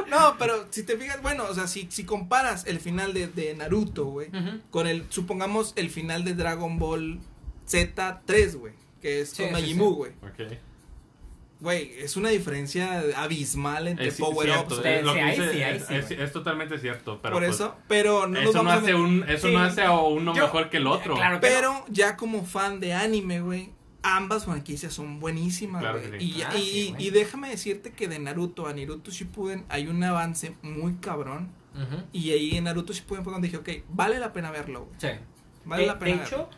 [SPEAKER 2] No, pero si te fijas, bueno, o sea, si, si comparas el final de, de Naruto, güey, con el, supongamos, el final de Dragon Ball Z3, güey, que es
[SPEAKER 1] Sí,
[SPEAKER 2] con
[SPEAKER 1] sí, sí.
[SPEAKER 2] güey.
[SPEAKER 3] Ok.
[SPEAKER 2] Güey, es una diferencia abismal entre
[SPEAKER 3] Es
[SPEAKER 2] Power
[SPEAKER 3] cierto,
[SPEAKER 2] Ups.
[SPEAKER 1] Sí,
[SPEAKER 3] es, lo
[SPEAKER 1] sí,
[SPEAKER 3] que dice
[SPEAKER 1] sí, ahí
[SPEAKER 3] es,
[SPEAKER 1] sí,
[SPEAKER 3] es- totalmente cierto. Pero
[SPEAKER 2] Por
[SPEAKER 3] pues,
[SPEAKER 2] eso, pero no nos
[SPEAKER 3] eso no
[SPEAKER 2] vamos a
[SPEAKER 3] hace un, eso
[SPEAKER 1] Sí.
[SPEAKER 3] no hace a uno
[SPEAKER 1] Yo-
[SPEAKER 3] mejor que el otro.
[SPEAKER 1] Claro que no.
[SPEAKER 2] Pero ya como fan de anime, güey, ambas franquicias son buenísimas,
[SPEAKER 3] Claro
[SPEAKER 2] y,
[SPEAKER 1] Ah,
[SPEAKER 2] y-
[SPEAKER 1] sí, güey.
[SPEAKER 2] y déjame decirte que de Naruto a Naruto Shippuden hay un avance muy cabrón. Y ahí en Naruto Shippuden fue cuando dije, ok, vale la pena verlo.
[SPEAKER 1] Sí.
[SPEAKER 2] Vale
[SPEAKER 1] de,
[SPEAKER 2] la pena
[SPEAKER 1] de hecho,
[SPEAKER 2] verlo.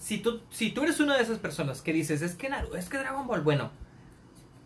[SPEAKER 1] si tú, si tú eres una de esas personas que dices, es que Naruto, es que Dragon Ball, bueno,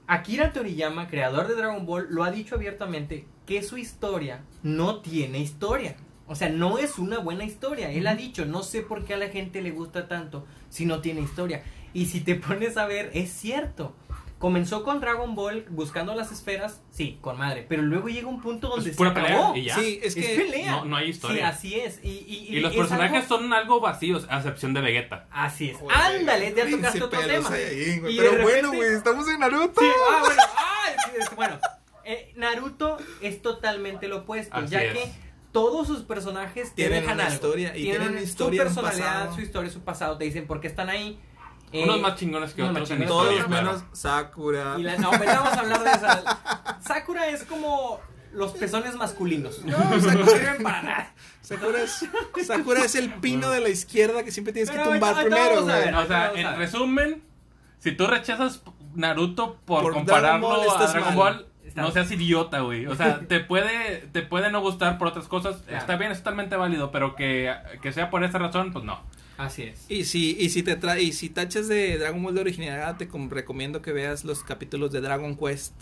[SPEAKER 1] Akira Toriyama, creador de Dragon Ball, lo ha dicho abiertamente que su historia no tiene historia. O sea, no es una buena historia. Él ha dicho, no sé por qué a la gente le gusta tanto si no tiene historia. Y si te pones a ver, es cierto. Comenzó con Dragon Ball buscando las esferas, sí, con madre. Pero luego llega un punto donde
[SPEAKER 3] Es
[SPEAKER 1] se
[SPEAKER 3] pura pelea
[SPEAKER 1] acabó.
[SPEAKER 3] y ya.
[SPEAKER 2] Sí, es que
[SPEAKER 1] pelea.
[SPEAKER 3] No, no hay
[SPEAKER 1] Sí,
[SPEAKER 3] historia.
[SPEAKER 1] así es. Y, y-
[SPEAKER 3] y los
[SPEAKER 1] es
[SPEAKER 3] personajes
[SPEAKER 1] algo-
[SPEAKER 3] son algo vacíos, a excepción de Vegeta.
[SPEAKER 1] Así es.
[SPEAKER 2] Joder,
[SPEAKER 1] Ándale, ya tocaste otro tema.
[SPEAKER 2] Saiyajin, güey.
[SPEAKER 1] Y de
[SPEAKER 2] Pero bueno, güey, estamos en Naruto.
[SPEAKER 1] Sí, ah, bueno, ah, sí, es- bueno. eh, Naruto es totalmente lo opuesto,
[SPEAKER 3] Así
[SPEAKER 1] ya
[SPEAKER 3] es.
[SPEAKER 1] que todos sus personajes te
[SPEAKER 2] Tienen
[SPEAKER 1] dejan
[SPEAKER 2] una
[SPEAKER 1] algo.
[SPEAKER 2] historia, y tienen historia,
[SPEAKER 1] su personalidad, su historia, su pasado, te dicen por qué están ahí. Eh,
[SPEAKER 3] Unos más chingones que otros
[SPEAKER 1] chingones.
[SPEAKER 3] historia.
[SPEAKER 2] Todos menos Sakura.
[SPEAKER 1] Y la, no, pero vamos a hablar de esa. Sakura es como los pezones masculinos.
[SPEAKER 2] No,
[SPEAKER 1] No
[SPEAKER 2] Sakura,
[SPEAKER 1] sirven para nada.
[SPEAKER 2] Sakura es, Sakura es el pino de la izquierda que siempre tienes que tumbar
[SPEAKER 1] ahorita
[SPEAKER 2] primero,
[SPEAKER 1] ver.
[SPEAKER 3] O sea, en resumen, si tú rechazas Naruto por,
[SPEAKER 2] Por
[SPEAKER 3] compararlo
[SPEAKER 2] Dragon Ball,
[SPEAKER 3] a Dragon
[SPEAKER 2] mal.
[SPEAKER 3] Ball, no seas idiota, güey. O sea, te puede, te puede no gustar por otras cosas,
[SPEAKER 1] Claro.
[SPEAKER 3] está bien, es totalmente válido, pero que, que sea por esa razón, pues no.
[SPEAKER 1] Así es.
[SPEAKER 2] Y si, y si te tra y si tachas de Dragon Ball de originalidad, te com- recomiendo que veas los capítulos de Dragon Quest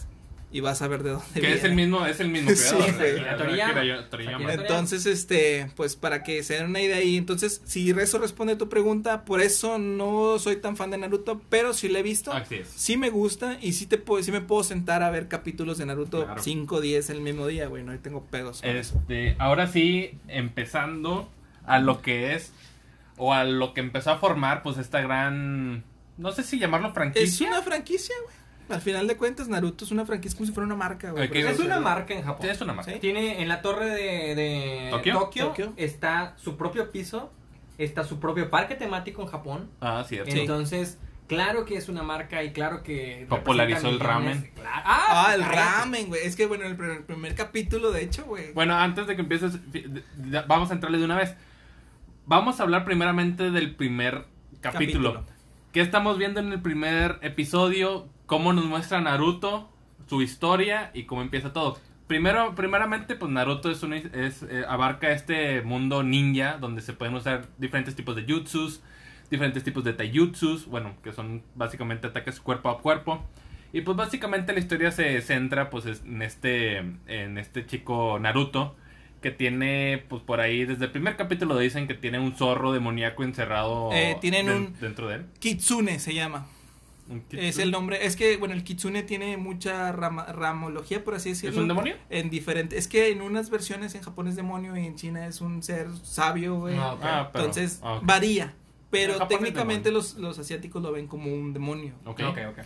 [SPEAKER 2] y vas a ver de dónde
[SPEAKER 3] Que
[SPEAKER 2] viene.
[SPEAKER 3] es el mismo, es el mismo
[SPEAKER 2] Sí,
[SPEAKER 3] creador.
[SPEAKER 2] Entonces, este, pues para que se den una idea ahí, entonces, si eso responde a tu pregunta, por eso no soy tan fan de Naruto, pero si lo he visto,
[SPEAKER 3] Así es.
[SPEAKER 2] sí me gusta y sí te puedo, sí me puedo sentar a ver capítulos de Naruto
[SPEAKER 3] Claro.
[SPEAKER 2] 5 o 10 el mismo día, güey, no tengo pedos.
[SPEAKER 3] Este, ahora sí, empezando a lo que es, o a lo que empezó a formar, pues esta gran, no sé si llamarlo
[SPEAKER 2] Es
[SPEAKER 3] franquicia.
[SPEAKER 2] una franquicia, güey. Al final de cuentas, Naruto es una franquicia como si fuera una marca, güey.
[SPEAKER 1] Es una marca en Japón.
[SPEAKER 3] Sí, es una marca.
[SPEAKER 2] Sí.
[SPEAKER 1] Tiene en la torre de, de
[SPEAKER 3] ¿Tokio?
[SPEAKER 1] Tokio,
[SPEAKER 2] Tokio.
[SPEAKER 1] está su propio piso, está su propio parque temático en Japón.
[SPEAKER 3] Ah, cierto.
[SPEAKER 1] Entonces, claro que es una marca y claro que
[SPEAKER 3] Popularizó el ramen.
[SPEAKER 1] Claro. Ah,
[SPEAKER 2] Ah, el ramen, güey. Es que, bueno, el primer, primer capítulo, de hecho, güey.
[SPEAKER 3] Bueno, antes de que empieces, vamos a entrarle de una vez. Vamos a hablar primeramente del primer capítulo.
[SPEAKER 2] Capítulo.
[SPEAKER 3] ¿Qué estamos viendo en el primer episodio? ¿Cómo nos muestra Naruto? Su historia y cómo empieza todo. Primero, primeramente, pues Naruto es, una- es eh, abarca este mundo ninja donde se pueden usar diferentes tipos de jutsus, diferentes tipos de taijutsus, bueno, que son básicamente ataques cuerpo a cuerpo. Y pues básicamente la historia se centra pues es- en este en este chico Naruto que tiene pues por ahí desde el primer capítulo dicen que tiene un zorro demoníaco encerrado
[SPEAKER 2] Eh, tienen
[SPEAKER 3] den-
[SPEAKER 2] un-
[SPEAKER 3] dentro de él.
[SPEAKER 2] Kitsune se llama.
[SPEAKER 3] Kitsune.
[SPEAKER 2] Es el nombre. Es que, bueno, el Kitsune tiene mucha rama- ramología, por así decirlo.
[SPEAKER 3] ¿Es un demonio?
[SPEAKER 2] En diferente. Es que en unas versiones en Japón es demonio y en China es un ser sabio, güey.
[SPEAKER 1] Ah, ok.
[SPEAKER 3] Ah, pero-
[SPEAKER 2] Entonces,
[SPEAKER 3] ah,
[SPEAKER 2] varía. Pero técnicamente los, los asiáticos lo ven como un demonio.
[SPEAKER 3] Ok.
[SPEAKER 1] Ok, ok.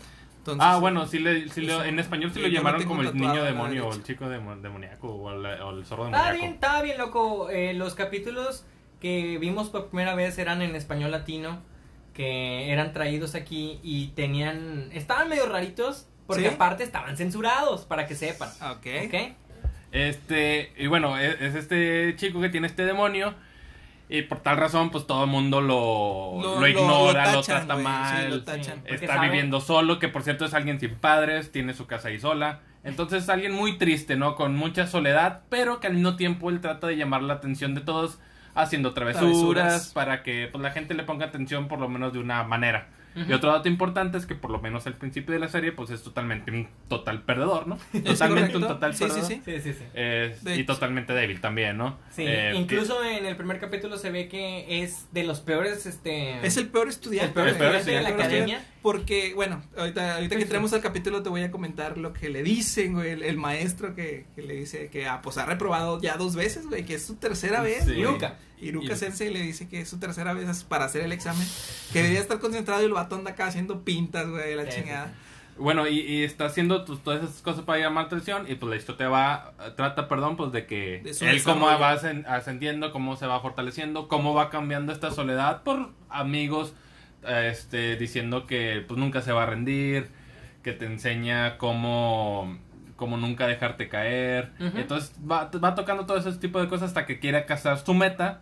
[SPEAKER 2] Entonces,
[SPEAKER 3] ah, bueno, sí le, sí le- en español sí lo llamaron como el niño demonio o el chico demo- demoníaco o el, o el zorro
[SPEAKER 1] Está
[SPEAKER 3] demoníaco.
[SPEAKER 1] bien, está bien, loco. Eh, los capítulos que vimos por primera vez eran en español latino, que eran traídos aquí y tenían... Estaban medio raritos, porque
[SPEAKER 2] ¿Sí?
[SPEAKER 1] aparte estaban censurados, para que sepan.
[SPEAKER 2] Ok.
[SPEAKER 1] ¿Ok?
[SPEAKER 3] Este, y bueno, es, es este chico que tiene este demonio. Y por tal razón, pues todo el mundo lo, lo, ignora, lo,
[SPEAKER 2] tachan,
[SPEAKER 3] trata mal.
[SPEAKER 2] sí, lo tachan.
[SPEAKER 1] Porque
[SPEAKER 3] Está viviendo solo, que por cierto es alguien sin padres, tiene su casa ahí sola. Entonces es alguien muy triste, ¿no? Con mucha soledad, pero que al mismo tiempo él trata de llamar la atención de todos haciendo travesuras,
[SPEAKER 2] Travesuras.
[SPEAKER 3] para que pues, la gente le ponga atención por lo menos de una manera. Y otro dato importante es que por lo menos al principio de la serie pues es totalmente un total perdedor, ¿no?
[SPEAKER 2] ¿Es
[SPEAKER 3] Totalmente un total
[SPEAKER 2] Sí, sí,
[SPEAKER 3] perdedor.
[SPEAKER 2] sí.
[SPEAKER 1] Sí, sí,
[SPEAKER 3] y totalmente débil también, ¿no?
[SPEAKER 1] Sí,
[SPEAKER 3] Eh,
[SPEAKER 1] incluso en el primer capítulo se ve que es de los peores, este...
[SPEAKER 2] Es el peor estudiante.
[SPEAKER 1] el peor
[SPEAKER 3] el peor
[SPEAKER 1] estudiante de la academia.
[SPEAKER 2] Porque, bueno, ahorita, ahorita que entremos al capítulo te voy a comentar lo que le dicen, güey, el, el maestro que, que le dice que ah, pues ha reprobado ya dos veces, güey, que es su tercera vez.
[SPEAKER 3] Sí.
[SPEAKER 1] Iruka.
[SPEAKER 2] Iruka. Sensei le dice que es su tercera vez para hacer el examen, que debería estar concentrado y el batón de acá haciendo pintas, güey, la
[SPEAKER 1] Sí,
[SPEAKER 2] chingada.
[SPEAKER 3] Bueno, y, y está haciendo pues, todas esas cosas para llamar atención y pues la historia va, trata, perdón, pues de que
[SPEAKER 2] De
[SPEAKER 3] él cómo va ascen- ascendiendo, cómo se va fortaleciendo, cómo va cambiando esta soledad por amigos, este, diciendo que pues nunca se va a rendir, que te enseña cómo, cómo nunca dejarte caer. Entonces va, va tocando todo ese tipo de cosas hasta que quiere alcanzar su meta,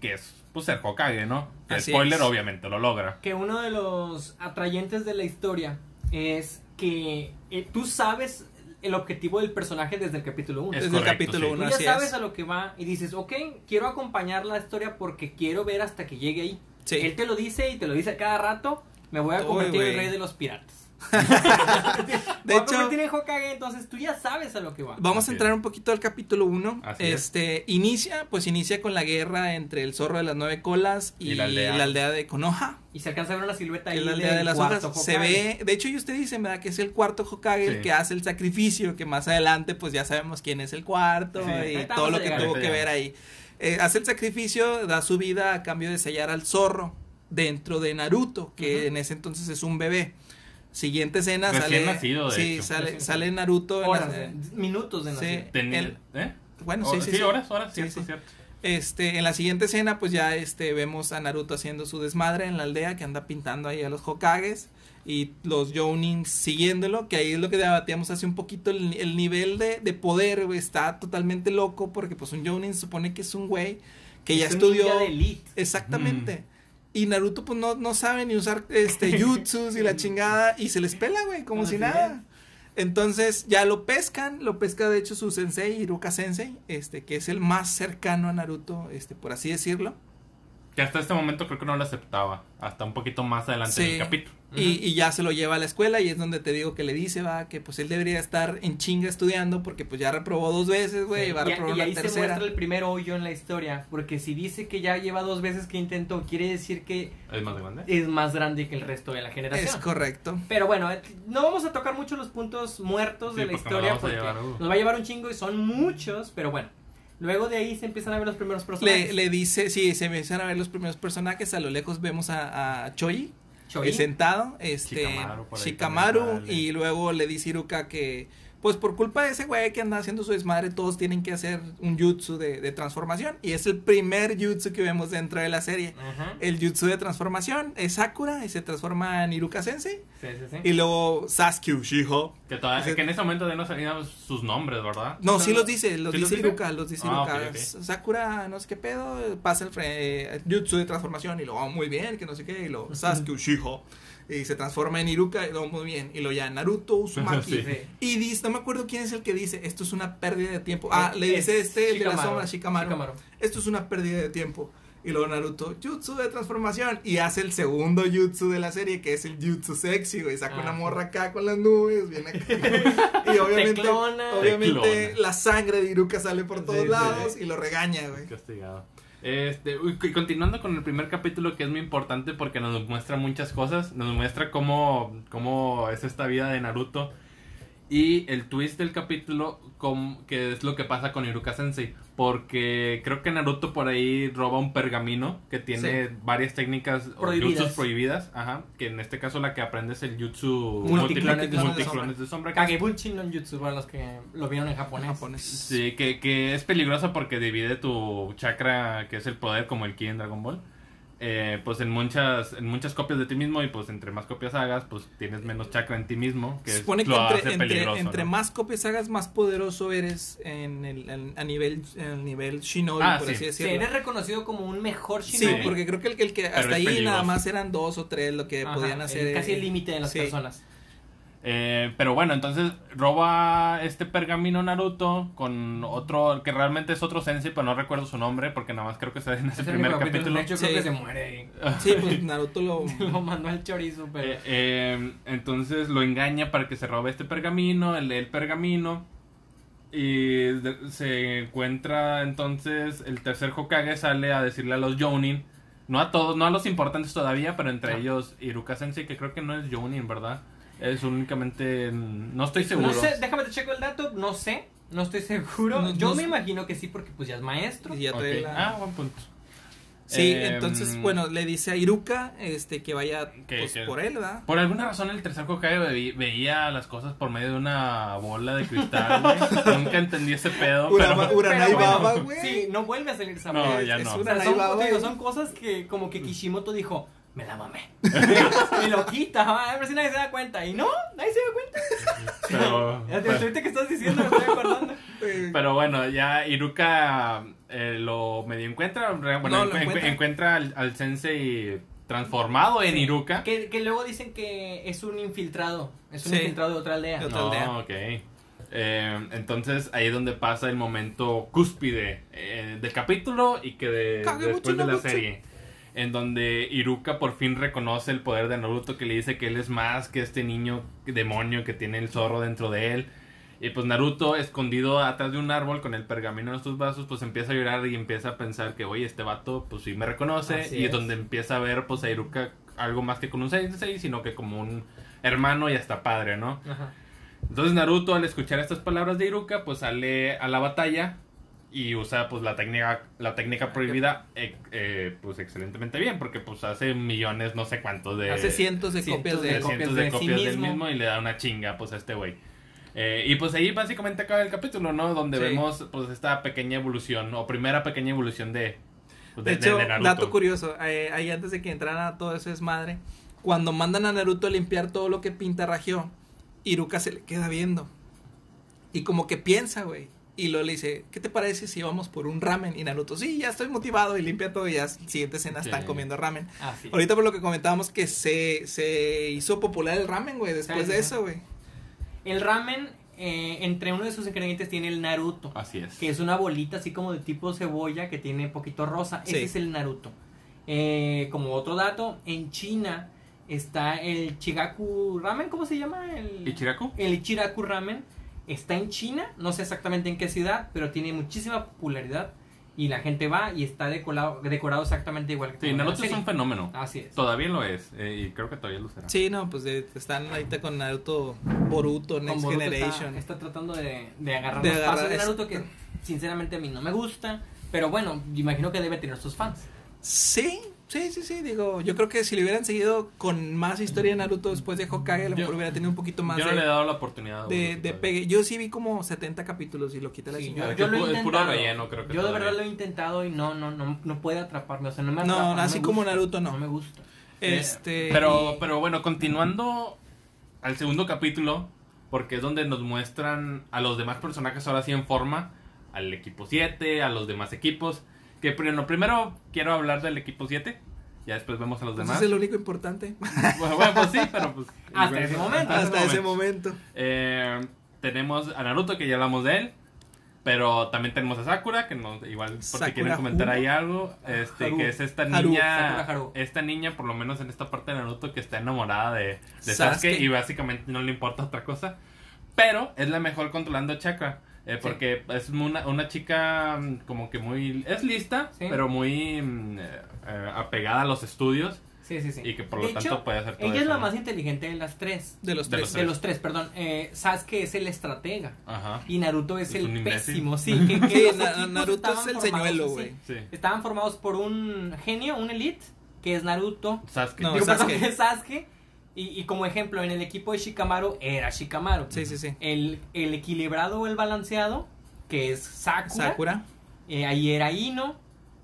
[SPEAKER 3] que es pues ser Hokage, ¿no? Spoiler
[SPEAKER 2] es.
[SPEAKER 3] obviamente lo logra.
[SPEAKER 1] Que uno de los atrayentes de la historia es que eh, tú sabes el objetivo del personaje desde el capítulo 1.
[SPEAKER 3] Es
[SPEAKER 2] Desde el capítulo
[SPEAKER 3] sí.
[SPEAKER 1] Tú
[SPEAKER 2] 1,
[SPEAKER 1] ya sabes
[SPEAKER 2] es.
[SPEAKER 1] a lo que va y dices, ok, quiero acompañar la historia porque quiero ver hasta que llegue ahí.
[SPEAKER 2] Sí.
[SPEAKER 1] Él te lo dice y te lo dice a cada rato, me voy a
[SPEAKER 2] Uy,
[SPEAKER 1] convertir en rey de los piratas.
[SPEAKER 2] De
[SPEAKER 1] Voy a
[SPEAKER 2] hecho-
[SPEAKER 1] convertir en Hokage, entonces tú ya sabes a lo que va.
[SPEAKER 2] Vamos
[SPEAKER 3] Así
[SPEAKER 2] a entrar
[SPEAKER 3] es.
[SPEAKER 2] un poquito al capítulo 1.
[SPEAKER 3] Así es.
[SPEAKER 2] Este, inicia, pues inicia con la guerra entre el zorro de las nueve colas y,
[SPEAKER 3] Y la
[SPEAKER 2] la,
[SPEAKER 3] aldea.
[SPEAKER 2] de Konoha.
[SPEAKER 1] Y se alcanza a ver una silueta ahí
[SPEAKER 2] la aldea de las hojas. Se
[SPEAKER 1] Hokage.
[SPEAKER 2] ve, de hecho, y usted dice, ¿verdad? Que es el cuarto Hokage el que hace el sacrificio, que más adelante, pues ya sabemos quién es el cuarto
[SPEAKER 3] Sí.
[SPEAKER 2] y todo lo
[SPEAKER 1] a
[SPEAKER 2] que tuvo que ver ahí. Eh, hace el sacrificio, da su vida a cambio de sellar al zorro dentro de Naruto, que en ese entonces es un bebé. Siguiente escena
[SPEAKER 3] Recién
[SPEAKER 2] sale,
[SPEAKER 3] nacido, de
[SPEAKER 2] sí,
[SPEAKER 3] hecho.
[SPEAKER 2] sale,
[SPEAKER 1] Recién
[SPEAKER 2] sale Naruto en la-
[SPEAKER 1] de- minutos de
[SPEAKER 2] Sí.
[SPEAKER 1] nacer.
[SPEAKER 3] Tenía,
[SPEAKER 2] El-
[SPEAKER 3] ¿eh?
[SPEAKER 2] bueno,
[SPEAKER 3] Oh,
[SPEAKER 2] sí, sí, sí.
[SPEAKER 3] horas, horas,
[SPEAKER 2] Sí,
[SPEAKER 3] cierto,
[SPEAKER 2] sí.
[SPEAKER 3] cierto.
[SPEAKER 2] Este, en la siguiente escena, pues ya este, vemos a Naruto haciendo su desmadre en la aldea, que anda pintando ahí a los Hokages y los Jonin siguiéndolo, que ahí es lo que debatíamos hace un poquito, el, el nivel de, de poder, güey, está totalmente loco, porque pues un Jonin se supone que es un güey que ya
[SPEAKER 1] Es
[SPEAKER 2] estudió...
[SPEAKER 1] de elite.
[SPEAKER 2] Exactamente. Y Naruto pues no, no sabe ni usar este jutsus y la chingada y se les pela, güey, como
[SPEAKER 1] Así
[SPEAKER 2] si nada. Entonces ya lo pescan, lo pesca de hecho su sensei, Iruka Sensei, este, que es el más cercano a Naruto, este, por así decirlo.
[SPEAKER 3] Que hasta este momento creo que no lo aceptaba. Hasta un poquito más adelante
[SPEAKER 2] Sí.
[SPEAKER 3] del capítulo.
[SPEAKER 2] Y, y ya se lo lleva a la escuela y es donde te digo que le dice, va, que pues él debería estar en chinga estudiando porque pues ya reprobó dos veces, güey, y va a
[SPEAKER 1] y,
[SPEAKER 2] reprobar
[SPEAKER 1] y
[SPEAKER 2] una
[SPEAKER 1] ahí se
[SPEAKER 2] tercera.
[SPEAKER 1] muestra el primer hoyo en la historia, porque si dice que ya lleva dos veces que intentó, quiere decir que
[SPEAKER 3] ¿Es más grande?
[SPEAKER 1] es más grande que el resto de la generación.
[SPEAKER 2] Es correcto.
[SPEAKER 1] Pero bueno, eh, no vamos a tocar mucho los puntos muertos
[SPEAKER 3] Sí,
[SPEAKER 1] de la
[SPEAKER 3] porque
[SPEAKER 1] historia porque
[SPEAKER 3] llevar, uh.
[SPEAKER 1] nos va a llevar un chingo y son muchos, pero bueno. Luego de ahí se empiezan a ver los primeros personajes.
[SPEAKER 2] Le, le dice, sí, se empiezan a ver los primeros personajes, a lo lejos vemos a, a Choi,
[SPEAKER 1] Choi.
[SPEAKER 2] eh, sentado, este,
[SPEAKER 3] Shikamaru
[SPEAKER 2] Shikamaru,
[SPEAKER 3] también
[SPEAKER 2] y luego le dice Iruka que, pues por culpa de ese güey que anda haciendo su desmadre, todos tienen que hacer un jutsu de, de transformación, y es el primer jutsu que vemos dentro de la serie. El jutsu de transformación es Sakura y se transforma en Iruka Sensei,
[SPEAKER 1] Sí, sí, sí.
[SPEAKER 2] y luego Sasuke Uchiho.
[SPEAKER 3] Que, todavía, que en ese momento ya no sabían sus nombres, ¿verdad?
[SPEAKER 2] No, sí los dice, los
[SPEAKER 3] ¿Sí
[SPEAKER 2] dice
[SPEAKER 3] los?
[SPEAKER 2] Iruka, los dice
[SPEAKER 3] Ah,
[SPEAKER 2] Iruka. Sakura, no sé qué pedo, pasa el fre- eh, jutsu de transformación y luego muy bien, que no sé qué, y luego Sasuke Uchiho. Y se transforma en Iruka y luego muy bien. Y luego ya Naruto Uzumaki.
[SPEAKER 3] Sí.
[SPEAKER 2] Y dice, no me acuerdo quién es el que dice, esto es una pérdida de tiempo. Ah,
[SPEAKER 1] Eh,
[SPEAKER 2] le dice
[SPEAKER 1] es
[SPEAKER 2] este, el de la sombra, Shikamaru.
[SPEAKER 1] Shikamaru.
[SPEAKER 2] Esto es una pérdida de tiempo. Y luego Naruto, jutsu de transformación. Y hace el segundo jutsu de la serie, que es el jutsu sexy, güey. Saca
[SPEAKER 1] Ah,
[SPEAKER 2] una
[SPEAKER 1] sí.
[SPEAKER 2] morra acá con las nubes, viene acá. y obviamente, obviamente la sangre de Iruka sale por todos
[SPEAKER 1] sí,
[SPEAKER 2] lados
[SPEAKER 1] sí.
[SPEAKER 2] y lo regaña, güey.
[SPEAKER 3] Castigado. Este, y continuando con el primer capítulo que es muy importante porque nos muestra muchas cosas, nos muestra cómo, cómo es esta vida de Naruto y el twist del capítulo com- que es lo que pasa con Iruka Sensei porque creo que Naruto por ahí roba un pergamino que tiene
[SPEAKER 1] Sí.
[SPEAKER 3] varias técnicas o
[SPEAKER 1] Prohibidas.
[SPEAKER 3] jutsus prohibidas, ajá, que en este caso la que aprende es el jutsu
[SPEAKER 1] Multiclones de sombra.
[SPEAKER 3] multiclones de sombra, que es
[SPEAKER 1] Kagebunchi no Jutsu para los que lo vieron en japonés.
[SPEAKER 2] Japonés.
[SPEAKER 3] Sí, que, que es peligroso porque divide tu chakra, que es el poder, como el ki en Dragon Ball. Eh, pues en muchas en muchas copias de ti mismo y pues entre más copias hagas, pues tienes menos chakra en ti mismo, que
[SPEAKER 2] Se
[SPEAKER 3] es-
[SPEAKER 2] supone que
[SPEAKER 3] lo
[SPEAKER 2] entre,
[SPEAKER 3] hace
[SPEAKER 2] entre-
[SPEAKER 3] peligroso.
[SPEAKER 2] entre
[SPEAKER 3] ¿no?
[SPEAKER 2] más copias hagas, más poderoso eres en el, en- a nivel, en el nivel Shinobi,
[SPEAKER 3] Ah,
[SPEAKER 2] por
[SPEAKER 3] sí.
[SPEAKER 2] así
[SPEAKER 1] Sí,
[SPEAKER 2] decirlo.
[SPEAKER 1] eres reconocido como un mejor
[SPEAKER 2] Sí,
[SPEAKER 1] shinobi.
[SPEAKER 2] porque creo que el, que- el que hasta ahí
[SPEAKER 3] peligroso.
[SPEAKER 2] nada más eran dos o tres lo que
[SPEAKER 1] Ajá,
[SPEAKER 2] podían
[SPEAKER 1] el-
[SPEAKER 2] hacer.
[SPEAKER 1] Casi
[SPEAKER 2] eh,
[SPEAKER 1] el límite de las
[SPEAKER 2] sí.
[SPEAKER 1] personas.
[SPEAKER 3] Eh, pero bueno, entonces roba este pergamino Naruto con otro, que realmente es otro sensei, pero no recuerdo su nombre porque nada más creo que está en ese
[SPEAKER 1] Es el
[SPEAKER 3] primer capítulo.
[SPEAKER 1] De hecho, creo
[SPEAKER 2] Sí.
[SPEAKER 1] que se muere ahí.
[SPEAKER 2] Sí, pues Naruto lo...
[SPEAKER 1] Lo mandó al chorizo, pero.
[SPEAKER 3] Eh, eh, entonces lo engaña para que se robe este pergamino, él lee el pergamino y de- se encuentra entonces el tercer Hokage sale a decirle a los Jounin, no a todos, no a los importantes todavía, pero entre
[SPEAKER 1] Ah.
[SPEAKER 3] ellos Iruka Sensei, que creo que no es Jounin, ¿verdad? Es únicamente, no estoy seguro.
[SPEAKER 1] No sé, déjame te checo el dato, no sé, no estoy seguro.
[SPEAKER 2] No-
[SPEAKER 1] Yo
[SPEAKER 2] no
[SPEAKER 1] me
[SPEAKER 2] sé.
[SPEAKER 1] imagino que sí, porque pues ya es maestro.
[SPEAKER 2] y ya
[SPEAKER 3] Ok.
[SPEAKER 2] trae la-
[SPEAKER 3] Ah, buen punto.
[SPEAKER 2] Sí,
[SPEAKER 3] Eh,
[SPEAKER 2] entonces, bueno, le dice a Iruka este, que vaya
[SPEAKER 3] Que-
[SPEAKER 2] pues,
[SPEAKER 3] que-
[SPEAKER 2] por él, ¿verdad?
[SPEAKER 3] Por alguna razón el tercer Hokage ve- veía las cosas por medio de una bola de cristal, güey. Nunca entendí ese pedo,
[SPEAKER 2] Urama-
[SPEAKER 3] pero...
[SPEAKER 2] Uranai
[SPEAKER 1] Pero
[SPEAKER 2] Baba, güey.
[SPEAKER 1] Sí, no vuelve a salir esa
[SPEAKER 3] No, ya
[SPEAKER 2] es
[SPEAKER 3] no.
[SPEAKER 1] O
[SPEAKER 2] una
[SPEAKER 1] sea, son, digo,
[SPEAKER 2] eh.
[SPEAKER 1] son cosas que como que Kishimoto dijo, me la mamé. y lo quita, a ver si nadie se da cuenta. Y no, nadie se da cuenta.
[SPEAKER 3] Pero,
[SPEAKER 1] Ya te- ahorita que estás diciendo, me estoy acordando.
[SPEAKER 3] pero bueno, ya Iruka eh, lo medio encuentra. Bueno,
[SPEAKER 2] No, lo
[SPEAKER 3] encu-
[SPEAKER 2] encuentra.
[SPEAKER 3] encuentra al, al sensei transformado en
[SPEAKER 1] Sí.
[SPEAKER 3] Iruka.
[SPEAKER 1] Que, que luego dicen que es un infiltrado. Es un
[SPEAKER 2] Sí.
[SPEAKER 1] infiltrado de otra aldea.
[SPEAKER 2] De otra
[SPEAKER 3] No,
[SPEAKER 2] aldea.
[SPEAKER 3] ok. Eh, entonces ahí es donde pasa el momento cúspide eh, del capítulo y que de- después de la serie. En donde Iruka por fin reconoce el poder de Naruto que le dice que él es más que este niño demonio que tiene el zorro dentro de él. Y pues Naruto, escondido atrás de un árbol con el pergamino en sus brazos, pues empieza a llorar y empieza a pensar que, oye, este vato, pues sí me reconoce.
[SPEAKER 1] Así
[SPEAKER 3] y es donde empieza a ver, pues, a Iruka algo más que con un sensei, sino que como un hermano y hasta padre, ¿no?
[SPEAKER 1] Ajá.
[SPEAKER 3] Entonces Naruto al escuchar estas palabras de Iruka pues sale a la batalla y usa pues la técnica la técnica prohibida eh, eh, pues excelentemente bien porque pues hace millones no sé cuántos de
[SPEAKER 2] Hace cientos de
[SPEAKER 1] Cientos
[SPEAKER 2] copias
[SPEAKER 1] de
[SPEAKER 3] cientos de
[SPEAKER 1] de sí
[SPEAKER 3] copias del
[SPEAKER 1] mismo.
[SPEAKER 3] mismo y le da una chinga pues a este güey Eh, y pues ahí básicamente acaba el capítulo no donde
[SPEAKER 2] Sí.
[SPEAKER 3] vemos pues esta pequeña evolución o primera pequeña evolución de pues,
[SPEAKER 2] De hecho,
[SPEAKER 3] Naruto.
[SPEAKER 2] dato curioso, ahí antes de que entrara a todo ese desmadre, cuando mandan a Naruto a limpiar todo lo que pintarrajeó, Iruka se le queda viendo. Y como que piensa, güey. Y luego le dice, ¿qué te parece si vamos por un ramen? Y Naruto, sí, ya estoy motivado y limpia todo y ya siguiente escena están comiendo ramen.
[SPEAKER 1] Así.
[SPEAKER 2] Ahorita por lo que comentábamos que se, se hizo popular el ramen, güey, después
[SPEAKER 1] Sí,
[SPEAKER 2] de eso, güey.
[SPEAKER 1] El ramen, eh, entre uno de sus ingredientes tiene el Naruto.
[SPEAKER 3] así es
[SPEAKER 1] Que es una bolita así como de tipo cebolla que tiene poquito rosa.
[SPEAKER 2] Sí.
[SPEAKER 1] Ese es el Naruto. Eh, como otro dato, en China está el Chigaku Ramen, ¿cómo se llama? El
[SPEAKER 3] Ichiraku
[SPEAKER 1] El Ichiraku Ramen está en China, no sé exactamente en qué ciudad, pero tiene muchísima popularidad y la gente va y está decorado, decorado exactamente igual que
[SPEAKER 3] sí Naruto es un fenómeno
[SPEAKER 1] Así es.
[SPEAKER 3] todavía lo es eh, y creo que todavía lo será
[SPEAKER 2] Sí, no, pues de- están ahorita con Naruto, Boruto, Next
[SPEAKER 1] Boruto
[SPEAKER 2] Generation.
[SPEAKER 1] Está, está tratando de, de agarrar
[SPEAKER 2] De
[SPEAKER 1] los
[SPEAKER 2] agarrar
[SPEAKER 1] pasos de
[SPEAKER 2] es-
[SPEAKER 1] Naruto que sinceramente a mí no me gusta, pero bueno, imagino que debe tener sus fans.
[SPEAKER 2] Sí, sí, sí, sí, digo, yo creo que si le hubieran seguido con más historia de Naruto después de Hokage, a lo mejor hubiera tenido un poquito más
[SPEAKER 3] yo no
[SPEAKER 2] de,
[SPEAKER 3] le he dado la oportunidad
[SPEAKER 2] de, de pegue. Yo sí vi como 70 capítulos y lo quita la
[SPEAKER 1] Sí,
[SPEAKER 2] señora.
[SPEAKER 1] yo, yo lo he
[SPEAKER 3] Es pu- es puro
[SPEAKER 1] intentado.
[SPEAKER 3] relleno, creo que
[SPEAKER 1] yo de verdad lo he intentado y no, no, no, no puede atraparme, o sea, no me
[SPEAKER 2] No,
[SPEAKER 1] atrapa.
[SPEAKER 2] así
[SPEAKER 1] me
[SPEAKER 2] como
[SPEAKER 1] gusta,
[SPEAKER 2] Naruto, no.
[SPEAKER 1] No me gusta.
[SPEAKER 2] Este,
[SPEAKER 3] Pero,
[SPEAKER 2] y-
[SPEAKER 3] pero bueno, continuando al segundo capítulo, porque es donde nos muestran a los demás personajes ahora sí en forma, al equipo 7, a los demás equipos. Que primero, primero quiero hablar del equipo 7, ya después vemos a los
[SPEAKER 2] pues
[SPEAKER 3] demás.
[SPEAKER 2] es el único importante
[SPEAKER 3] Bueno, bueno, pues sí, pero pues...
[SPEAKER 1] Hasta ese momento.
[SPEAKER 2] hasta ese momento.
[SPEAKER 3] Eh, tenemos a Naruto, que ya hablamos de él. Pero también tenemos a Sakura, que nos, igual por si
[SPEAKER 2] Sakura
[SPEAKER 3] quieren comentar
[SPEAKER 2] Haru.
[SPEAKER 3] ahí algo, este,
[SPEAKER 1] Haru.
[SPEAKER 3] que es esta
[SPEAKER 2] Haru.
[SPEAKER 3] niña,
[SPEAKER 1] Sakura Haru.
[SPEAKER 3] esta niña, por lo menos en esta parte de Naruto, que está enamorada de, de Sasuke.
[SPEAKER 2] Sasuke.
[SPEAKER 3] y básicamente no le importa otra cosa. Pero es la mejor controlando chakra, eh, porque es una, una chica mm, como que muy, es lista,
[SPEAKER 1] Sí.
[SPEAKER 3] pero muy mm, eh, eh, apegada a los estudios
[SPEAKER 1] Sí, sí, sí.
[SPEAKER 3] y que por lo tanto puede hacer todo
[SPEAKER 1] Ella es la
[SPEAKER 3] ¿no?
[SPEAKER 1] más inteligente de las tres.
[SPEAKER 2] De los
[SPEAKER 3] De
[SPEAKER 2] tres.
[SPEAKER 3] los
[SPEAKER 1] De los tres, perdón. Eh, Sasuke es el estratega.
[SPEAKER 3] Ajá.
[SPEAKER 1] Y Naruto es,
[SPEAKER 3] Es
[SPEAKER 1] el pésimo, sí. Que, que
[SPEAKER 2] Sí, Na- Naruto es el señuelo, güey.
[SPEAKER 3] Sí.
[SPEAKER 1] Estaban formados por un genio, un elite, que es Naruto.
[SPEAKER 3] Sasuke.
[SPEAKER 2] No,
[SPEAKER 1] Digo,
[SPEAKER 2] Sasuke.
[SPEAKER 1] Sasuke. Y, y como ejemplo, en el equipo de Shikamaru era Shikamaru.
[SPEAKER 2] Sí, sí, sí.
[SPEAKER 1] El, el equilibrado o el balanceado, que es Sakura.
[SPEAKER 2] Sakura.
[SPEAKER 1] Eh, ahí era Ino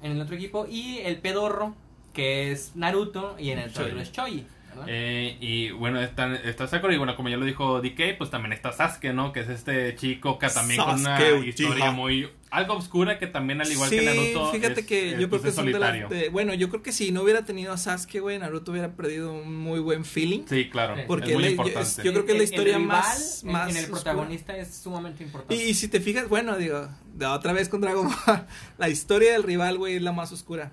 [SPEAKER 1] en el otro equipo. Y el pedorro, que es Naruto. Y en el otro es Choi. ¿verdad?
[SPEAKER 3] Eh, y bueno, está, está Sakura y bueno, como ya lo dijo DK, pues también está Sasuke, ¿no? Que es este chico que también con una
[SPEAKER 2] Uchiha.
[SPEAKER 3] historia muy... Algo oscura que también al igual
[SPEAKER 2] sí,
[SPEAKER 3] que Naruto
[SPEAKER 2] fíjate
[SPEAKER 3] es,
[SPEAKER 2] que
[SPEAKER 3] eh,
[SPEAKER 2] yo creo
[SPEAKER 3] pues,
[SPEAKER 2] que
[SPEAKER 3] es
[SPEAKER 2] son de las... de- bueno, yo creo que si no hubiera tenido a Sasuke, güey, Naruto hubiera perdido un muy buen feeling.
[SPEAKER 3] Sí, claro.
[SPEAKER 2] Porque
[SPEAKER 3] es muy
[SPEAKER 2] la-
[SPEAKER 3] importante.
[SPEAKER 2] es- yo creo que es la
[SPEAKER 1] El- el
[SPEAKER 2] historia
[SPEAKER 1] rival
[SPEAKER 2] más-
[SPEAKER 1] en-
[SPEAKER 2] más
[SPEAKER 1] En el
[SPEAKER 2] oscura.
[SPEAKER 1] protagonista es sumamente importante.
[SPEAKER 2] Y, y si te fijas, bueno, digo, de otra vez con Dragon Ball, la historia del rival, güey, es la más oscura.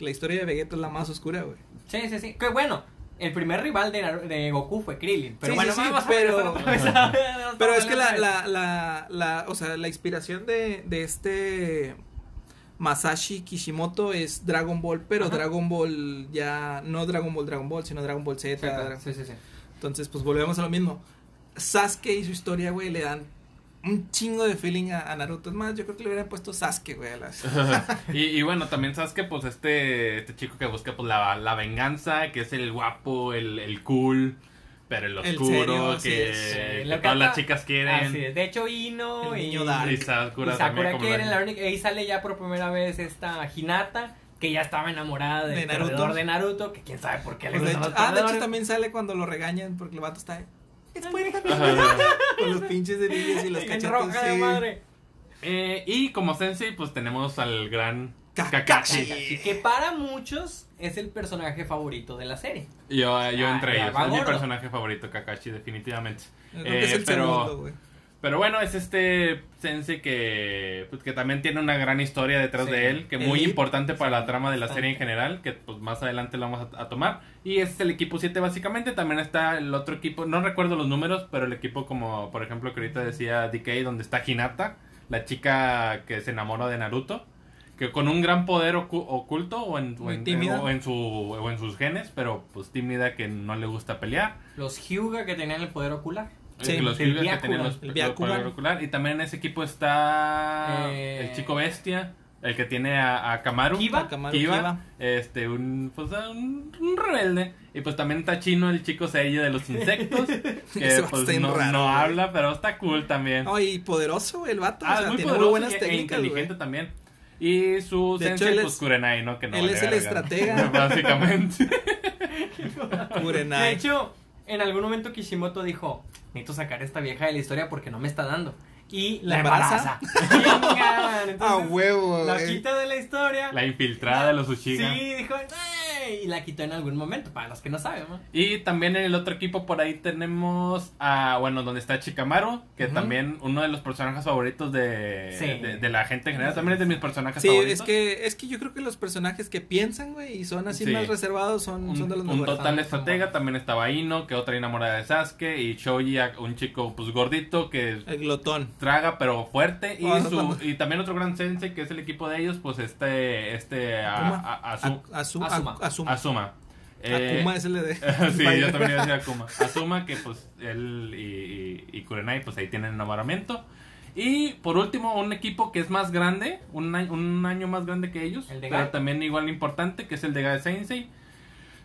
[SPEAKER 2] La historia de Vegeta es la más oscura, güey.
[SPEAKER 1] Sí, sí, sí. Que bueno, el primer rival de, de Goku fue Krillin. Pero
[SPEAKER 2] Sí,
[SPEAKER 1] bueno,
[SPEAKER 2] sí, sí,
[SPEAKER 1] vamos a
[SPEAKER 2] pero- Pero es que la, la, la, la, o sea, la inspiración de, de este Masashi Kishimoto es Dragon Ball, pero
[SPEAKER 1] Ajá.
[SPEAKER 2] Dragon Ball ya, no Dragon Ball Dragon Ball, sino Dragon Ball Z. Dra-
[SPEAKER 1] Sí, sí, sí.
[SPEAKER 2] Entonces, pues volvemos a lo mismo. Sasuke y su historia, güey, le dan un chingo de feeling a, a Naruto. Es más, yo creo que le hubieran puesto Sasuke, güey, a las...
[SPEAKER 3] y, y bueno, también sabes que pues este, este chico que busca pues la, la venganza, que es el guapo, el, el cool, pero el
[SPEAKER 2] El
[SPEAKER 3] oscuro,
[SPEAKER 2] serio,
[SPEAKER 3] que.
[SPEAKER 1] Sí,
[SPEAKER 3] que todas las chicas quieren.
[SPEAKER 1] Así es. De hecho, Ino y.
[SPEAKER 3] Y
[SPEAKER 1] y
[SPEAKER 3] Sakura,
[SPEAKER 1] Sakura
[SPEAKER 3] también como
[SPEAKER 1] quieren.
[SPEAKER 3] la-
[SPEAKER 1] única, ahí sale ya por primera vez esta Hinata. que ya estaba enamorada del
[SPEAKER 2] De Naruto.
[SPEAKER 1] de Naruto, que quién sabe por qué le
[SPEAKER 2] Pues de hecho- ah, de hecho también sale cuando lo regañan porque el vato está Con los pinches de niños y cachetes.
[SPEAKER 1] roja de madre.
[SPEAKER 3] Eh, y como sensei, pues tenemos al gran
[SPEAKER 2] Kakashi.
[SPEAKER 1] Que para muchos es el personaje favorito de la serie.
[SPEAKER 3] Yo, yo
[SPEAKER 1] Ah,
[SPEAKER 3] entre ellos. Es mi personaje favorito, Kakashi, definitivamente.
[SPEAKER 2] Es
[SPEAKER 3] Eh,
[SPEAKER 2] el
[SPEAKER 3] pero,
[SPEAKER 2] segundo, güey.
[SPEAKER 3] Pero bueno, es este sensei que, pues, que también tiene una gran historia detrás
[SPEAKER 1] Sí.
[SPEAKER 3] de él, que muy
[SPEAKER 2] Elite.
[SPEAKER 3] importante para la trama de la
[SPEAKER 1] bastante.
[SPEAKER 3] serie en general, que pues más adelante lo vamos a, a tomar. Y es el equipo 7 básicamente, también está el otro equipo, no recuerdo los números, pero el equipo como por ejemplo que ahorita decía DK, donde está Hinata, la chica que se enamora de Naruto. Que con un gran poder ocu- oculto o en, o en- o en su, o en sus genes, pero pues tímida que no le gusta pelear.
[SPEAKER 1] Los Hyuga que tenían el poder ocular.
[SPEAKER 2] Sí,
[SPEAKER 3] los que tenían los
[SPEAKER 2] el
[SPEAKER 3] ocular. Y también en ese equipo está
[SPEAKER 1] Eh,
[SPEAKER 3] el chico bestia, el que tiene a, a Kamaru.
[SPEAKER 1] Kiba.
[SPEAKER 2] Akamaru
[SPEAKER 3] Kiba,
[SPEAKER 2] Kiba.
[SPEAKER 3] este, un, pues, un, un rebelde. Y pues también está chino el chico sello de los insectos. que pues no,
[SPEAKER 2] raro,
[SPEAKER 3] no habla, pero está cool también.
[SPEAKER 2] No, y poderoso, el vato.
[SPEAKER 3] ah,
[SPEAKER 2] o
[SPEAKER 3] es
[SPEAKER 2] sea,
[SPEAKER 3] muy
[SPEAKER 2] tiene muy
[SPEAKER 3] poderoso
[SPEAKER 2] buenas
[SPEAKER 3] y- e inteligente también. Y su
[SPEAKER 2] De hecho,
[SPEAKER 3] sensei,
[SPEAKER 2] él
[SPEAKER 3] pues
[SPEAKER 2] es-
[SPEAKER 3] Kurenai, ¿no? Que no
[SPEAKER 2] él
[SPEAKER 3] vale
[SPEAKER 2] es el
[SPEAKER 3] verga.
[SPEAKER 2] estratega.
[SPEAKER 3] Básicamente.
[SPEAKER 1] De
[SPEAKER 2] Kurenai.
[SPEAKER 1] hecho, en algún momento Kishimoto dijo, necesito sacar a esta vieja de la historia porque no me está dando. Y la
[SPEAKER 2] ¿La embaraza?
[SPEAKER 1] embaraza. Chingan. Entonces,
[SPEAKER 2] Ah, huevo,
[SPEAKER 1] La
[SPEAKER 2] güey.
[SPEAKER 1] quita de la historia.
[SPEAKER 3] La infiltrada de los Uchiha.
[SPEAKER 1] Sí, dijo, "Ay", y la quitó en algún momento, para los que no saben, ¿no?
[SPEAKER 3] Y también en el otro equipo por ahí tenemos a, bueno, donde está Chikamaru, que también uno de los personajes favoritos de,
[SPEAKER 1] Sí.
[SPEAKER 3] de, de la gente en general, también es de mis personajes
[SPEAKER 2] Sí,
[SPEAKER 3] favoritos.
[SPEAKER 2] es que, es que yo creo que los personajes que piensan, güey, y son así
[SPEAKER 3] Sí.
[SPEAKER 2] más reservados son,
[SPEAKER 3] un,
[SPEAKER 2] son de los
[SPEAKER 3] un
[SPEAKER 2] mejores.
[SPEAKER 3] total
[SPEAKER 1] Son-
[SPEAKER 3] estratega, también estaba Ino, que otra enamorada de Sasuke, y Shoji, un chico pues gordito que
[SPEAKER 2] El glotón.
[SPEAKER 3] traga pero fuerte, y,
[SPEAKER 2] Oh, no,
[SPEAKER 3] su, y también otro gran sensei que es el equipo de ellos, pues este, este, a- a- Azu-
[SPEAKER 2] A- Azu-
[SPEAKER 1] Asuma.
[SPEAKER 2] A- Asuma.
[SPEAKER 3] Asuma. Eh,
[SPEAKER 2] Akuma es el de...
[SPEAKER 3] sí, yo también Akuma. Asuma que pues él y, y, y Kurenai pues ahí tienen enamoramiento. Y por último, un equipo que es más grande, un año, un año más grande que ellos,
[SPEAKER 1] El de
[SPEAKER 3] pero
[SPEAKER 1] Gai.
[SPEAKER 3] también igual importante, que es el de Gai Sensei,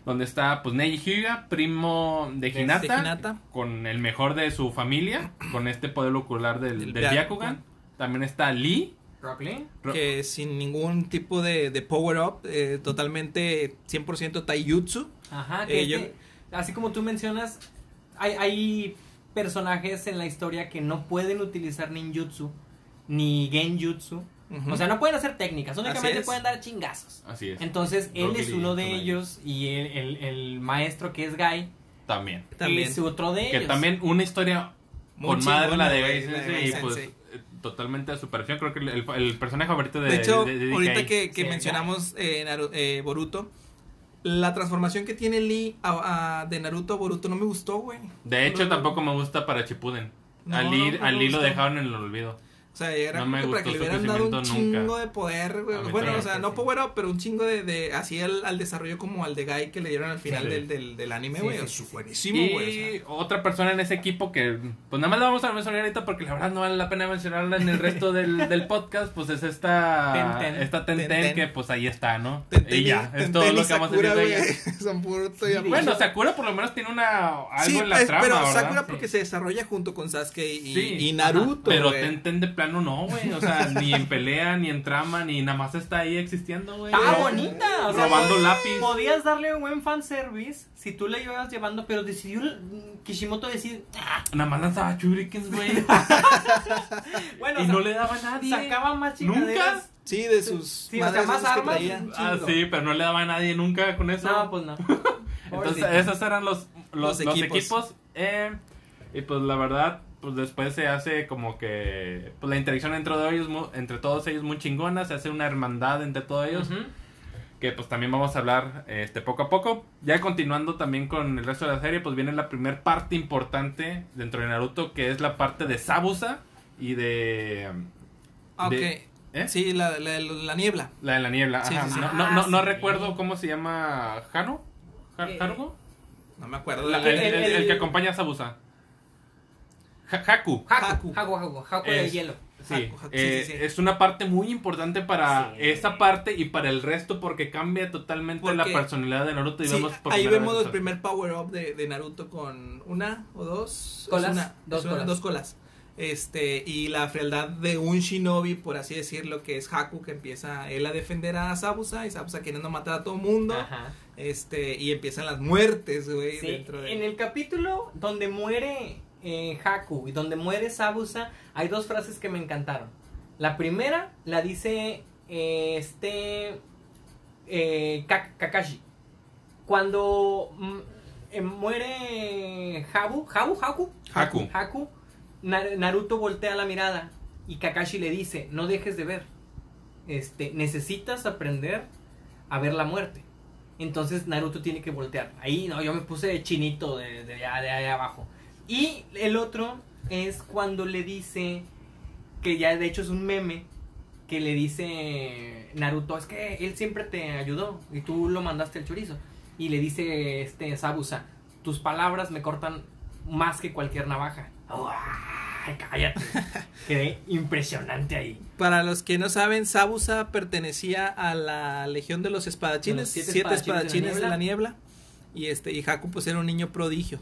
[SPEAKER 3] donde está pues Neji Hyuga, primo de
[SPEAKER 2] De
[SPEAKER 3] Hinata,
[SPEAKER 2] Hinata.
[SPEAKER 3] con el mejor de su familia, con este poder ocular del,
[SPEAKER 2] Del
[SPEAKER 3] del
[SPEAKER 2] Byakugan.
[SPEAKER 3] Byakugan. También está Lee.
[SPEAKER 2] Que sin ningún tipo de, de power-up, eh, totalmente 100% taijutsu.
[SPEAKER 1] Ajá, que
[SPEAKER 2] Eh, yo-
[SPEAKER 1] este- así como tú mencionas, hay, hay personajes en la historia que no pueden utilizar ninjutsu ni genjutsu. O sea, no pueden hacer técnicas, únicamente pueden dar chingazos.
[SPEAKER 3] Así es.
[SPEAKER 1] Entonces, él
[SPEAKER 3] Rock
[SPEAKER 1] es uno de ellos y el, el- el maestro que es Guy
[SPEAKER 3] También.
[SPEAKER 2] También.
[SPEAKER 1] es otro de
[SPEAKER 3] Que
[SPEAKER 1] ellos.
[SPEAKER 3] también una historia
[SPEAKER 2] Muy
[SPEAKER 3] con madre la de
[SPEAKER 2] la de
[SPEAKER 3] Sensei y pues totalmente a su perfección. Creo que el, el- personaje favorito de
[SPEAKER 2] De hecho,
[SPEAKER 3] de- de
[SPEAKER 2] ahorita que, que
[SPEAKER 1] Sí,
[SPEAKER 2] mencionamos eh, eh, Boruto, la transformación que tiene Lee a- a- de Naruto a Boruto no me gustó, güey.
[SPEAKER 3] De hecho,
[SPEAKER 2] No,
[SPEAKER 3] tampoco me gusta para Chipuden.
[SPEAKER 2] No,
[SPEAKER 3] al Lee,
[SPEAKER 2] no, no
[SPEAKER 3] al Lee lo dejaron en el olvido.
[SPEAKER 2] O sea, era
[SPEAKER 3] No
[SPEAKER 2] como para que le hubieran dado un chingo de poder, güey. Bueno, o sea, no power up, pero un chingo de, de así al, al desarrollo como al de Guy que le dieron al final
[SPEAKER 3] Sí.
[SPEAKER 2] del, del, del anime, güey.
[SPEAKER 1] sí,
[SPEAKER 2] Es
[SPEAKER 1] sí,
[SPEAKER 2] buenísimo,
[SPEAKER 3] Y
[SPEAKER 2] güey. o sea.
[SPEAKER 3] otra persona en ese equipo que, pues nada más la vamos a mencionar ahorita porque la verdad no vale la pena mencionarla en el resto del, del podcast, pues es esta
[SPEAKER 1] Ten Ten.
[SPEAKER 3] esta Ten
[SPEAKER 2] Ten
[SPEAKER 3] Ten
[SPEAKER 2] Ten.
[SPEAKER 3] que pues ahí está, ¿no?
[SPEAKER 2] Tenten
[SPEAKER 3] y ya, es
[SPEAKER 2] Tenten
[SPEAKER 3] todo
[SPEAKER 2] y
[SPEAKER 3] lo que vamos a decir de ella.
[SPEAKER 2] Son puro y.
[SPEAKER 3] Bueno, Sakura por lo menos tiene una algo
[SPEAKER 2] sí,
[SPEAKER 3] en la
[SPEAKER 2] es-
[SPEAKER 3] trama,
[SPEAKER 2] pero. Sakura porque se desarrolla junto con Sasuke y, y Naruto,
[SPEAKER 3] Pero
[SPEAKER 2] güey.
[SPEAKER 3] Ten Ten de plano no, güey. O sea, ni en pelea, ni en trama, ni nada más está ahí existiendo, güey.
[SPEAKER 1] ¡Ah, bonita! O sea,
[SPEAKER 3] Robando lápiz.
[SPEAKER 1] Podías darle un buen fanservice si tú le ibas llevando, pero decidió mm, Kishimoto decir, ah,
[SPEAKER 3] Nada más lanzaba shurikens, güey.
[SPEAKER 1] bueno,
[SPEAKER 3] y no le daba a nadie.
[SPEAKER 1] sacaba más
[SPEAKER 3] ¿Nunca?
[SPEAKER 1] chingaderas.
[SPEAKER 2] Sí, de sus
[SPEAKER 1] Sí, o sea, más armas.
[SPEAKER 3] Ah, sí, pero no le daba a nadie nunca con eso.
[SPEAKER 1] No, pues no.
[SPEAKER 3] Entonces, esos eran los, los,
[SPEAKER 2] Los
[SPEAKER 3] los
[SPEAKER 2] equipos.
[SPEAKER 3] equipos. eh, y pues la verdad, pues después se hace como que pues, la interacción entre, ellos, mu- entre todos ellos muy chingona. Se hace una hermandad entre todos ellos. Que pues también vamos a hablar este poco a poco. Ya continuando también con el resto de la serie, pues viene la primer parte importante dentro de Naruto, que es la parte de Sabusa y de...
[SPEAKER 2] Ah, ok.
[SPEAKER 3] de- ¿eh?
[SPEAKER 2] Sí, la, la, la niebla.
[SPEAKER 3] La de la niebla.
[SPEAKER 2] Sí,
[SPEAKER 3] ajá.
[SPEAKER 2] sí, sí.
[SPEAKER 3] No, no, no, no
[SPEAKER 1] Ah, sí.
[SPEAKER 3] recuerdo cómo se llama... ¿Hano? ¿Ha-
[SPEAKER 1] Eh,
[SPEAKER 3] ¿Harugo?
[SPEAKER 2] No me acuerdo.
[SPEAKER 3] La- el, el- el- el que acompaña a Sabusa. Ha- Haku.
[SPEAKER 1] Haku,
[SPEAKER 2] Haku.
[SPEAKER 1] Haku, Haku, Haku del
[SPEAKER 3] Es-
[SPEAKER 1] hielo.
[SPEAKER 3] Sí,
[SPEAKER 2] Haku, Haku, sí,
[SPEAKER 3] eh,
[SPEAKER 2] sí, sí.
[SPEAKER 3] es una parte muy importante para
[SPEAKER 1] Sí.
[SPEAKER 3] esa parte y para el resto porque cambia totalmente la personalidad de Naruto y
[SPEAKER 2] Sí,
[SPEAKER 3] vemos por
[SPEAKER 2] ahí vemos el primer power up de, de Naruto con una o dos
[SPEAKER 1] Colas, dos colas.
[SPEAKER 2] dos colas. Este, y la frialdad de un shinobi, por así decirlo, que es Haku, que empieza él a defender a Sabusa y Sabusa queriendo matar a todo mundo.
[SPEAKER 1] Ajá.
[SPEAKER 2] Este, y empiezan las muertes, güey,
[SPEAKER 1] Sí,
[SPEAKER 2] dentro de...
[SPEAKER 1] En el capítulo donde muere eh, Haku y donde muere Sabusa, hay dos frases que me encantaron. La primera la dice eh, este eh, Ka- Kakashi. Cuando mm, eh, muere Habu, Habu, Haku,
[SPEAKER 3] Haku.
[SPEAKER 1] Haku, Na- Naruto voltea la mirada y Kakashi le dice, no dejes de ver. Este, necesitas aprender a ver la muerte. Entonces Naruto tiene que voltear. Ahí no, yo me puse chinito de, de, de allá abajo. Y el otro es cuando le dice, que ya de hecho es un meme, que le dice Naruto, es que él siempre te ayudó y tú lo mandaste al chorizo. Y le dice este Sabusa, tus palabras me cortan más que cualquier navaja. ¡Ay, cállate! Quedé impresionante ahí.
[SPEAKER 2] Para los que no saben, Sabusa pertenecía a la Legión de los Espadachines,
[SPEAKER 1] los siete
[SPEAKER 2] siete,
[SPEAKER 1] espadachines
[SPEAKER 2] espadachines
[SPEAKER 1] de la
[SPEAKER 2] niebla. Y este, y Haku pues era un niño prodigio.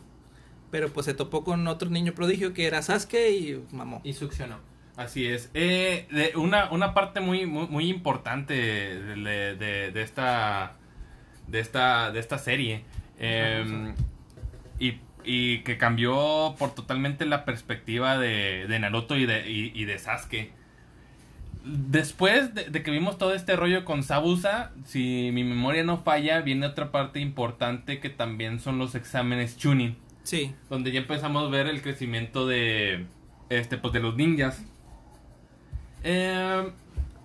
[SPEAKER 2] Pero pues se topó con otro niño prodigio que era Sasuke y mamó.
[SPEAKER 1] Y succionó.
[SPEAKER 3] Así es. Eh, de una, una parte muy, muy, muy importante de, de- de esta de esta de esta serie eh, y, y que cambió por totalmente la perspectiva de, de Naruto y de, y, y de Sasuke. Después de, de que vimos todo este rollo con Sabusa, si mi memoria no falla, viene otra parte importante que también son los exámenes Chunin
[SPEAKER 2] Sí,
[SPEAKER 3] donde ya empezamos a ver el crecimiento de este pues de los ninjas Eh,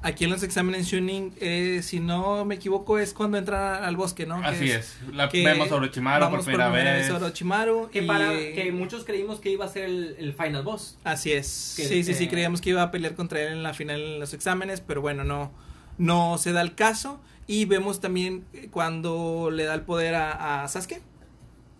[SPEAKER 2] aquí en los exámenes Shunin, eh, si no me equivoco, es cuando entran al bosque, ¿no? Que
[SPEAKER 3] así es, La-
[SPEAKER 2] que
[SPEAKER 3] vemos a Orochimaru por
[SPEAKER 2] vamos
[SPEAKER 3] primera vez
[SPEAKER 2] a Orochimaru
[SPEAKER 1] Que,
[SPEAKER 2] y,
[SPEAKER 1] para, que muchos creímos que iba a ser el, el final boss.
[SPEAKER 2] Así es.
[SPEAKER 1] Que-
[SPEAKER 2] sí, sí, sí,
[SPEAKER 1] que-
[SPEAKER 2] creíamos que iba a pelear contra él en la final en los exámenes, pero bueno, no, no se da el caso. Y vemos también eh, cuando le da el poder a, a Sasuke.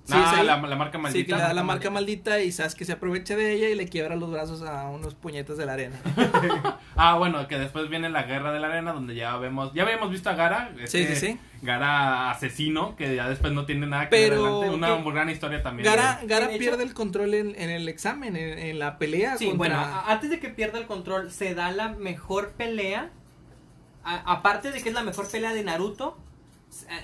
[SPEAKER 2] Sí,
[SPEAKER 3] ah, la, la marca
[SPEAKER 2] Sí,
[SPEAKER 3] maldita
[SPEAKER 2] que le da la
[SPEAKER 1] marca
[SPEAKER 2] marca maldita y Sasuke se aprovecha de ella y le quiebra los brazos a unos puñetes de la arena.
[SPEAKER 3] ah bueno que después viene la guerra de la arena donde ya vemos ya habíamos visto a Gara
[SPEAKER 2] Sí,
[SPEAKER 3] este
[SPEAKER 2] sí, sí.
[SPEAKER 3] Gara asesino que ya después no tiene nada que ver
[SPEAKER 2] Pero
[SPEAKER 3] adelante. una
[SPEAKER 2] que-
[SPEAKER 3] muy gran historia también
[SPEAKER 2] Gara, Gara pierde el control en, en el examen, en, en la pelea.
[SPEAKER 1] Sí,
[SPEAKER 2] contra-
[SPEAKER 1] bueno, antes de que pierda el control, se da la mejor pelea. A- aparte de que es la mejor pelea de Naruto,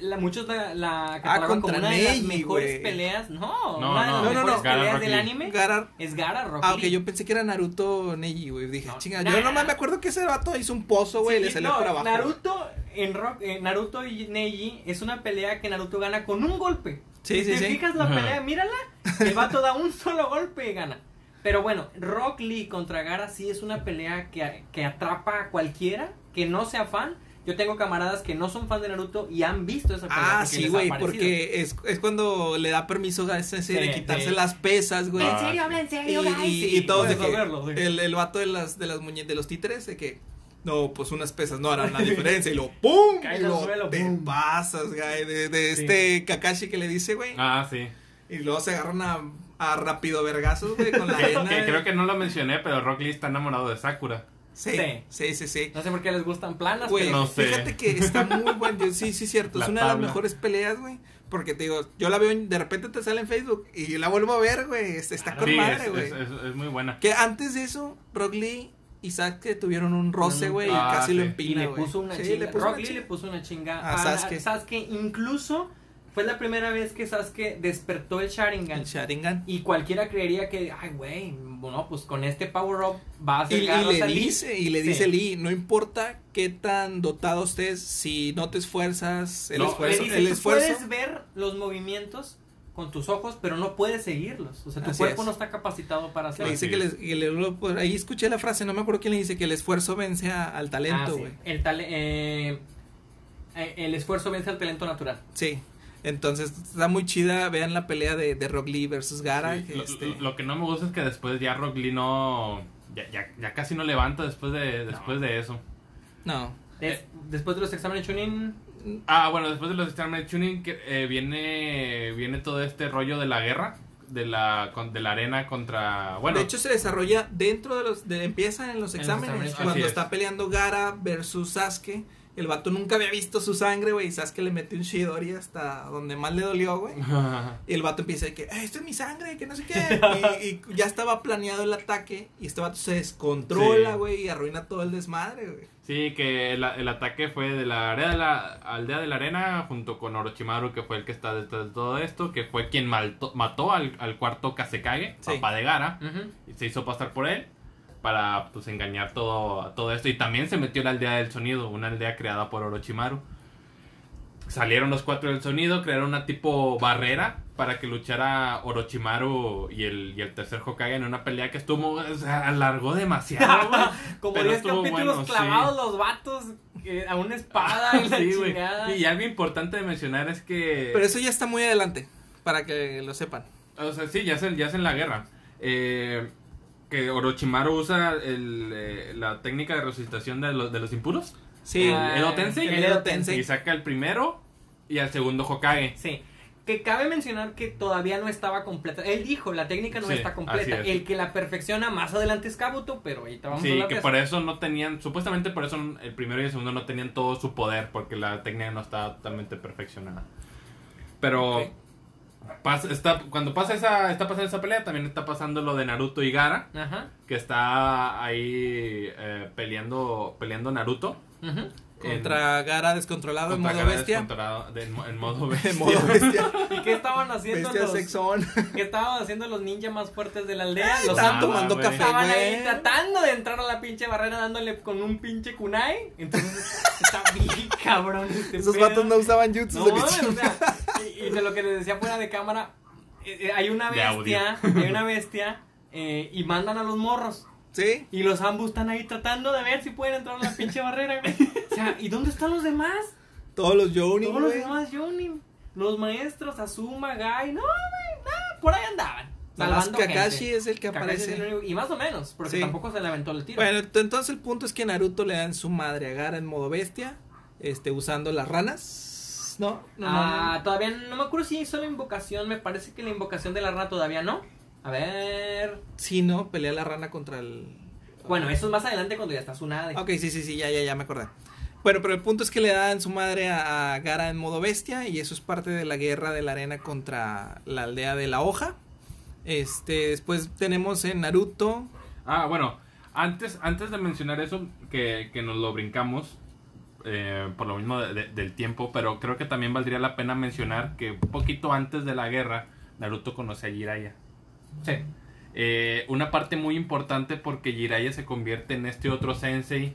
[SPEAKER 1] la, muchos la, la catalogan como
[SPEAKER 2] contra
[SPEAKER 1] una de las
[SPEAKER 2] Neji,
[SPEAKER 1] mejores
[SPEAKER 2] güey.
[SPEAKER 1] peleas. No,
[SPEAKER 3] No,
[SPEAKER 1] una de
[SPEAKER 3] no,
[SPEAKER 1] las
[SPEAKER 2] no,
[SPEAKER 1] mejores
[SPEAKER 2] no.
[SPEAKER 1] Peleas del anime
[SPEAKER 2] Gara-
[SPEAKER 1] es Gara Rock
[SPEAKER 2] Ah, ok, yo pensé que era Naruto Neji, güey. Dije,
[SPEAKER 1] No.
[SPEAKER 2] chinga,
[SPEAKER 1] Nah.
[SPEAKER 2] yo nomás me acuerdo que ese vato hizo un pozo, güey, y
[SPEAKER 1] Sí,
[SPEAKER 2] le salió
[SPEAKER 1] no,
[SPEAKER 2] por abajo.
[SPEAKER 1] Naruto, en Rock, eh, Naruto y Neji es una pelea que Naruto gana con un golpe.
[SPEAKER 2] Sí,
[SPEAKER 1] si
[SPEAKER 2] sí,
[SPEAKER 1] te
[SPEAKER 2] sí.
[SPEAKER 1] fijas la pelea, mírala, el vato da un solo golpe y gana. Pero bueno, Rock Lee contra Gara sí es una pelea que, que atrapa a cualquiera que no sea fan. Yo tengo camaradas que no son fan de Naruto y han visto esa pelea.
[SPEAKER 2] Ah,
[SPEAKER 1] porque
[SPEAKER 2] sí, güey, porque es, es cuando le da permiso a ese de
[SPEAKER 1] Sí,
[SPEAKER 2] quitarse
[SPEAKER 1] sí.
[SPEAKER 2] las pesas, güey.
[SPEAKER 1] ¿En serio? ¿Habla en
[SPEAKER 2] y,
[SPEAKER 1] serio,
[SPEAKER 2] y,
[SPEAKER 1] guys?
[SPEAKER 2] y
[SPEAKER 1] Sí,
[SPEAKER 2] todos de que
[SPEAKER 1] verlo, sí.
[SPEAKER 2] el, el vato de las de las muñe- de los títeres de que no, pues unas pesas no harán la diferencia y lo pum, y
[SPEAKER 1] al
[SPEAKER 2] lo
[SPEAKER 1] suelo,
[SPEAKER 2] te
[SPEAKER 1] pum.
[SPEAKER 2] pasas, güey, de, de
[SPEAKER 1] Sí.
[SPEAKER 2] este Kakashi que le dice, güey,
[SPEAKER 3] ah sí
[SPEAKER 2] y luego se agarran a, a rápido vergazos, güey, con la arena.
[SPEAKER 3] que creo que no lo mencioné pero Rock Lee está enamorado de Sakura
[SPEAKER 2] sí,
[SPEAKER 1] Sí.
[SPEAKER 2] sí, sí.
[SPEAKER 1] No sé por qué les gustan planas,
[SPEAKER 2] Güey,
[SPEAKER 1] pero
[SPEAKER 3] no sé.
[SPEAKER 2] fíjate que está muy buen. yo- sí, sí, cierto.
[SPEAKER 3] La
[SPEAKER 2] es una de las mejores peleas, güey. Porque te digo, yo la veo, de repente te sale en Facebook y yo la vuelvo a ver, güey. es- Está con
[SPEAKER 3] sí
[SPEAKER 2] madre, güey.
[SPEAKER 3] es, es- es muy buena
[SPEAKER 2] Que antes de eso, Rock Lee y Sasuke tuvieron un roce,
[SPEAKER 1] Mm,
[SPEAKER 2] güey,
[SPEAKER 3] ah,
[SPEAKER 2] y casi lo
[SPEAKER 3] sí.
[SPEAKER 2] empina,
[SPEAKER 1] le
[SPEAKER 2] güey.
[SPEAKER 1] puso una
[SPEAKER 2] Sí,
[SPEAKER 1] chinga.
[SPEAKER 2] le puso
[SPEAKER 1] Rock
[SPEAKER 2] una
[SPEAKER 1] Lee
[SPEAKER 2] chinga.
[SPEAKER 1] le puso una chinga
[SPEAKER 2] A
[SPEAKER 1] a,
[SPEAKER 2] Sasuke.
[SPEAKER 1] Sasuke. Incluso fue la primera vez que Sasuke despertó el Sharingan.
[SPEAKER 2] El Sharingan.
[SPEAKER 1] Y cualquiera creería que, ay, güey, bueno, pues con este power up va a
[SPEAKER 2] Y, y
[SPEAKER 1] a
[SPEAKER 2] le dice, y le
[SPEAKER 1] Sí.
[SPEAKER 2] dice Lee, no importa qué tan dotado estés, si no te esfuerzas, el
[SPEAKER 3] No,
[SPEAKER 1] Le
[SPEAKER 2] esfuerzo,
[SPEAKER 1] dice,
[SPEAKER 2] el
[SPEAKER 1] "Tú
[SPEAKER 2] esfuerzo.
[SPEAKER 1] puedes ver los movimientos con tus ojos, pero no puedes seguirlos. O sea, tu
[SPEAKER 2] Así
[SPEAKER 1] cuerpo
[SPEAKER 2] es.
[SPEAKER 1] no está capacitado para
[SPEAKER 2] Le
[SPEAKER 1] hacerlo.
[SPEAKER 2] dice
[SPEAKER 3] Así
[SPEAKER 2] que,
[SPEAKER 3] es.
[SPEAKER 2] les- que le- ahí escuché la frase, no me acuerdo quién le dice que el esfuerzo vence a- al
[SPEAKER 1] Ah,
[SPEAKER 2] talento,
[SPEAKER 1] sí.
[SPEAKER 2] güey.
[SPEAKER 1] El, tale- eh, eh, el esfuerzo vence al talento natural.
[SPEAKER 2] Sí. Entonces está muy chida. Vean la pelea de, de Rock Lee versus Gara.
[SPEAKER 3] Sí,
[SPEAKER 2] este-
[SPEAKER 3] lo- lo que no me gusta es que después ya Rock Lee no. Ya, ya, ya casi no levanta después de, después de eso.
[SPEAKER 2] No.
[SPEAKER 1] Des- después de los exámenes Chunin,
[SPEAKER 3] Ah, bueno, después de los exámenes tuning que, eh, viene viene todo este rollo de la guerra, de la con- de la arena contra. Bueno,
[SPEAKER 2] de hecho, se desarrolla dentro de los. De, empieza en los
[SPEAKER 1] En los
[SPEAKER 2] exámenes. cuando
[SPEAKER 3] es.
[SPEAKER 2] está peleando Gara versus Sasuke. El vato nunca había visto su sangre, güey. Y Sasuke le metió un Shidori hasta donde más le dolió, güey. Y el vato empieza de que, "Eh, esto es mi sangre, que no sé qué. Y, y ya estaba planeado el ataque. Y este vato se descontrola,
[SPEAKER 3] Sí.
[SPEAKER 2] güey, y arruina todo el desmadre, güey.
[SPEAKER 3] Sí, que el, el ataque fue de la, área de la aldea de la arena junto con Orochimaru, que fue el que está detrás de todo esto, que fue quien malto- mató al, al cuarto Kasekage,
[SPEAKER 2] Sí.
[SPEAKER 3] papá de Gara, y se hizo pasar por él para pues engañar todo, todo esto. Y también se metió la aldea del sonido, una aldea creada por Orochimaru. Salieron los cuatro del sonido, crearon una tipo barrera para que luchara Orochimaru y el, y el tercer Hokage en una pelea que estuvo, o sea, alargó demasiado, güey.
[SPEAKER 1] Como
[SPEAKER 3] Pero
[SPEAKER 1] 10
[SPEAKER 3] estuvo
[SPEAKER 1] capítulos
[SPEAKER 3] bueno, sí.
[SPEAKER 1] clavados los vatos eh, a una espada y la
[SPEAKER 3] Sí, güey.
[SPEAKER 1] chingada.
[SPEAKER 3] Y algo importante de mencionar es que.
[SPEAKER 2] Pero eso ya está muy adelante, para que lo sepan.
[SPEAKER 3] O sea, sí, ya es, en- ya es en la guerra. Eh, que Orochimaru usa el, eh, la técnica de resucitación de los, de los impuros.
[SPEAKER 2] Sí,
[SPEAKER 1] Ah,
[SPEAKER 3] Edo Tensei.
[SPEAKER 2] el Edo Tensei.
[SPEAKER 3] Y saca el primero y al segundo Hokage.
[SPEAKER 1] Sí. Que cabe mencionar que todavía no estaba completa. Él dijo, la técnica no
[SPEAKER 3] Sí,
[SPEAKER 1] está completa.
[SPEAKER 3] es.
[SPEAKER 1] El que la perfecciona más adelante es Kabuto, pero ahorita vamos a
[SPEAKER 3] Sí, que por
[SPEAKER 1] eso.
[SPEAKER 3] no tenían, supuestamente por eso el primero y el segundo no tenían todo su poder, porque la técnica no estaba totalmente perfeccionada. Pero. Pasa- está, cuando pasa esa, está pasando esa pelea, también está pasando lo de Naruto y Gara,
[SPEAKER 1] Ajá.
[SPEAKER 3] que está ahí eh, peleando, peleando Naruto.
[SPEAKER 1] ujú.
[SPEAKER 2] Contra Gara descontrolado en modo
[SPEAKER 3] Gara
[SPEAKER 2] bestia.
[SPEAKER 3] descontrolado- de- en, mo- en modo bestia.
[SPEAKER 2] En modo bestia.
[SPEAKER 1] ¿Y qué estaban haciendo
[SPEAKER 2] bestia
[SPEAKER 1] los
[SPEAKER 2] sexón.
[SPEAKER 1] qué estaban haciendo los ninjas más fuertes de la aldea?
[SPEAKER 2] Ay,
[SPEAKER 1] los
[SPEAKER 2] estaban
[SPEAKER 1] Ando-
[SPEAKER 2] tomando café,
[SPEAKER 1] Estaban ahí tratando de entrar a la pinche barrera dándole con un pinche kunai. Entonces está bien cabrón este
[SPEAKER 2] Esos
[SPEAKER 1] pedo.
[SPEAKER 2] vatos no usaban jutsu.
[SPEAKER 1] No, o sea, y, y de lo que les decía fuera de cámara, eh, eh, hay una bestia, hay una bestia, eh, y mandan a los morros.
[SPEAKER 2] Sí.
[SPEAKER 1] Y los ambos están ahí tratando de ver si pueden entrar a la pinche barrera, güey. O sea, ¿y dónde están los demás?
[SPEAKER 2] Todos los Jonin,
[SPEAKER 1] Todos los
[SPEAKER 2] güey.
[SPEAKER 1] demás Jonin. Los maestros, Azuma, Gai, no, güey, no, por ahí andaban.
[SPEAKER 2] Más Kakashi
[SPEAKER 1] gente.
[SPEAKER 2] es el que
[SPEAKER 1] Kakashi
[SPEAKER 2] aparece.
[SPEAKER 1] el y más o menos, porque
[SPEAKER 2] Sí.
[SPEAKER 1] tampoco se le aventó el tiro.
[SPEAKER 2] Bueno, entonces el punto es que Naruto le dan su madre a Gara en modo bestia, este, usando las ranas. No, no, no,
[SPEAKER 1] ah,
[SPEAKER 2] no.
[SPEAKER 1] todavía no me acuerdo si hizo la invocación, me parece que la invocación de la rana todavía no. A ver,
[SPEAKER 2] Sí, no, pelea la rana contra el.
[SPEAKER 1] Bueno, eso es más adelante cuando ya está Tsunade.
[SPEAKER 2] Ok, sí, sí, sí, ya, ya, ya me acordé. Bueno, pero el punto es que le dan su madre a, a Gara en modo bestia y eso es parte de la guerra de la arena contra la aldea de la hoja. Este, después tenemos en Naruto.
[SPEAKER 3] Ah, bueno, antes, antes de mencionar eso, que, que nos lo brincamos, eh, por lo mismo de- de- del tiempo, pero creo que también valdría la pena mencionar que un poquito antes de la guerra, Naruto conoce a Jiraiya.
[SPEAKER 1] Sí.
[SPEAKER 3] Eh, una parte muy importante porque Jiraiya se convierte en este otro sensei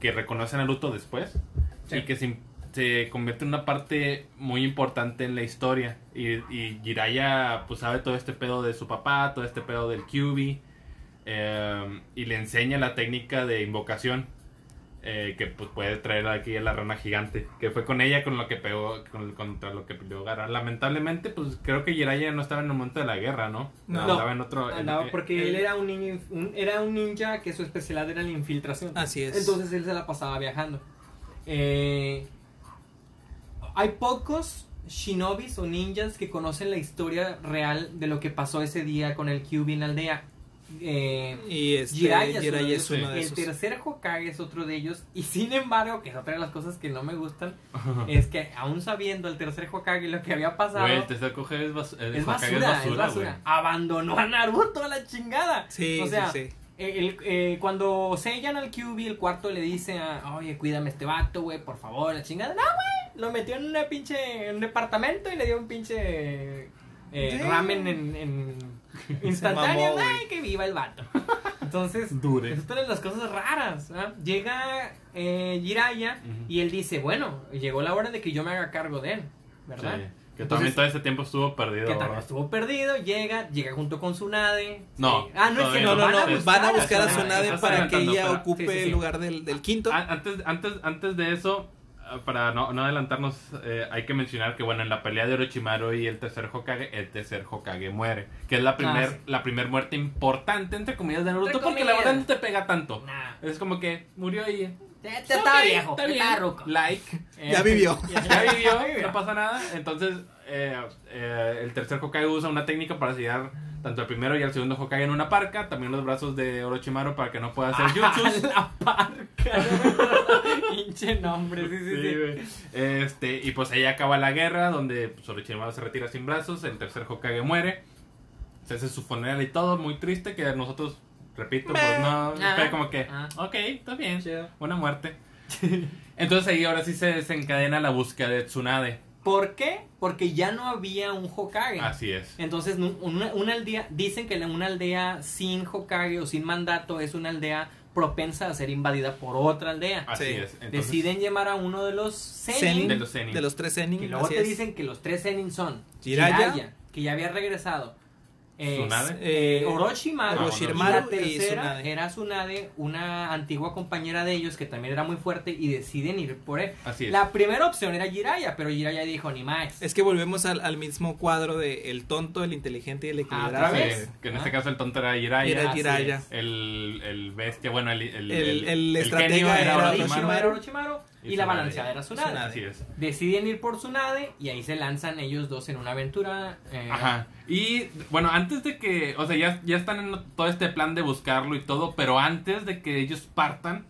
[SPEAKER 3] que reconoce a Naruto después
[SPEAKER 1] Sí.
[SPEAKER 3] y que se, se convierte en una parte muy importante en la historia. Y, y Jiraiya pues sabe todo este pedo de su papá, todo este pedo del QB eh, y le enseña la técnica de invocación. Eh, que pues puede traer aquí a la rana gigante que fue con ella con lo que pegó con- contra lo que peleó Gara lamentablemente pues creo que Jiraiya no estaba en el momento de la guerra no,
[SPEAKER 2] No.
[SPEAKER 3] andaba en otro
[SPEAKER 1] Andaba porque
[SPEAKER 3] eh,
[SPEAKER 1] él era un, ninja, un- era un ninja que su especialidad era la infiltración.
[SPEAKER 2] Así es.
[SPEAKER 1] Entonces él se la pasaba viajando. Eh, hay pocos shinobis o ninjas que conocen la historia real de lo que pasó ese día con el Kyuubi en la aldea. Eh,
[SPEAKER 2] Y este,
[SPEAKER 1] Jiraiya es
[SPEAKER 2] Jiraiya
[SPEAKER 1] uno de
[SPEAKER 2] es
[SPEAKER 3] ellos.
[SPEAKER 2] uno de
[SPEAKER 1] el
[SPEAKER 2] esos.
[SPEAKER 1] tercer Hokage es otro de ellos. Y sin embargo, que es otra de las cosas que no me gustan, es que aún sabiendo el tercer Hokage lo que había pasado,
[SPEAKER 3] Güey, el tercer coge es, bas- el
[SPEAKER 1] es
[SPEAKER 3] Hokage
[SPEAKER 1] basura, es basura.
[SPEAKER 3] güey.
[SPEAKER 1] Abandonó a Naruto a la chingada.
[SPEAKER 2] Sí,
[SPEAKER 1] o sea,
[SPEAKER 2] sí, sí.
[SPEAKER 1] el- eh, cuando sellan al QB, el cuarto le dice a, oye, cuídame este vato, güey, por favor, la chingada. No, güey, lo metió en una pinche, en un departamento y le dio un pinche eh, ramen en, en instantáneo. Ay, que viva el vato. Entonces,
[SPEAKER 3] Dure.
[SPEAKER 1] es otra de las cosas raras. ¿ah? Llega eh, Jiraiya
[SPEAKER 3] Ujú.
[SPEAKER 1] y él dice, bueno, llegó la hora de que yo me haga cargo de él, ¿verdad?
[SPEAKER 3] Sí, que
[SPEAKER 1] Entonces-
[SPEAKER 3] también todo ese tiempo estuvo perdido.
[SPEAKER 1] que también estuvo perdido, llega, llega junto con Tsunade.
[SPEAKER 3] No,
[SPEAKER 1] Sí. Ah, no, es que no,
[SPEAKER 2] No, no,
[SPEAKER 1] van
[SPEAKER 2] no,
[SPEAKER 1] a
[SPEAKER 2] van a
[SPEAKER 1] buscar
[SPEAKER 2] a
[SPEAKER 3] estás
[SPEAKER 2] para que ella ocupe
[SPEAKER 1] sí, sí, sí.
[SPEAKER 2] el lugar del, del quinto.
[SPEAKER 3] Ah, Antes, antes, antes de eso, para no, no adelantarnos, eh, hay que mencionar que bueno, en la pelea de Orochimaru y el tercer Hokage, el tercer Hokage muere. Que es la primer,
[SPEAKER 1] Ah, sí.
[SPEAKER 3] la primer muerte importante, entre comillas, de Naruto, porque la verdad no te pega tanto.
[SPEAKER 1] Nah.
[SPEAKER 3] Es como que murió y...
[SPEAKER 1] Estaba
[SPEAKER 3] Ok,
[SPEAKER 1] viejo,
[SPEAKER 3] está bien.
[SPEAKER 1] ruco.
[SPEAKER 3] Like.
[SPEAKER 2] Ya vivió.
[SPEAKER 3] Ya vivió, no pasa nada. Entonces, eh, eh, el tercer Hokage usa una técnica para sellar tanto el primero y el segundo Hokage en una parca, también los brazos de Orochimaru para que no pueda hacer jutsus.
[SPEAKER 1] la parca. Pinche nombre, sí, sí,
[SPEAKER 3] Sí,
[SPEAKER 1] sí.
[SPEAKER 3] Este, y pues ahí acaba la guerra, donde pues, Orochimaru se retira sin brazos, el tercer Hokage muere, se hace su funeral y todo, muy triste, que nosotros, repito, pues no,
[SPEAKER 1] Ah.
[SPEAKER 3] fue como que,
[SPEAKER 1] Ah.
[SPEAKER 3] ok, está bien,
[SPEAKER 1] Chido.
[SPEAKER 3] buena muerte. Entonces ahí ahora sí se desencadena la búsqueda de Tsunade.
[SPEAKER 1] ¿Por qué? Porque ya no había un Hokage.
[SPEAKER 3] Así es.
[SPEAKER 1] Entonces, una, una aldea, dicen que una aldea sin Hokage o sin mandato es una aldea propensa a ser invadida por otra aldea.
[SPEAKER 3] Así
[SPEAKER 2] Sí.
[SPEAKER 3] es. Entonces,
[SPEAKER 1] Deciden llamar a uno de los Zenin,
[SPEAKER 2] Zenin,
[SPEAKER 3] De los Zenin.
[SPEAKER 2] De los tres Zenin.
[SPEAKER 1] que luego te
[SPEAKER 2] es.
[SPEAKER 1] dicen que los tres Zenin son
[SPEAKER 2] Jiraiya,
[SPEAKER 1] que ya había regresado,
[SPEAKER 3] Tsunade.
[SPEAKER 1] eh, Orochimaru,
[SPEAKER 3] Orochimaru
[SPEAKER 1] y la
[SPEAKER 2] y
[SPEAKER 1] tercera
[SPEAKER 2] Tsunade.
[SPEAKER 1] era Tsunade, una antigua compañera de ellos que también era muy fuerte y deciden ir por él.
[SPEAKER 3] Así es.
[SPEAKER 1] La primera opción era Jiraiya, pero Jiraiya dijo ni más.
[SPEAKER 2] Es que volvemos al, al mismo cuadro de el tonto, el inteligente y el
[SPEAKER 1] ¿Otra
[SPEAKER 2] equilibrado.
[SPEAKER 3] Sí, que en
[SPEAKER 1] Ah.
[SPEAKER 3] este caso el tonto era Jiraiya.
[SPEAKER 2] Era Jiraiya.
[SPEAKER 3] El, el bestia, bueno, el, el,
[SPEAKER 2] El- el estratega era
[SPEAKER 1] Era
[SPEAKER 3] Orochimaru.
[SPEAKER 1] Orochimaru, era Orochimaru, y,
[SPEAKER 3] Y
[SPEAKER 1] la
[SPEAKER 3] Tsunade.
[SPEAKER 1] balanceada era Tsunade.
[SPEAKER 2] Tsunade.
[SPEAKER 3] Así es.
[SPEAKER 1] Deciden ir por Tsunade y ahí se lanzan ellos dos en una aventura. eh,
[SPEAKER 3] Ajá. Y bueno, antes de que, o sea, ya, ya están en todo este plan de buscarlo y todo, pero antes de que ellos partan,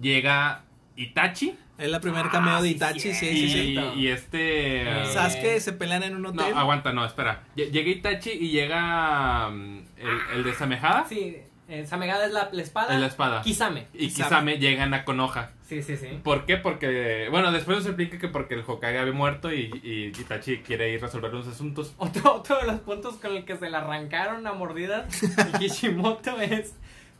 [SPEAKER 3] llega Itachi
[SPEAKER 2] Es la primer
[SPEAKER 1] Ah,
[SPEAKER 2] cameo de
[SPEAKER 1] sí,
[SPEAKER 2] Itachi, sí, sí,
[SPEAKER 3] y,
[SPEAKER 2] sí.
[SPEAKER 1] cierto.
[SPEAKER 3] y este...
[SPEAKER 1] Eh,
[SPEAKER 2] Sasuke se pelean en un
[SPEAKER 3] No,
[SPEAKER 2] hotel.
[SPEAKER 3] aguanta, no, espera. Lle- Llega Itachi y llega mm, el, el de Samehada
[SPEAKER 1] Sí, eh, Samegada es la, la espada.
[SPEAKER 3] en la espada.
[SPEAKER 1] Kisame.
[SPEAKER 3] Y
[SPEAKER 2] Kisame.
[SPEAKER 3] Kisame llegan a Konoha.
[SPEAKER 1] Sí, sí, sí.
[SPEAKER 3] ¿Por qué? Porque, bueno, después se explica que porque el Hokage había muerto y, y Itachi quiere ir a resolver unos asuntos.
[SPEAKER 1] Otro, otro de los puntos con el que se le arrancaron a mordidas a Kishimoto es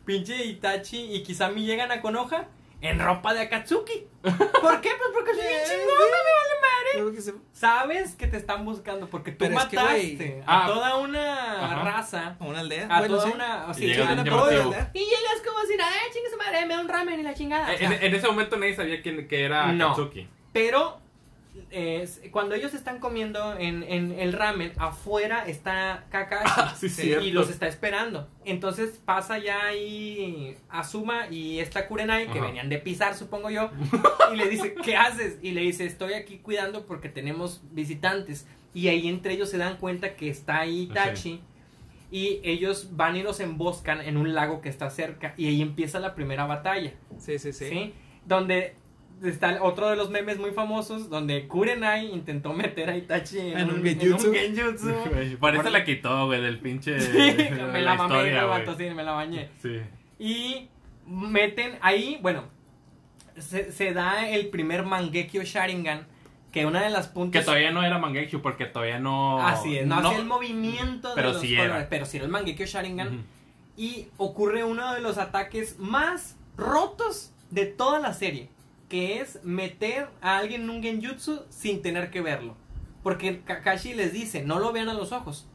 [SPEAKER 1] pinche Itachi y Kisami llegan a Konoha en ropa de Akatsuki. ¿Por qué? Pues porque soy bien
[SPEAKER 2] Eh,
[SPEAKER 1] chingona, me vale madre.
[SPEAKER 2] Creo que se-
[SPEAKER 1] Sabes que te están buscando porque tú
[SPEAKER 2] Pero es que,
[SPEAKER 1] mataste a
[SPEAKER 3] ah,
[SPEAKER 1] toda una
[SPEAKER 3] ajá.
[SPEAKER 1] raza.
[SPEAKER 2] a una aldea.
[SPEAKER 1] A
[SPEAKER 2] bueno,
[SPEAKER 1] toda
[SPEAKER 2] sí.
[SPEAKER 1] una. O sea,
[SPEAKER 3] Y llega
[SPEAKER 1] llegan
[SPEAKER 3] bien
[SPEAKER 1] a todo-
[SPEAKER 3] llamativo.
[SPEAKER 1] Y llegas como si nada, eh, chingue su madre, me da un ramen y la chingada. O
[SPEAKER 3] En,
[SPEAKER 1] sea,
[SPEAKER 3] en ese momento nadie sabía quién que era
[SPEAKER 1] No.
[SPEAKER 3] Katsuki.
[SPEAKER 1] Pero eh, cuando ellos están comiendo en, en el ramen, afuera está Kakashi
[SPEAKER 3] Sí,
[SPEAKER 2] Sí,
[SPEAKER 3] cierto.
[SPEAKER 1] y los está esperando. Entonces pasa ya ahí Asuma y esta Kurenai, que
[SPEAKER 3] Ajá.
[SPEAKER 1] venían de pisar, supongo yo, y le dice, ¿qué haces? Y le dice, estoy aquí cuidando porque tenemos visitantes. Y ahí entre ellos se dan cuenta que está ahí Itachi. Y ellos van y los emboscan en un lago que está cerca. Y ahí empieza la primera batalla.
[SPEAKER 2] Sí, sí, sí.
[SPEAKER 1] ¿sí? Donde está otro de los memes muy famosos, donde Kurenai intentó meter a Itachi en,
[SPEAKER 2] En un
[SPEAKER 1] un,
[SPEAKER 2] genjutsu.
[SPEAKER 1] en un genjutsu.
[SPEAKER 3] Güey, Por la quitó, güey, del pinche.
[SPEAKER 1] Sí,
[SPEAKER 3] de
[SPEAKER 1] me la mamé,
[SPEAKER 3] historia,
[SPEAKER 1] el
[SPEAKER 3] güey.
[SPEAKER 1] vato, sí, me la bañé.
[SPEAKER 3] Sí.
[SPEAKER 1] Y meten ahí, bueno, se, se da el primer Mangekyo Sharingan, que una de las puntas...
[SPEAKER 3] Que todavía no era Mangekyo porque todavía no.
[SPEAKER 1] Así es, no, hacía el movimiento
[SPEAKER 3] pero
[SPEAKER 1] de los
[SPEAKER 3] sí era.
[SPEAKER 1] colores, pero sí era el Mangekyo Sharingan. Y ocurre uno de los ataques más rotos de toda la serie, que es meter a alguien en un genjutsu sin tener que verlo. Porque Kakashi les dice, no lo vean a los ojos.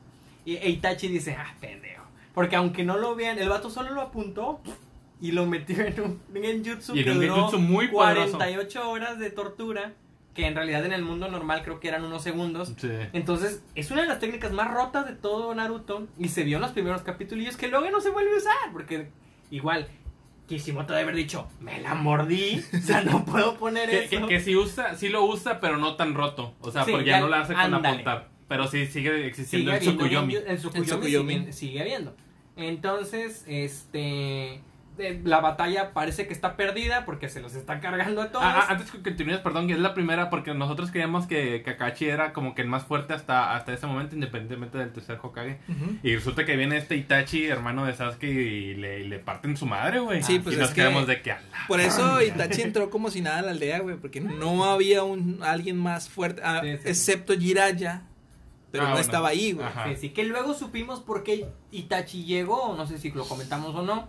[SPEAKER 1] Y e Itachi dice, ah, pendejo. Porque aunque no lo vean, el vato solo lo apuntó y lo metió en un genjutsu
[SPEAKER 3] Y
[SPEAKER 1] que
[SPEAKER 3] un
[SPEAKER 1] duró
[SPEAKER 3] genjutsu muy poderoso.
[SPEAKER 1] 48 horas de tortura, que en realidad en el mundo normal creo que eran unos segundos.
[SPEAKER 3] Sí.
[SPEAKER 1] Entonces, es una de las técnicas más rotas de todo Naruto. Y se vio en los primeros capítulos que luego no se vuelve a usar. Porque igual, Kishimoto debe haber dicho, me la mordí. O sea, no puedo poner
[SPEAKER 3] Que,
[SPEAKER 1] eso.
[SPEAKER 3] que, que sí usa, sí lo usa, pero no tan roto. O sea,
[SPEAKER 1] Sí,
[SPEAKER 3] porque
[SPEAKER 1] ya-
[SPEAKER 3] ya no la hace con
[SPEAKER 1] ándale.
[SPEAKER 3] apuntar. Pero sí sigue existiendo
[SPEAKER 1] sigue
[SPEAKER 3] el
[SPEAKER 1] habiendo
[SPEAKER 3] Tsukuyomi.
[SPEAKER 1] genju- El Tsukuyomi,
[SPEAKER 2] El Tsukuyomi.
[SPEAKER 1] Sigue, sigue habiendo. Entonces, este... La batalla parece que está perdida porque se los está cargando a todos.
[SPEAKER 3] Ah, ah, antes que continúes, perdón, que es la primera porque nosotros creíamos que Kakashi era como que el más fuerte hasta, hasta ese momento, independientemente del tercer Hokage. Y resulta que viene este Itachi, hermano de Sasuke, y le, y le parten su madre, güey.
[SPEAKER 2] Sí, pues
[SPEAKER 3] y nos
[SPEAKER 2] es que-
[SPEAKER 3] quedamos de que a la
[SPEAKER 2] Por eso. Itachi entró como si nada a la aldea, güey, porque no había un alguien más fuerte, ah,
[SPEAKER 1] Sí, sí,
[SPEAKER 2] excepto Jiraiya, pero
[SPEAKER 3] Ah,
[SPEAKER 2] no
[SPEAKER 3] bueno.
[SPEAKER 2] estaba ahí, güey.
[SPEAKER 1] Sí, que luego supimos por qué Itachi llegó, no sé si lo comentamos o no.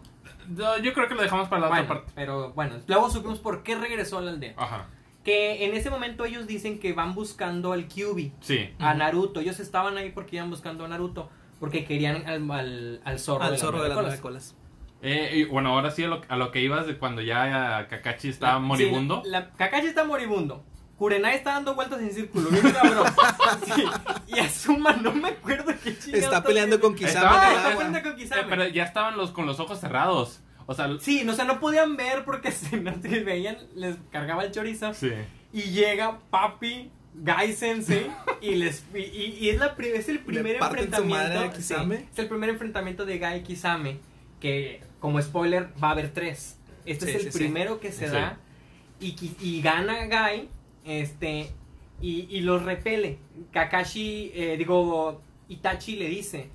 [SPEAKER 3] No, yo creo que lo dejamos para la
[SPEAKER 1] Bueno,
[SPEAKER 3] otra parte.
[SPEAKER 1] pero bueno, luego supimos por qué regresó a la aldea.
[SPEAKER 3] Ajá.
[SPEAKER 1] Que en ese momento ellos dicen que van buscando al Kyubi,
[SPEAKER 3] Sí.
[SPEAKER 1] a. Naruto. Ellos estaban ahí porque iban buscando a Naruto, porque querían al, al, al zorro,
[SPEAKER 2] Al
[SPEAKER 1] de,
[SPEAKER 2] zorro de las nueve
[SPEAKER 1] colas.
[SPEAKER 2] colas.
[SPEAKER 3] Eh, y bueno, ahora sí a lo, a lo que ibas de cuando ya Kakashi estaba
[SPEAKER 1] La-
[SPEAKER 3] moribundo.
[SPEAKER 1] sí, la, Kakashi está moribundo. Kurenai está dando vueltas en círculo, bien cabrón. Sí, y Asuma, no me acuerdo qué chingados
[SPEAKER 2] Está peleando con. Kisame.
[SPEAKER 3] Estaba-
[SPEAKER 1] Ah,
[SPEAKER 2] el
[SPEAKER 1] está peleando con
[SPEAKER 3] Eh,
[SPEAKER 1] Kisame.
[SPEAKER 3] pero ya estaban los con los ojos cerrados. O sea,
[SPEAKER 1] Sí, no, o sea, no podían ver porque si no te veían, les cargaba el chorizo.
[SPEAKER 3] sí.
[SPEAKER 1] Y llega papi Gai Sensei y les y, y- y es la es el primer enfrentamiento sí,
[SPEAKER 2] Kisame.
[SPEAKER 1] es el primer enfrentamiento de Gai y Kisame que como spoiler va a haber tres este
[SPEAKER 2] Sí,
[SPEAKER 1] es el
[SPEAKER 2] sí, sí.
[SPEAKER 1] primero que se
[SPEAKER 3] Sí.
[SPEAKER 1] da y, y gana Gai este y, y los repele. Kakashi eh, digo Itachi le dice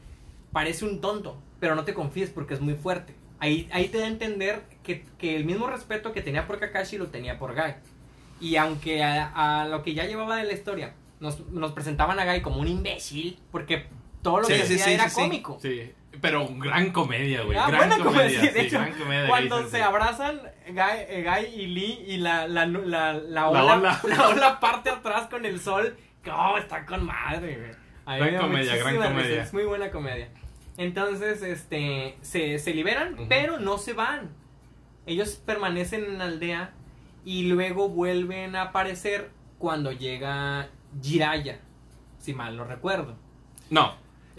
[SPEAKER 1] parece un tonto pero no te confíes porque es muy fuerte ahí, ahí te da a entender que, que el mismo respeto que tenía por Kakashi lo tenía por Gai. Y aunque a, a lo que ya llevaba de la historia nos, nos presentaban a Gai como un imbécil porque todo lo
[SPEAKER 2] Sí,
[SPEAKER 1] que
[SPEAKER 2] sí,
[SPEAKER 1] decía
[SPEAKER 2] sí,
[SPEAKER 1] era cómico.
[SPEAKER 3] Sí, pero gran comedia, güey.
[SPEAKER 1] Ah,
[SPEAKER 3] gran
[SPEAKER 1] buena
[SPEAKER 3] comedia,
[SPEAKER 1] comedia, de
[SPEAKER 3] sí,
[SPEAKER 1] hecho,
[SPEAKER 3] gran comedia.
[SPEAKER 1] cuando se abrazan Guy, eh, Guy y Lee y la, la, la, la,
[SPEAKER 3] La
[SPEAKER 1] ola,
[SPEAKER 3] ola.
[SPEAKER 1] la ola parte atrás con el sol, oh, está con madre, güey. A mí
[SPEAKER 3] Gran
[SPEAKER 1] me da
[SPEAKER 3] comedia, gran comedia.
[SPEAKER 1] Es muy buena comedia. Entonces, este, se, se liberan, pero no se van. Ellos permanecen en la aldea y luego vuelven a aparecer cuando llega Jiraya, si mal no recuerdo.
[SPEAKER 3] No.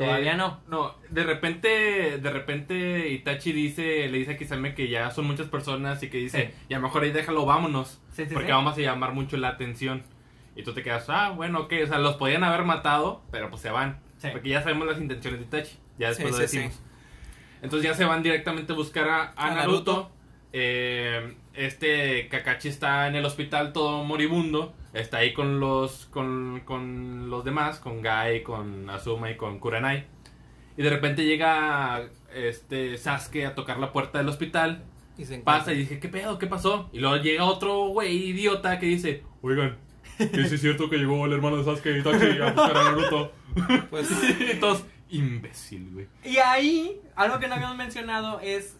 [SPEAKER 1] Todavía
[SPEAKER 3] eh,
[SPEAKER 1] no.
[SPEAKER 3] No, de repente, de repente Itachi dice, le dice a Kisame que ya son muchas personas y que dice,
[SPEAKER 1] Sí.
[SPEAKER 3] ya mejor ahí déjalo, vámonos.
[SPEAKER 1] Sí, sí,
[SPEAKER 3] porque vamos a llamar mucho la atención. Y tú te quedas, ah, bueno, ok, o sea, los podían haber matado, pero pues se van.
[SPEAKER 1] Sí.
[SPEAKER 3] Porque ya sabemos las intenciones de Itachi. Ya después lo decimos. Entonces ya se van directamente a buscar a, a
[SPEAKER 2] A
[SPEAKER 3] Naruto.
[SPEAKER 2] Naruto.
[SPEAKER 3] Eh, este Kakashi está en el hospital todo moribundo. Está ahí con los con, con los demás, con Gai, con Azuma y con Kurenai. Y de repente llega este Sasuke a tocar la puerta del hospital.
[SPEAKER 2] Y se
[SPEAKER 3] Pasa y dije, ¿qué pedo? ¿Qué pasó? Y luego llega otro güey idiota que dice, oigan, que sí es cierto que llegó el hermano de Sasuke y Itachi a buscar a Naruto.
[SPEAKER 2] Pues,
[SPEAKER 3] Entonces, imbécil, güey.
[SPEAKER 1] Y ahí, algo que no habíamos mencionado es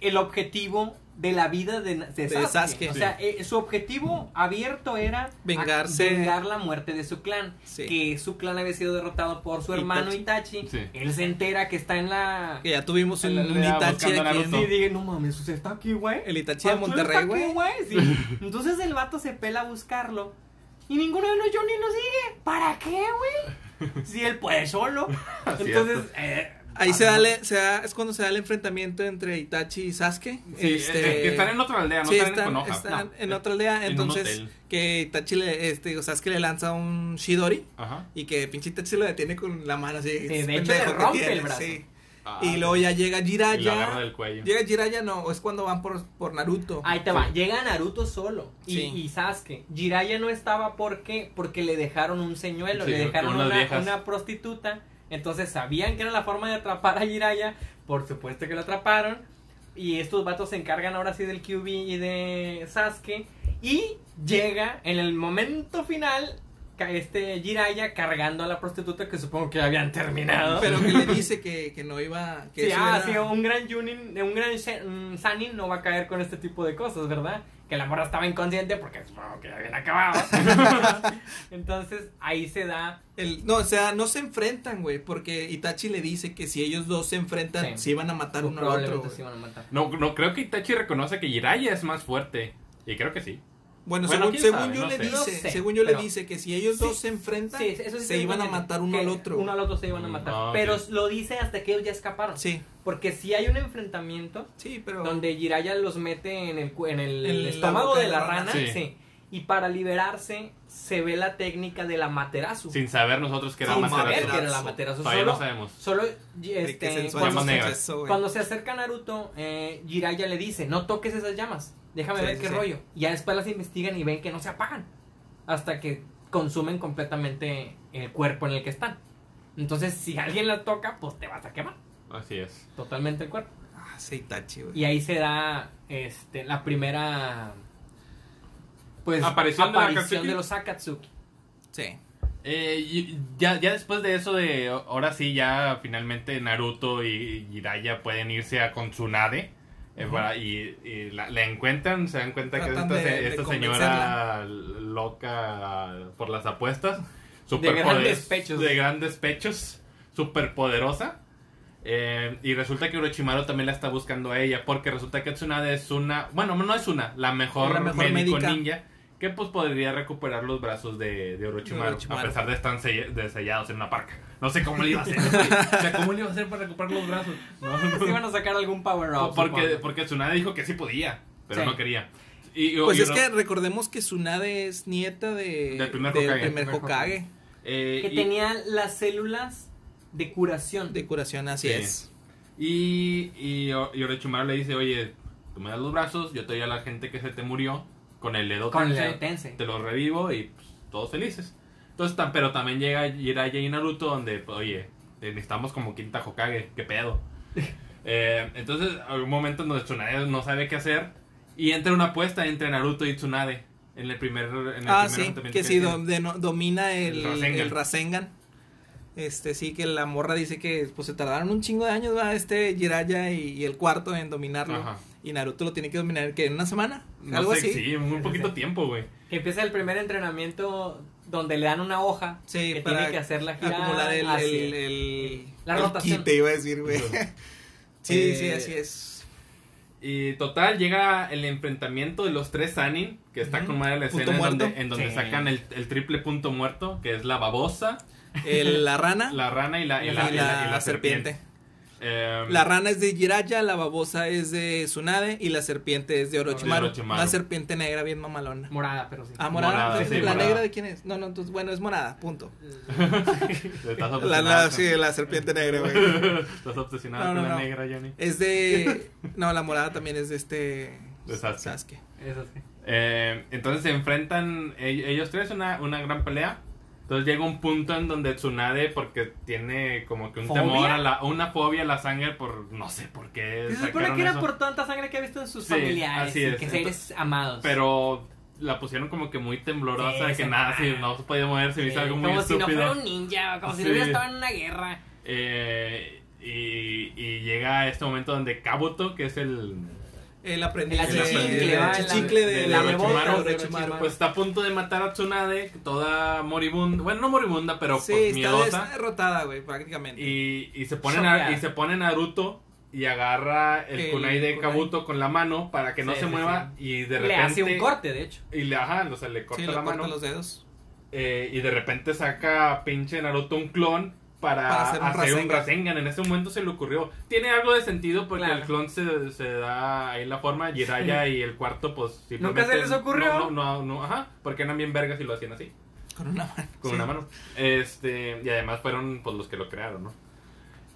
[SPEAKER 1] el objetivo de la vida de, de Sasuke.
[SPEAKER 2] Sasuke.
[SPEAKER 1] O
[SPEAKER 3] Sí.
[SPEAKER 1] sea, eh, su objetivo abierto era
[SPEAKER 2] Vengarse.
[SPEAKER 1] vengar la muerte de su clan.
[SPEAKER 2] Sí.
[SPEAKER 1] Que su clan había sido derrotado por su hermano Itachi.
[SPEAKER 3] Sí.
[SPEAKER 1] Él se entera que está en la...
[SPEAKER 2] que ya tuvimos un,
[SPEAKER 3] La-
[SPEAKER 2] un
[SPEAKER 3] la-
[SPEAKER 2] Itachi aquí.
[SPEAKER 3] Naruto.
[SPEAKER 1] Y
[SPEAKER 2] en-
[SPEAKER 1] dije, no mames, sea, está aquí, güey.
[SPEAKER 2] El Itachi de
[SPEAKER 1] Arturo
[SPEAKER 2] Monterrey,
[SPEAKER 1] está aquí,
[SPEAKER 2] güey.
[SPEAKER 1] Sí. Entonces el vato se pela a buscarlo. Y ninguno de los Johnny lo sigue. ¿Para qué, güey? Si él puede solo.
[SPEAKER 3] Así
[SPEAKER 1] Entonces,
[SPEAKER 3] es.
[SPEAKER 1] eh,
[SPEAKER 2] Ahí se da, le- se da- es cuando se da el enfrentamiento entre Itachi y Sasuke.
[SPEAKER 3] Sí,
[SPEAKER 2] Este,
[SPEAKER 3] eh, que están en otra aldea, no
[SPEAKER 2] sí,
[SPEAKER 3] están,
[SPEAKER 2] están,
[SPEAKER 3] en Konoha.
[SPEAKER 2] están
[SPEAKER 3] No.
[SPEAKER 2] en otra aldea.
[SPEAKER 3] En
[SPEAKER 2] Entonces, que Itachi le, este, Sasuke le lanza un Shidori.
[SPEAKER 3] Ajá.
[SPEAKER 2] Y que pinche Itachi lo detiene con la mano así.
[SPEAKER 1] de
[SPEAKER 2] es
[SPEAKER 1] hecho, le
[SPEAKER 2] pendejo que
[SPEAKER 1] rompe
[SPEAKER 2] tiene,
[SPEAKER 1] el brazo.
[SPEAKER 2] sí.
[SPEAKER 3] Ah,
[SPEAKER 2] y luego ya llega
[SPEAKER 3] y lo agarra
[SPEAKER 2] Jiraya.
[SPEAKER 3] del cuello.
[SPEAKER 2] Llega Jiraya, no, es cuando van por, por Naruto.
[SPEAKER 1] Ahí te va, llega Naruto solo y,
[SPEAKER 2] Sí.
[SPEAKER 1] y Sasuke. Jiraiya no estaba porque porque le dejaron un señuelo,
[SPEAKER 3] Sí,
[SPEAKER 1] le dejaron una prostituta. Entonces sabían que era la forma de atrapar a Jiraiya, por supuesto que lo atraparon. Y estos vatos se encargan ahora sí del QB y de Sasuke. Y llega en el momento final este Jiraiya cargando a la prostituta que supongo que habían terminado.
[SPEAKER 2] Pero que le dice que, que no iba. Que
[SPEAKER 1] Sí,
[SPEAKER 2] eso
[SPEAKER 1] ah,
[SPEAKER 2] era-
[SPEAKER 1] sí, un gran Junin, un gran Sanin no va a caer con este tipo de cosas, ¿verdad? Que la morra estaba inconsciente porque supongo que ya habían acabado. Entonces, ahí se da.
[SPEAKER 2] El, no, o sea, no se enfrentan, güey, porque Itachi le dice que si ellos dos se enfrentan,
[SPEAKER 1] Sí.
[SPEAKER 2] se iban a matar uno al otro.
[SPEAKER 1] probablemente
[SPEAKER 2] güey.
[SPEAKER 1] se iban a matar.
[SPEAKER 3] No, no, creo que Itachi reconoce que Jiraiya es más fuerte. Y creo que sí.
[SPEAKER 2] Bueno,
[SPEAKER 3] Bueno,
[SPEAKER 2] según,
[SPEAKER 3] quién
[SPEAKER 2] según
[SPEAKER 3] sabe,
[SPEAKER 2] yo
[SPEAKER 3] no
[SPEAKER 2] le
[SPEAKER 3] sé.
[SPEAKER 2] dice,
[SPEAKER 1] No sé,
[SPEAKER 2] según yo
[SPEAKER 1] pero-
[SPEAKER 2] le dice que si ellos dos
[SPEAKER 1] Sí,
[SPEAKER 2] se enfrentan,
[SPEAKER 1] Sí, eso sí
[SPEAKER 2] se iban a matar uno al otro.
[SPEAKER 1] Uno al otro se iban a
[SPEAKER 3] Mm,
[SPEAKER 1] matar.
[SPEAKER 3] ah.
[SPEAKER 1] Pero lo dice hasta que ellos ya escaparon.
[SPEAKER 2] Sí,
[SPEAKER 1] Porque si hay un enfrentamiento
[SPEAKER 2] sí, pero
[SPEAKER 1] donde Jiraiya los mete en el, cu- en el estómago de la rana.
[SPEAKER 3] Sí.
[SPEAKER 1] sí. Y para liberarse se ve la técnica de la materasu.
[SPEAKER 3] Sin saber nosotros que era
[SPEAKER 1] Sin saber que era la Materasu.
[SPEAKER 3] Todavía
[SPEAKER 1] Solo,
[SPEAKER 3] no sabemos.
[SPEAKER 1] solo este, cuando,
[SPEAKER 2] güey.
[SPEAKER 1] cuando se acerca Naruto, eh, Jiraiya le dice, no toques esas llamas, déjame
[SPEAKER 2] Sí,
[SPEAKER 1] ver
[SPEAKER 2] sí,
[SPEAKER 1] qué
[SPEAKER 2] sí.
[SPEAKER 1] rollo. Y ya después las investigan y ven que no se apagan hasta que consumen completamente el cuerpo en el que están. Entonces, si alguien la toca, pues te vas a quemar
[SPEAKER 3] Así es.
[SPEAKER 1] totalmente el cuerpo.
[SPEAKER 2] Ah, sí, güey.
[SPEAKER 1] Y ahí se da este, la primera pues
[SPEAKER 3] Aparición de la
[SPEAKER 1] aparición
[SPEAKER 3] Akatsuki.
[SPEAKER 1] de los Akatsuki.
[SPEAKER 2] Sí.
[SPEAKER 3] Eh, y ya, ya después de eso de ahora sí ya finalmente Naruto y Jiraiya pueden irse a con Tsunade eh, para- y, y la, la encuentran, se dan cuenta
[SPEAKER 2] Tratan
[SPEAKER 3] que es esta,
[SPEAKER 2] de-
[SPEAKER 3] se-
[SPEAKER 2] de
[SPEAKER 3] esta señora loca por las apuestas, super
[SPEAKER 1] grandes
[SPEAKER 3] poder-
[SPEAKER 1] pechos.
[SPEAKER 3] de grandes pechos, super poderosa. Eh, y resulta que Orochimaru también la está buscando a ella porque resulta que Tsunade es una, bueno, no es una, la mejor,
[SPEAKER 2] La mejor
[SPEAKER 3] médico
[SPEAKER 2] médica.
[SPEAKER 3] ninja que pues podría recuperar los brazos de, de Orochimaru,
[SPEAKER 2] De Orochimaru.
[SPEAKER 3] a pesar de estar sell- de sellados en una parca. No sé cómo le iba a hacer. o sea, ¿cómo le iba a hacer para recuperar los brazos? No,
[SPEAKER 1] iban a sacar algún power up.
[SPEAKER 3] porque, porque Tsunade dijo que sí podía, pero
[SPEAKER 1] Sí.
[SPEAKER 3] no quería. Y, y-
[SPEAKER 2] Pues
[SPEAKER 3] y
[SPEAKER 2] es
[SPEAKER 3] uno-
[SPEAKER 2] que recordemos que Tsunade es nieta de,
[SPEAKER 3] Del primer Hokage.
[SPEAKER 2] primer
[SPEAKER 1] Primer
[SPEAKER 2] Hokage
[SPEAKER 3] eh,
[SPEAKER 1] Que
[SPEAKER 3] y-
[SPEAKER 1] tenía las células de curación.
[SPEAKER 2] de curación, así
[SPEAKER 3] Sí.
[SPEAKER 2] es.
[SPEAKER 3] Y, y, y Orochimaru le dice, oye, tú me das los brazos, yo te doy a la gente que se te murió con el Tensei. te lo revivo y pues, todos felices. Entonces, tan- pero también llega Jiraiya y Naruto donde, pues, oye, eh, necesitamos como quinta Hokage, qué pedo. Eh, entonces, un momento en donde Tsunade no sabe qué hacer y entra una apuesta entre Naruto y Tsunade en el primer, en el
[SPEAKER 2] Ah,
[SPEAKER 3] primer
[SPEAKER 2] sí, que sí,
[SPEAKER 3] tienen.
[SPEAKER 2] do- de- no- domina el,
[SPEAKER 3] El Rasengan.
[SPEAKER 2] el Rasengan. Este, sí, que la morra dice que pues se tardaron un chingo de años, ¿verdad? Este Jiraiya y, y el cuarto en dominarlo.
[SPEAKER 3] Ajá.
[SPEAKER 2] Y Naruto lo tiene que dominar, que en una semana,
[SPEAKER 3] No
[SPEAKER 2] algo
[SPEAKER 3] sé,
[SPEAKER 2] así.
[SPEAKER 3] Sí, un poquito tiempo, güey.
[SPEAKER 1] Que empieza el primer entrenamiento donde le dan una hoja
[SPEAKER 2] Sí,
[SPEAKER 1] que
[SPEAKER 2] para
[SPEAKER 1] tiene que
[SPEAKER 2] acumular el,
[SPEAKER 1] hacia-
[SPEAKER 2] el, el-
[SPEAKER 1] La rotación.
[SPEAKER 2] quite, iba a decir, güey. sí,
[SPEAKER 1] Eh,
[SPEAKER 2] sí, así es.
[SPEAKER 3] Y total, llega el enfrentamiento de los tres Sanin, que está con madre la
[SPEAKER 2] Punto
[SPEAKER 3] escena en donde,
[SPEAKER 2] muerto.
[SPEAKER 3] en donde
[SPEAKER 1] Sí.
[SPEAKER 3] sacan el, el triple punto muerto, que es la babosa,
[SPEAKER 2] El- la rana
[SPEAKER 3] la rana y la, y
[SPEAKER 2] y
[SPEAKER 3] la,
[SPEAKER 2] la,
[SPEAKER 3] y la- y la serpiente.
[SPEAKER 2] serpiente.
[SPEAKER 3] Eh,
[SPEAKER 2] La rana es de Jiraiya, la babosa es de Tsunade y la serpiente es de Orochimaru.
[SPEAKER 3] De Orochimaru.
[SPEAKER 2] Una serpiente negra bien mamalona.
[SPEAKER 1] morada, pero sí.
[SPEAKER 2] Ah, morada.
[SPEAKER 3] Morada,
[SPEAKER 2] ¿La
[SPEAKER 3] sí,
[SPEAKER 2] la
[SPEAKER 3] morada.
[SPEAKER 2] negra de quién es? No, no, entonces, bueno, es morada, punto. La, sí, la serpiente negra, güey.
[SPEAKER 3] Estás obsesionado
[SPEAKER 2] No, no,
[SPEAKER 3] con la
[SPEAKER 2] no.
[SPEAKER 3] negra, Johnny.
[SPEAKER 2] Es de. No, la morada también es de este.
[SPEAKER 3] De Sasuke. Eh, entonces se enfrentan e- ellos tres, una, una gran pelea. Entonces llega un punto en donde Tsunade, porque tiene como que un
[SPEAKER 1] ¿Fobia?
[SPEAKER 3] temor a la, una fobia a la sangre por no sé por qué.
[SPEAKER 1] Se supone que era
[SPEAKER 3] eso.
[SPEAKER 1] por tanta sangre que ha visto en sus
[SPEAKER 3] Sí,
[SPEAKER 1] familiares
[SPEAKER 3] así
[SPEAKER 1] y que seres amados.
[SPEAKER 3] Pero la pusieron como que muy temblorosa,
[SPEAKER 1] Sí,
[SPEAKER 3] de que nada,
[SPEAKER 1] va.
[SPEAKER 3] sí, no se podía mover, se me hizo algo muy
[SPEAKER 1] como si no
[SPEAKER 3] estúpido.
[SPEAKER 1] fuera un ninja, como si no hubiera estado en una guerra.
[SPEAKER 3] Eh, y, y llega este momento donde Kabuto, que es el...
[SPEAKER 2] El aprendiz
[SPEAKER 1] El
[SPEAKER 2] de.
[SPEAKER 3] achichincle,
[SPEAKER 2] el achichincle
[SPEAKER 3] la-
[SPEAKER 2] de,
[SPEAKER 3] de-
[SPEAKER 1] la
[SPEAKER 3] de. Orochimaru. Pues está a punto de matar a Tsunade, toda moribunda, bueno, no moribunda, pero
[SPEAKER 2] Sí,
[SPEAKER 3] pues,
[SPEAKER 2] está,
[SPEAKER 3] miedosa.
[SPEAKER 2] está derrotada, güey, prácticamente.
[SPEAKER 3] Y, y se pone
[SPEAKER 1] Choqueada.
[SPEAKER 3] na- y se pone Naruto y agarra el,
[SPEAKER 2] El
[SPEAKER 3] kunai de
[SPEAKER 2] kunai.
[SPEAKER 3] Kabuto con la mano para que no
[SPEAKER 1] Sí,
[SPEAKER 3] se
[SPEAKER 1] sí,
[SPEAKER 3] mueva y de
[SPEAKER 1] Le
[SPEAKER 3] repente
[SPEAKER 1] hace un corte, de hecho.
[SPEAKER 3] y le ajá, o sea, le corta
[SPEAKER 2] sí, le
[SPEAKER 3] la
[SPEAKER 2] corta
[SPEAKER 3] mano
[SPEAKER 2] los dedos.
[SPEAKER 3] eh, y de repente saca a pinche Naruto un clon para,
[SPEAKER 2] Para
[SPEAKER 3] hacer,
[SPEAKER 2] hacer
[SPEAKER 3] un,
[SPEAKER 2] un
[SPEAKER 3] Rasengan. En ese momento se le ocurrió. Tiene algo de sentido porque
[SPEAKER 1] Claro.
[SPEAKER 3] el clon se, se da ahí la forma. Jiraiya y el cuarto, pues simplemente.
[SPEAKER 1] ¿Nunca se les ocurrió?
[SPEAKER 3] No, no, no, no, ajá. Porque eran bien vergas y lo hacían así,
[SPEAKER 2] Con una mano.
[SPEAKER 3] con
[SPEAKER 2] sí.
[SPEAKER 3] una mano. Este, y además fueron pues los que lo crearon, ¿no?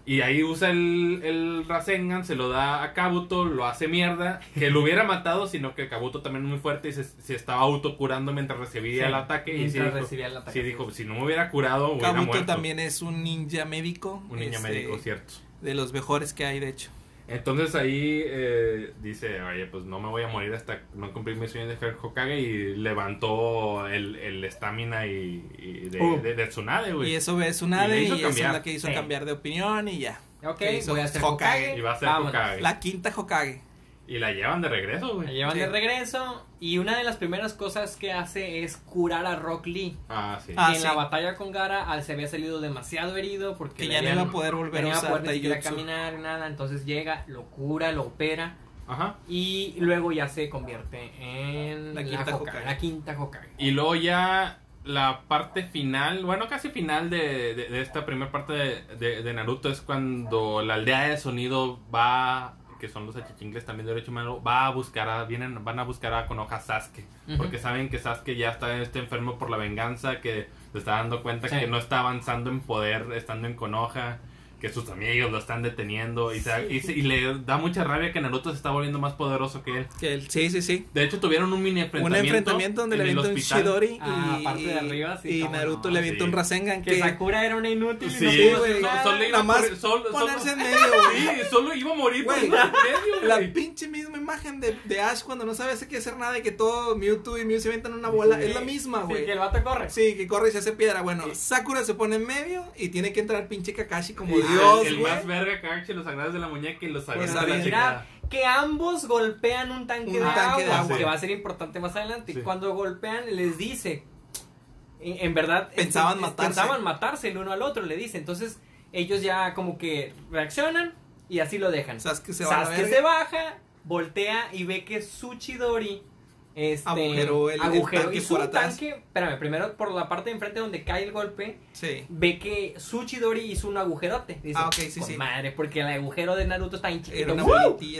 [SPEAKER 3] Y ahí usa el, el Rasengan, se lo da a Kabuto, lo hace mierda, que lo hubiera matado, sino que Kabuto también es muy fuerte y se, se estaba autocurando mientras recibía
[SPEAKER 1] Sí,
[SPEAKER 3] el ataque. Y sí
[SPEAKER 1] mientras
[SPEAKER 3] dijo,
[SPEAKER 1] recibía el ataque,
[SPEAKER 3] sí dijo, si no me hubiera curado, hubiera
[SPEAKER 2] Kabuto
[SPEAKER 3] muerto.
[SPEAKER 2] también es un ninja médico.
[SPEAKER 3] Un niño
[SPEAKER 2] este,
[SPEAKER 3] médico, cierto.
[SPEAKER 2] De los mejores que hay, de hecho.
[SPEAKER 3] Entonces ahí eh, dice, oye, pues no me voy a morir hasta no cumplir mi sueño de ser Hokage y levantó el el estamina y, y de,
[SPEAKER 1] Uh.
[SPEAKER 3] de, de Tsunade, güey.
[SPEAKER 2] Y eso ve
[SPEAKER 3] Y
[SPEAKER 2] Tsunade y, esa es la que hizo
[SPEAKER 1] Sí.
[SPEAKER 2] cambiar de opinión y ya.
[SPEAKER 1] Ok, voy a ser
[SPEAKER 2] Hokage.
[SPEAKER 1] Hokage.
[SPEAKER 3] Y va a ser
[SPEAKER 1] Vámonos.
[SPEAKER 3] Hokage.
[SPEAKER 2] La quinta Hokage.
[SPEAKER 3] Y la llevan de regreso,
[SPEAKER 1] La
[SPEAKER 3] güey.
[SPEAKER 1] llevan
[SPEAKER 2] Sí.
[SPEAKER 1] de regreso y una de las primeras cosas que hace es curar a Rock Lee.
[SPEAKER 3] Ah, sí.
[SPEAKER 2] Ah,
[SPEAKER 1] en
[SPEAKER 2] sí.
[SPEAKER 1] la batalla con Gara al se había salido demasiado herido porque
[SPEAKER 2] Que ya no iba a poder volver a usar
[SPEAKER 1] poder ni caminar nada, entonces llega, lo cura, lo opera
[SPEAKER 3] Ajá.
[SPEAKER 1] y luego ya se convierte en
[SPEAKER 2] La
[SPEAKER 1] la,
[SPEAKER 2] quinta
[SPEAKER 1] Hokage,
[SPEAKER 2] Hokage.
[SPEAKER 1] la quinta Hokage.
[SPEAKER 3] Y luego ya la parte final, bueno, casi final de, de- de esta primera parte de, de- de Naruto es cuando la aldea de sonido va, que son los achichingles también de Orochimaru, va a buscar a, vienen, van a buscar a Konoha Sasuke. Porque saben que Sasuke ya está, está enfermo por la venganza, que se está dando cuenta
[SPEAKER 1] Sí.
[SPEAKER 3] que no está avanzando en poder estando en Konoha. Que sus amigos lo están deteniendo y, se- y se- y le da mucha rabia que Naruto se está volviendo más poderoso que él.
[SPEAKER 2] Que el- sí, sí, sí.
[SPEAKER 3] De hecho, tuvieron un mini
[SPEAKER 2] Un
[SPEAKER 3] enfrentamiento.
[SPEAKER 2] enfrentamiento donde le
[SPEAKER 3] en
[SPEAKER 2] avienta un. Shidori
[SPEAKER 1] Ah,
[SPEAKER 2] y,
[SPEAKER 1] parte de arriba, sí,
[SPEAKER 2] y Naruto
[SPEAKER 1] no,
[SPEAKER 2] le avienta
[SPEAKER 3] sí.
[SPEAKER 2] un Rasengan
[SPEAKER 1] Que
[SPEAKER 2] que,
[SPEAKER 1] Sakura era una inútil
[SPEAKER 3] Sí,
[SPEAKER 1] y no
[SPEAKER 2] Sí,
[SPEAKER 1] pudo
[SPEAKER 2] güey,
[SPEAKER 3] solo iba
[SPEAKER 2] nada más
[SPEAKER 3] por- solo-
[SPEAKER 2] ponerse
[SPEAKER 3] solo-
[SPEAKER 2] en medio, güey.
[SPEAKER 3] Sí, solo iba a morir
[SPEAKER 2] Güey,
[SPEAKER 3] en medio,
[SPEAKER 2] La
[SPEAKER 3] güey.
[SPEAKER 2] pinche misma imagen de, de Ash cuando no sabe hacer qué hacer nada y que todo Mewtwo y Mew se aventan una bola.
[SPEAKER 1] Sí.
[SPEAKER 2] Es la misma,
[SPEAKER 1] Sí,
[SPEAKER 2] güey.
[SPEAKER 1] que el vato corre.
[SPEAKER 2] Sí, que corre y se hace piedra. Bueno,
[SPEAKER 1] Sí.
[SPEAKER 2] Sakura se pone en medio y tiene que entrar pinche Kakashi como Dios,
[SPEAKER 3] el, más verga Kakashi, los sagrados de la muñeca y los
[SPEAKER 2] Pues,
[SPEAKER 3] sagrados de la
[SPEAKER 1] que ambos golpean un tanque,
[SPEAKER 2] Un
[SPEAKER 1] de,
[SPEAKER 2] tanque de
[SPEAKER 1] agua,
[SPEAKER 2] agua.
[SPEAKER 1] que va a ser importante más adelante.
[SPEAKER 3] Sí.
[SPEAKER 1] Cuando golpean, les dice, en, en verdad,
[SPEAKER 2] Pensaban
[SPEAKER 1] este,
[SPEAKER 2] matarse.
[SPEAKER 1] pensaban matarse el uno al otro, le dice. Entonces, ellos ya como que reaccionan y así lo dejan.
[SPEAKER 2] Sasuke se
[SPEAKER 1] Sasuke se baja, voltea y ve que su Chidori Este,
[SPEAKER 2] Agujeró el- el
[SPEAKER 1] agujeró,
[SPEAKER 2] tanque
[SPEAKER 1] hizo
[SPEAKER 2] por
[SPEAKER 1] un
[SPEAKER 2] atrás.
[SPEAKER 1] tanque, espérame, primero por la parte de enfrente donde cae el golpe,
[SPEAKER 2] Sí.
[SPEAKER 1] ve que Tsuchidori hizo un agujerote. Dice,
[SPEAKER 2] Ah, ok, sí,
[SPEAKER 1] "Con
[SPEAKER 2] sí.
[SPEAKER 1] Madre, porque el agujero de Naruto está bien chiquito.
[SPEAKER 2] Era una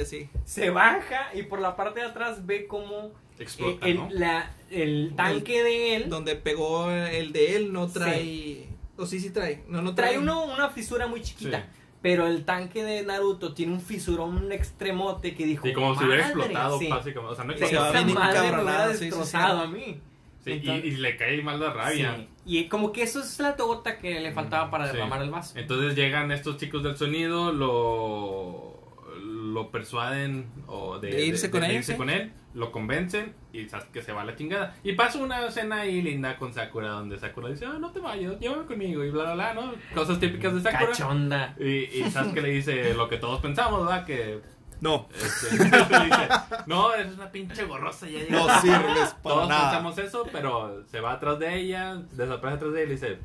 [SPEAKER 2] sí.
[SPEAKER 1] Se baja y por la parte de atrás ve como
[SPEAKER 3] Explota,
[SPEAKER 1] el,
[SPEAKER 3] ¿no?
[SPEAKER 1] la- el tanque de él
[SPEAKER 2] Donde pegó el de él no trae... O sí, sí trae. No, no trae.
[SPEAKER 1] trae uno, una fisura muy chiquita.
[SPEAKER 3] Sí.
[SPEAKER 1] Pero el tanque de Naruto tiene un fisurón, un extremote que dijo.
[SPEAKER 3] Sí, como si hubiera explotado,
[SPEAKER 1] sí.
[SPEAKER 3] básicamente. O sea, no explotó.
[SPEAKER 1] esa madre me hubiera
[SPEAKER 2] sí, sí, sí.
[SPEAKER 1] destrozado a mí.
[SPEAKER 3] Sí, y,
[SPEAKER 1] Entonces-
[SPEAKER 3] y le cae mal la rabia.
[SPEAKER 1] Sí. Y como que eso es la gota que le faltaba para
[SPEAKER 3] Sí.
[SPEAKER 1] derramar el vaso.
[SPEAKER 3] Entonces llegan estos chicos del sonido, lo, lo persuaden o de,
[SPEAKER 2] De irse con él,
[SPEAKER 3] irse
[SPEAKER 2] sí.
[SPEAKER 3] con él, lo convencen y Sasuke se va a la chingada. Y pasa una escena ahí linda con Sakura donde Sakura dice, ah, no te vayas, llévame conmigo y bla, bla, bla, ¿no? Cosas típicas de Sakura.
[SPEAKER 1] Cachonda.
[SPEAKER 3] Y, y Sasuke le dice lo que todos pensamos, ¿verdad? Que
[SPEAKER 2] No.
[SPEAKER 3] este, le dice, no, es una pinche gorrosa. Ya
[SPEAKER 2] No
[SPEAKER 3] llega".
[SPEAKER 2] sirves para
[SPEAKER 3] Todos
[SPEAKER 2] nada.
[SPEAKER 3] pensamos eso, pero se va atrás de ella, desaparece atrás de ella y le dice,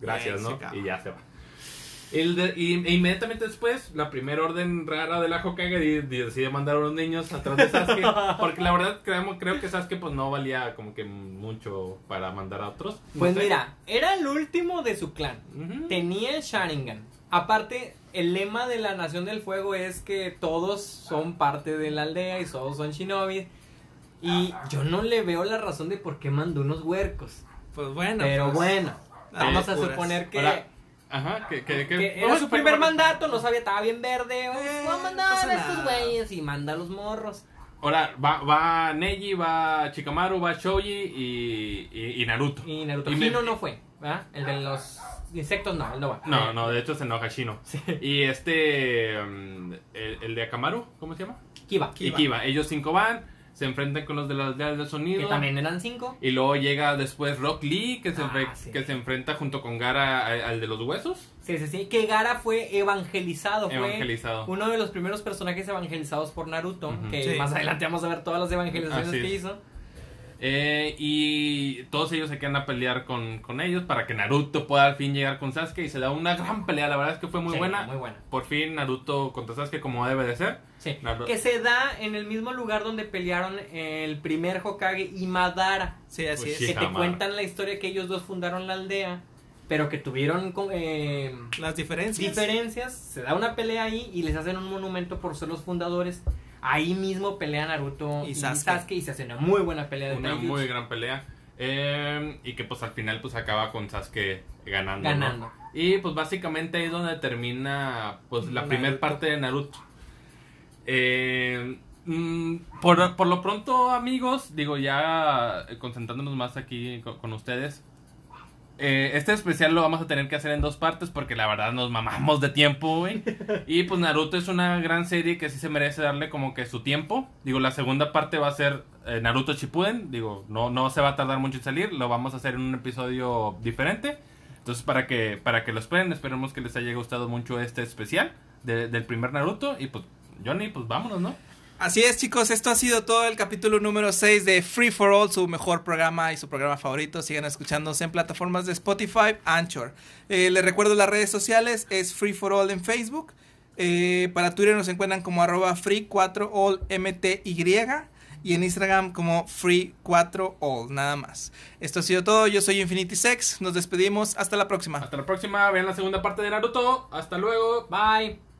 [SPEAKER 3] gracias, ¿no? Y ya se va. El de- y, e inmediatamente después, la primera orden rara de la Hokage decide mandar a los niños atrás de Sasuke. porque la verdad creemos, creo que Sasuke pues no valía como que mucho para mandar a otros. No
[SPEAKER 1] Pues
[SPEAKER 3] sé.
[SPEAKER 1] mira, era el último de su clan.
[SPEAKER 3] Ujú.
[SPEAKER 1] Tenía el Sharingan. Aparte, el lema de la Nación del Fuego es que todos son parte de la aldea y todos son shinobi. Y yo no le veo la razón de por qué mandó unos huercos.
[SPEAKER 2] Pues bueno.
[SPEAKER 1] Pero
[SPEAKER 2] pues,
[SPEAKER 1] bueno, vamos a suponer que,
[SPEAKER 3] Ahora, Ajá, que, que, que,
[SPEAKER 1] que era
[SPEAKER 3] vamos
[SPEAKER 1] su primer mandato, no sabía, estaba bien verde.
[SPEAKER 2] Eh,
[SPEAKER 1] Voy a mandar a estos güeyes y manda a los morros.
[SPEAKER 3] Ahora, va, va Neji, va Chikamaru, va Shoji y, y, y Naruto.
[SPEAKER 1] Y Naruto
[SPEAKER 3] Y me-
[SPEAKER 1] no fue, ¿verdad? El de los insectos no, él no va.
[SPEAKER 3] No, no, de hecho se enoja Shino. Y este, mm, el, el de Akamaru, ¿cómo se llama?
[SPEAKER 1] Kiba,
[SPEAKER 3] Y Kiba. Ellos cinco van, se enfrentan con los de las aldeas del sonido.
[SPEAKER 1] que también eran cinco.
[SPEAKER 3] Y luego llega después Rock Lee, que se,
[SPEAKER 1] Ah, sí.
[SPEAKER 3] que se enfrenta junto con Gara al de los huesos.
[SPEAKER 1] Sí, sí, sí. Que Gara fue evangelizado. Fue
[SPEAKER 3] Evangelizado.
[SPEAKER 1] uno de los primeros personajes evangelizados por Naruto. Que
[SPEAKER 2] Sí.
[SPEAKER 1] más adelante vamos a ver todas las evangelizaciones
[SPEAKER 3] Así
[SPEAKER 1] que
[SPEAKER 3] es.
[SPEAKER 1] hizo.
[SPEAKER 3] Eh, y todos ellos se quedan a pelear con, con ellos para que Naruto pueda al fin llegar con Sasuke. Y se da una gran pelea, la verdad es que fue muy
[SPEAKER 1] Sí,
[SPEAKER 3] buena.
[SPEAKER 1] Muy buena.
[SPEAKER 3] Por fin Naruto contra Sasuke como debe de ser.
[SPEAKER 1] Sí.
[SPEAKER 3] Naruto-
[SPEAKER 1] Que se da en el mismo lugar donde pelearon el primer Hokage y Madara.
[SPEAKER 2] Sí, así
[SPEAKER 3] Pues
[SPEAKER 2] es.
[SPEAKER 1] que te cuentan la historia que ellos dos fundaron la aldea. Pero que tuvieron eh,
[SPEAKER 2] Las diferencias.
[SPEAKER 1] diferencias. Se da una pelea ahí y les hacen un monumento por ser los fundadores. Ahí mismo pelean Naruto
[SPEAKER 2] Y
[SPEAKER 1] y,
[SPEAKER 2] Sasuke.
[SPEAKER 1] Sasuke. y se hace una muy buena pelea de
[SPEAKER 3] una muy gran pelea. Eh, y que pues al final pues acaba con Sasuke ganando. ¿no?
[SPEAKER 1] Ganando.
[SPEAKER 3] Y pues básicamente ahí es donde termina pues la primera parte de Naruto. Eh, mm, por, por lo pronto amigos, digo ya eh, concentrándonos más aquí con, ustedes. eh, este especial lo vamos a tener que hacer en dos partes porque la verdad nos mamamos de tiempo. Y pues Naruto es una gran serie que sí se merece darle como que su tiempo. Digo, la segunda parte va a ser Naruto Shippuden. Digo, no, no se va a tardar mucho en salir. Lo vamos a hacer en un episodio diferente. Entonces, para que, para que lo esperen, esperemos que les haya gustado mucho este especial de- del primer Naruto. Y pues, Johnny, pues vámonos, ¿no?
[SPEAKER 2] Así es, chicos, esto ha sido todo el capítulo número 6 de Free for All, su mejor programa y su programa favorito. Sigan escuchándose en plataformas de Spotify, Anchor. Eh, les recuerdo las redes sociales, es Free for All en Facebook. Eh, para Twitter nos encuentran como arroba free4allmty y en Instagram como free4all, nada más. Esto ha sido todo, yo soy Infinity Sex, nos despedimos, hasta la próxima.
[SPEAKER 3] Hasta la próxima, vean la segunda parte de Naruto. Hasta luego.
[SPEAKER 1] Bye.